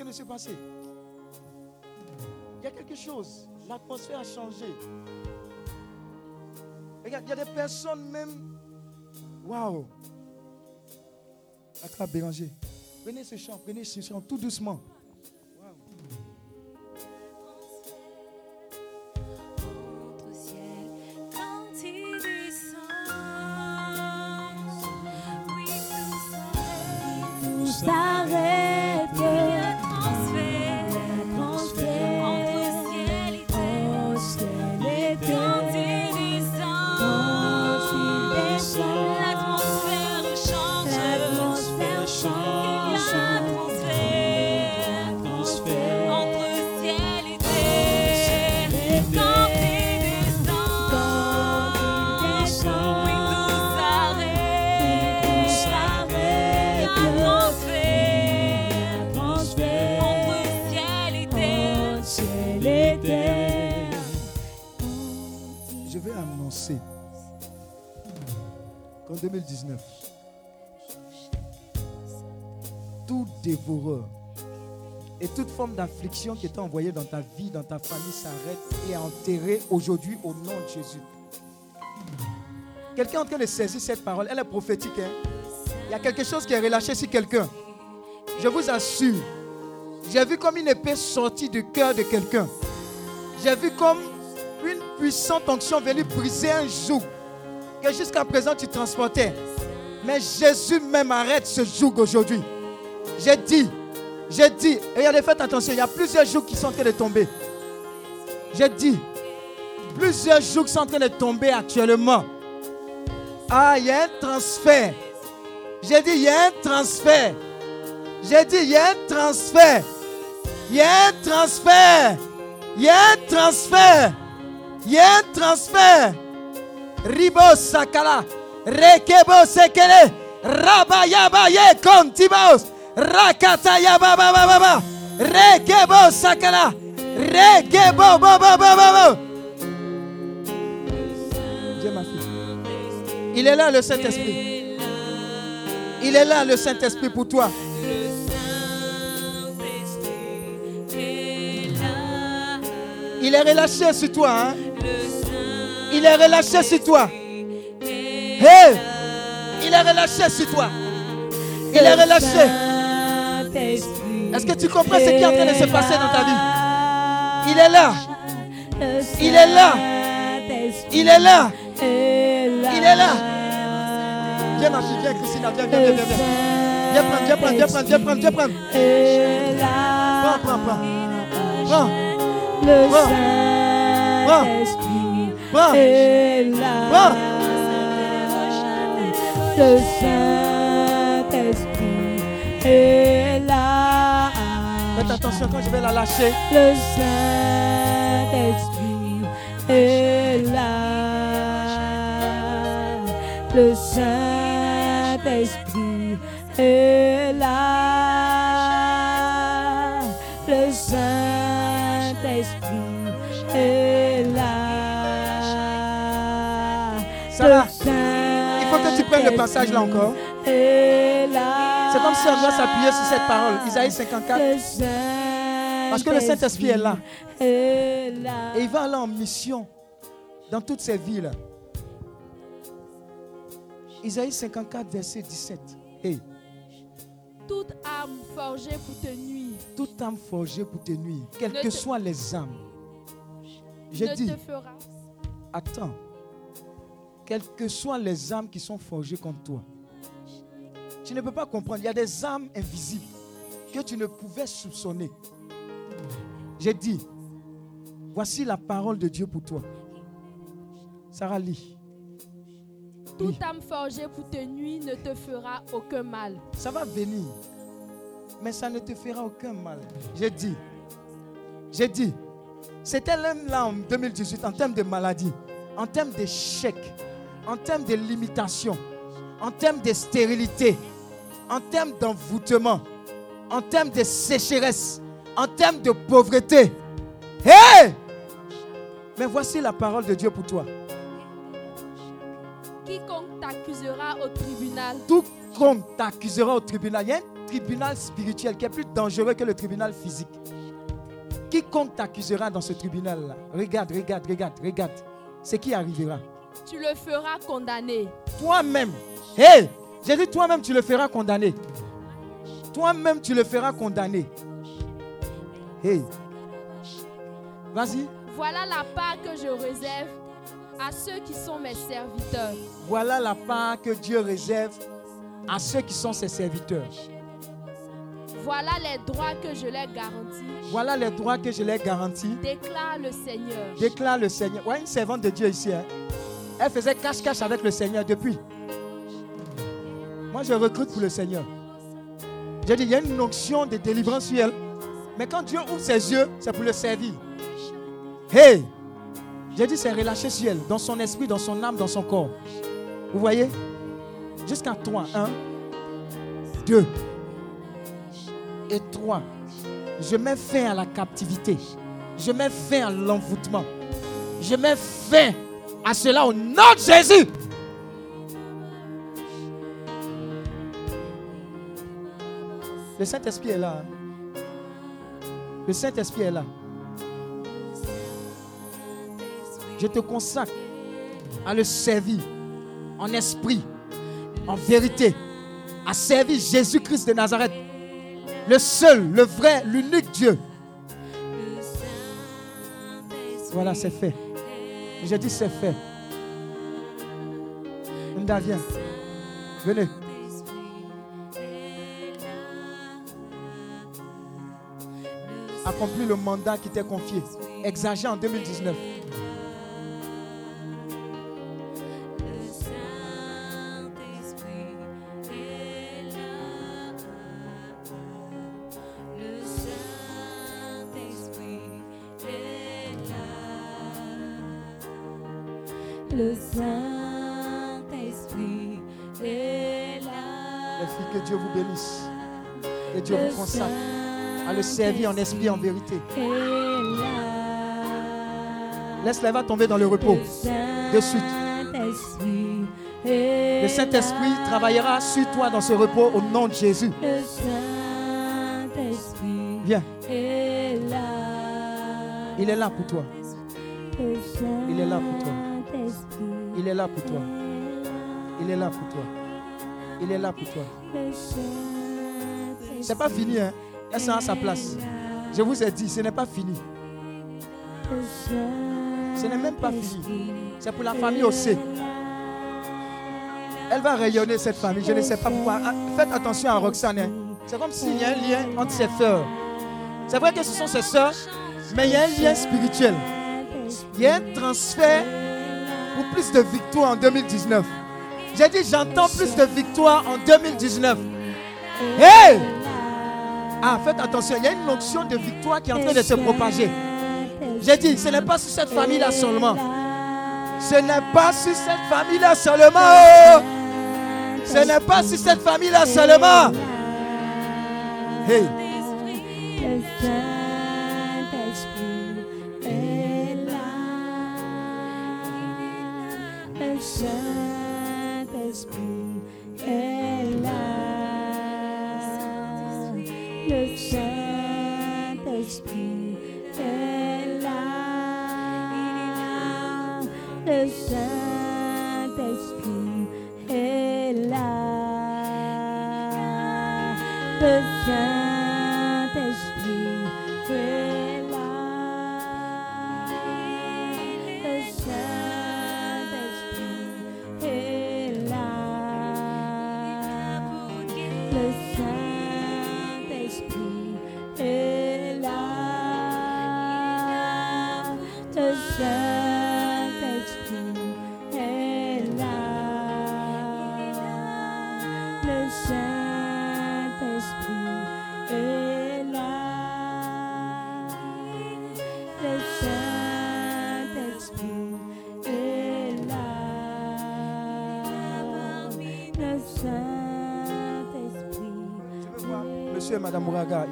[SPEAKER 8] De se passer. Il y a quelque chose. L'atmosphère a changé. Regarde, il y a des personnes même. Waouh. Attrape Béranger. Prenez ce chant, prenez ce chant tout doucement. 2019, tout dévoreur et toute forme d'affliction qui était envoyée dans ta vie, dans ta famille, s'arrête et est enterrée aujourd'hui au nom de Jésus. Quelqu'un est en train de saisir cette parole, elle est prophétique. hein. Il y a quelque chose qui est relâché sur quelqu'un. Je vous assure, j'ai vu comme une épée sortie du cœur de quelqu'un. J'ai vu comme une puissante onction venue briser un joug que jusqu'à présent tu transportais. Mais Jésus même arrête ce joug aujourd'hui. J'ai dit, j'ai dit, regardez, faites attention, il y a plusieurs jougs qui sont en train de tomber. J'ai dit, plusieurs jougs sont en train de tomber actuellement. Ah, il y a un transfert. J'ai dit, il y a un transfert. J'ai dit, il y a un transfert. Il y a un transfert. Il y a un transfert. Il y a un transfert. Ribo Sakala. Rekebo Sekele. Rabayabaye Kontibos. Rakata Yababa Baba. Rekebo Sakala. Rekebo Baba Baba. Viens ma. Il est là le Saint-Esprit. Il est là le Saint-Esprit pour toi. Il est relâché sur toi. hein. Il est relâché sur toi. Hey! Il est relâché sur toi. Il est relâché. Est-ce que tu comprends ce qui est en train de se passer dans ta vie? Il est là. Il est là. Il est là. Il est là. Viens ma fille, viens Christina, viens, viens, viens, viens. viens. Prendre, viens prendre, viens prendre, viens prendre, viens prendre. Prends, prends, prends. Prends. Prends.
[SPEAKER 6] Là. Le Saint-Esprit est là.
[SPEAKER 8] Faites attention quand je vais la lâcher.
[SPEAKER 6] Le Saint-Esprit est là. Le Saint-Esprit est là. Le
[SPEAKER 8] passage là encore. C'est comme si on doit s'appuyer sur cette parole. Isaïe 54.
[SPEAKER 6] Le
[SPEAKER 8] Parce que le Saint-Esprit est là.
[SPEAKER 6] est là.
[SPEAKER 8] Et il va aller en mission dans toutes ces villes. Isaïe 54, verset 17. Hey,
[SPEAKER 10] Toute âme forgée pour te nuire
[SPEAKER 8] toute âme forgée pour te nuire, quelles que
[SPEAKER 10] te-
[SPEAKER 8] soient les âmes. J'ai
[SPEAKER 10] ne
[SPEAKER 8] dit,
[SPEAKER 10] te
[SPEAKER 8] attends. Quelles que soient les âmes qui sont forgées contre toi, tu ne peux pas comprendre. Il y a des âmes invisibles que tu ne pouvais soupçonner. J'ai dit, voici la parole de Dieu pour toi. Sarah lit.
[SPEAKER 10] Toute âme forgée pour te nuire ne te fera aucun mal.
[SPEAKER 8] Ça va venir. Mais ça ne te fera aucun mal. J'ai dit. J'ai dit. C'était là en 2018 en termes de maladie, en termes d'échec, en termes de limitation, en termes de stérilité, en termes d'envoûtement, en termes de sécheresse, en termes de pauvreté. Hé! Mais voici la parole de Dieu pour toi.
[SPEAKER 10] Quiconque t'accusera au tribunal,
[SPEAKER 8] Tout compte t'accusera au tribunal. Il y a un tribunal spirituel qui est plus dangereux que le tribunal physique. Quiconque t'accusera dans ce tribunal-là, regarde, regarde, regarde, regarde. C'est qui arrivera.
[SPEAKER 10] Tu le feras condamner.
[SPEAKER 8] Toi-même. Hé! J'ai dit toi-même, tu le feras condamner. Toi-même, tu le feras condamner. Hé! Vas-y.
[SPEAKER 10] Voilà la part que je réserve à ceux qui sont mes serviteurs.
[SPEAKER 8] Voilà la part que Dieu réserve à ceux qui sont ses serviteurs.
[SPEAKER 10] Voilà les droits que je leur garantis,
[SPEAKER 8] Voilà les droits que je leur garantis.
[SPEAKER 10] déclare le Seigneur.
[SPEAKER 8] Déclare le Seigneur. Ouais, une servante de Dieu ici. hein. Elle faisait cache-cache avec le Seigneur depuis. Moi, je recrute pour le Seigneur. J'ai dit, il y a une onction de délivrance sur elle. Mais quand Dieu ouvre ses yeux, c'est pour le servir. Hey! J'ai dit, c'est relâché sur elle, dans son esprit, dans son âme, dans son corps. Vous voyez? Jusqu'à toi. Un, deux et trois. Je mets fin à la captivité. Je mets fin à l'envoûtement. Je mets fin à cela au nom de Jésus. Le Saint-Esprit est là. hein. Le Saint-Esprit est là. Je te consacre à le servir en esprit, en vérité, à servir Jésus-Christ de Nazareth, le seul, le vrai, l'unique Dieu. Voilà, c'est fait. Je dis c'est fait. Nda, viens. Venez. Accomplis le mandat qui t'est confié. Exagère en 2019. Dieu vous consacre à le servir en esprit et en vérité. Laisse-la va tomber dans le repos. De suite. Le Saint-Esprit travaillera sur toi dans ce repos au nom de Jésus. Viens. Il est là pour toi. Il est là pour toi. Il est là pour toi. Il est là pour toi. Il est là pour toi.
[SPEAKER 6] Saint-Esprit
[SPEAKER 8] C'est pas fini, hein. Elle sera à sa place. Je vous ai dit, ce n'est pas fini. Ce n'est même pas fini. C'est pour la famille aussi. Elle va rayonner cette famille. Je ne sais pas pourquoi. Ah, Faites attention à Roxane. hein. C'est comme s'il y a un lien entre ses sœurs. C'est vrai que ce sont ses sœurs, mais il y a un lien spirituel. Il y a un transfert pour plus de victoires en 2019. J'ai dit, j'entends plus de victoires en 2019. Hey! Ah, faites attention, il y a une notion de victoire qui est en train de se propager. J'ai dit, ce n'est pas sur cette famille-là seulement. Ce n'est pas sur cette famille-là seulement. Ce n'est pas sur cette famille-là seulement. Hey,
[SPEAKER 6] Le Saint-Esprit Le Saint-Esprit est là. Le Saint-Esprit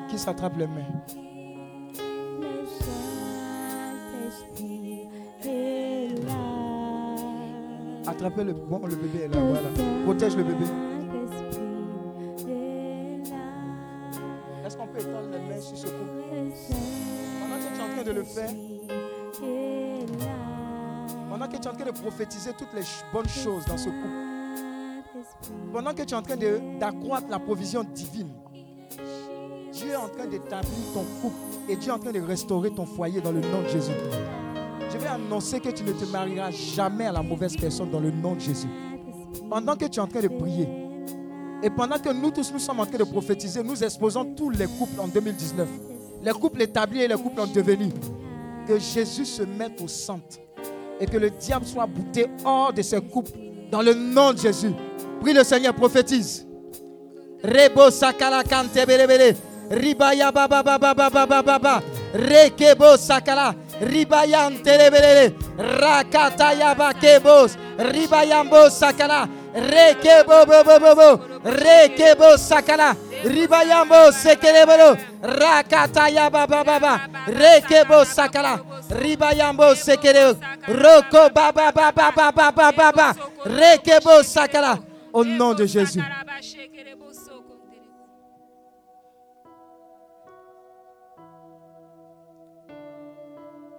[SPEAKER 8] qui s'attrapent les mains. Attrapez le bon, le bébé est là, voilà. Protège le bébé. Est-ce qu'on peut étendre les mains sur ce couple Pendant que tu es en train de le faire, pendant que tu es en train de prophétiser toutes les bonnes choses dans ce couple, pendant que tu es en train d'accroître la provision divine, Dieu est en train d'établir ton couple et Dieu est en train de restaurer ton foyer dans le nom de Jésus. Je vais annoncer que tu ne te marieras jamais à la mauvaise personne dans le nom de Jésus. Pendant que tu es en train de prier, et pendant que nous tous nous sommes en train de prophétiser, nous exposons tous les couples en 2019. Les couples établis et les couples en devenir. Que Jésus se mette au centre. Et que le diable soit bouté hors de ces couples. Dans le nom de Jésus. Prie le Seigneur, prophétise. Rebo sakala. Ribaya baba baba baba baba. Rekebo sakala. Ribayan telebelele. Rakata yaba kebos. Ribayambo sakala. Rekebo bo bo bo bo. Rekebo sakala. Ribayambo sekelebolo. Rakata yaba baba baba. Rekebo sakala. Ribayambo sekele. Roko baba baba baba baba baba. Rekebo sakala. Au nom de Jésus.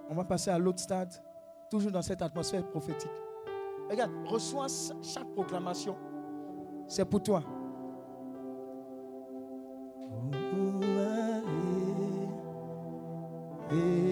[SPEAKER 8] On va passer à l'autre stade, toujours dans cette atmosphère prophétique. Regarde, reçois chaque proclamation. C'est pour toi. Pendant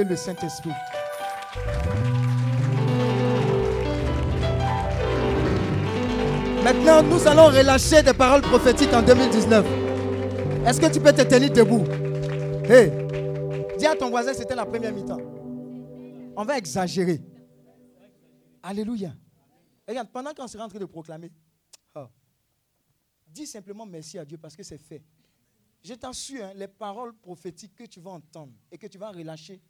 [SPEAKER 8] le Saint-Esprit? Maintenant, nous allons relâcher des paroles prophétiques en 2019. Est-ce que tu peux te tenir debout? Hey, dis à ton voisin, c'était la première mi-temps. On va exagérer. Alléluia. Regarde, pendant qu'on sera en train de proclamer, oh, dis simplement merci à Dieu parce que c'est fait. Je t'assure, hein, les paroles prophétiques que tu vas entendre et que tu vas relâcher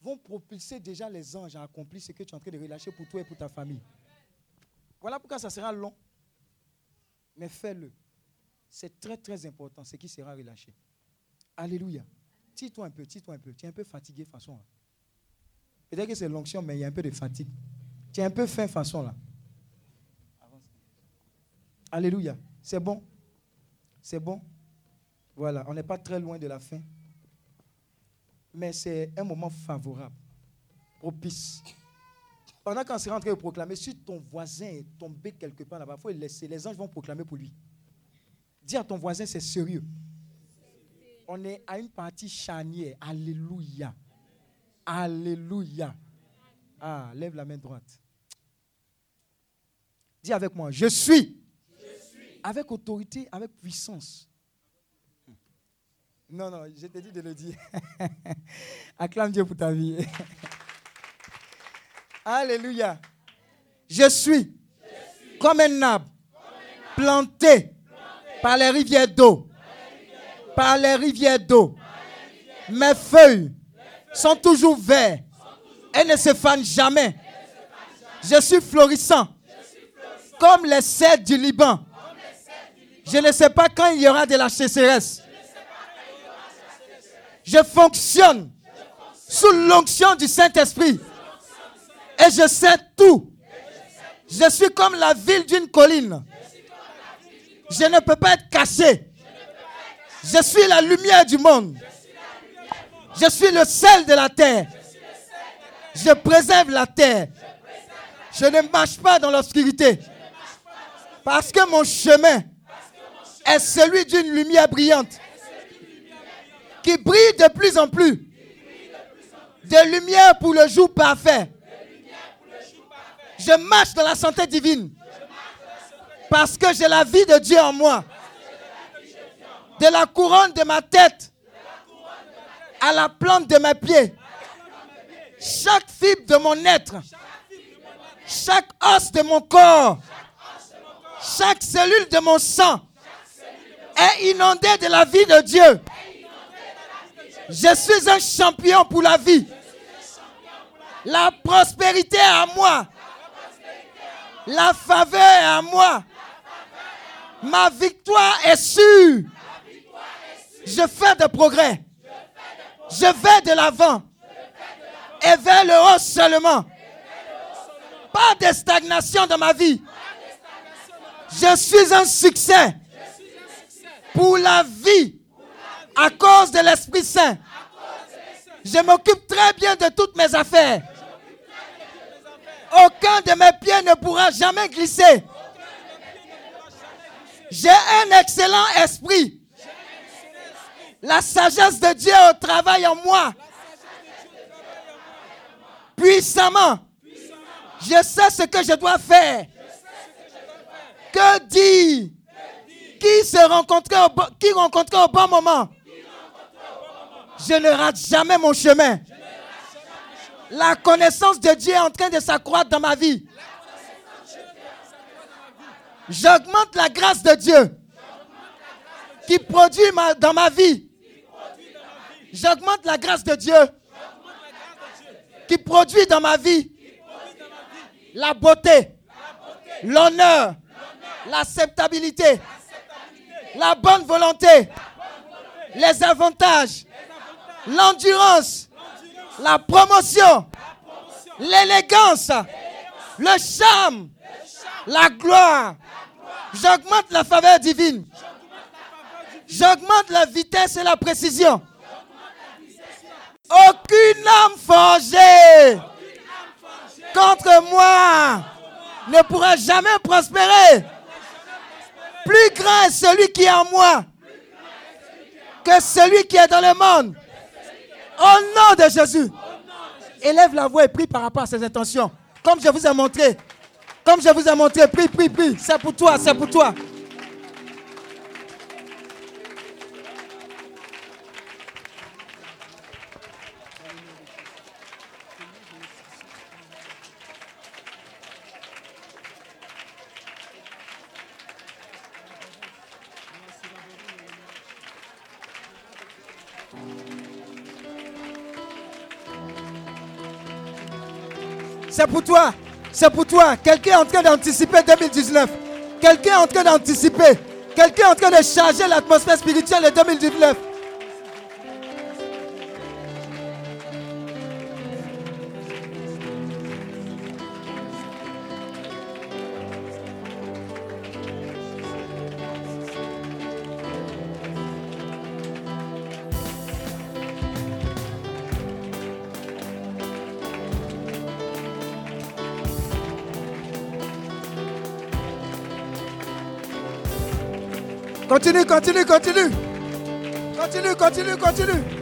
[SPEAKER 8] vont propulser déjà les anges à accomplir ce que tu es en train de relâcher pour toi et pour ta famille. Voilà pourquoi ça sera long. Mais fais-le. C'est très très important ce qui sera relâché. Alléluia. Tire-toi un peu, tire-toi un peu. Tu es un peu fatigué façon. là. Peut-être que c'est l'onction, mais il y a un peu de fatigue. Tu es un peu faim façon là. Alléluia. C'est bon. C'est bon. Voilà, on n'est pas très loin de la fin. Mais c'est un moment favorable, propice. Pendant qu'on sera en train proclamer, si ton voisin est tombé quelque part là-bas, il faut le laisser. Les anges vont proclamer pour lui. Dis à ton voisin, c'est sérieux. On est à une partie charnière. Alléluia. Alléluia. Ah, lève la main droite. Dis avec moi, je suis, avec autorité, avec puissance. Non, non, je t'ai dit de le dire. Acclame Dieu pour ta vie. Alléluia. Je suis, comme un arbre planté, par les rivières d'eau. Par les rivières d'eau. Mes feuilles sont toujours vertes. Elles ne se fanent jamais. Je suis florissant. Comme les cèdres du Liban. Je ne sais pas quand il y aura de la sécheresse. Je fonctionne sous l'onction du Saint-Esprit. Et je sais tout. Je suis comme la ville d'une colline. Je ne peux pas être caché. Je suis la lumière du monde. Je suis le sel de la terre. Je préserve la terre. Je ne marche pas dans l'obscurité. Parce que mon chemin est celui d'une lumière brillante qui brille de plus en plus. De lumière pour le jour parfait. Je marche dans la santé divine. Parce que j'ai la vie de Dieu en moi. De la couronne de ma tête à la plante de mes pieds. Chaque fibre de mon être, chaque os de mon corps, chaque cellule de mon sang est inondée de la vie de Dieu. Je suis un champion pour la vie. La prospérité à moi. La faveur est à moi. Ma victoire est sûre. Je fais des progrès. Je vais de l'avant. Et vers le haut seulement. Pas de stagnation dans ma vie. Je suis un succès pour la vie à cause de l'Esprit Saint. Je m'occupe très bien de toutes mes affaires. Aucun de mes pieds ne pourra jamais glisser. J'ai un excellent esprit. La sagesse de Dieu au travail en moi. Puissamment. Je sais ce que je dois faire. Que dire? Qui se rencontrer au, qui rencontrer au bon moment? Je ne rate jamais mon chemin. La connaissance de Dieu est en train de s'accroître dans ma vie. J'augmente la grâce de Dieu qui produit dans ma vie. J'augmente la grâce de Dieu qui produit dans ma vie la beauté, l'honneur, l'acceptabilité, la bonne volonté, les avantages, l'endurance, la promotion, l'élégance, le charme, la gloire. J'augmente la faveur divine. J'augmente la vitesse et la précision. Aucune âme forgée contre moi ne pourra jamais prospérer. Plus grand est celui qui est en moi que celui qui est dans le monde. Au nom de Jésus. Élève la voix et prie par rapport à ses intentions. Comme je vous ai montré. Comme je vous ai montré. Prie, prie, prie. C'est pour toi, c'est pour toi. C'est pour toi. C'est pour toi. Quelqu'un est en train d'anticiper 2019. Quelqu'un est en train d'anticiper. Quelqu'un est en train de charger l'atmosphère spirituelle de 2019. Continue, continue, continue. Continue, continue, continue.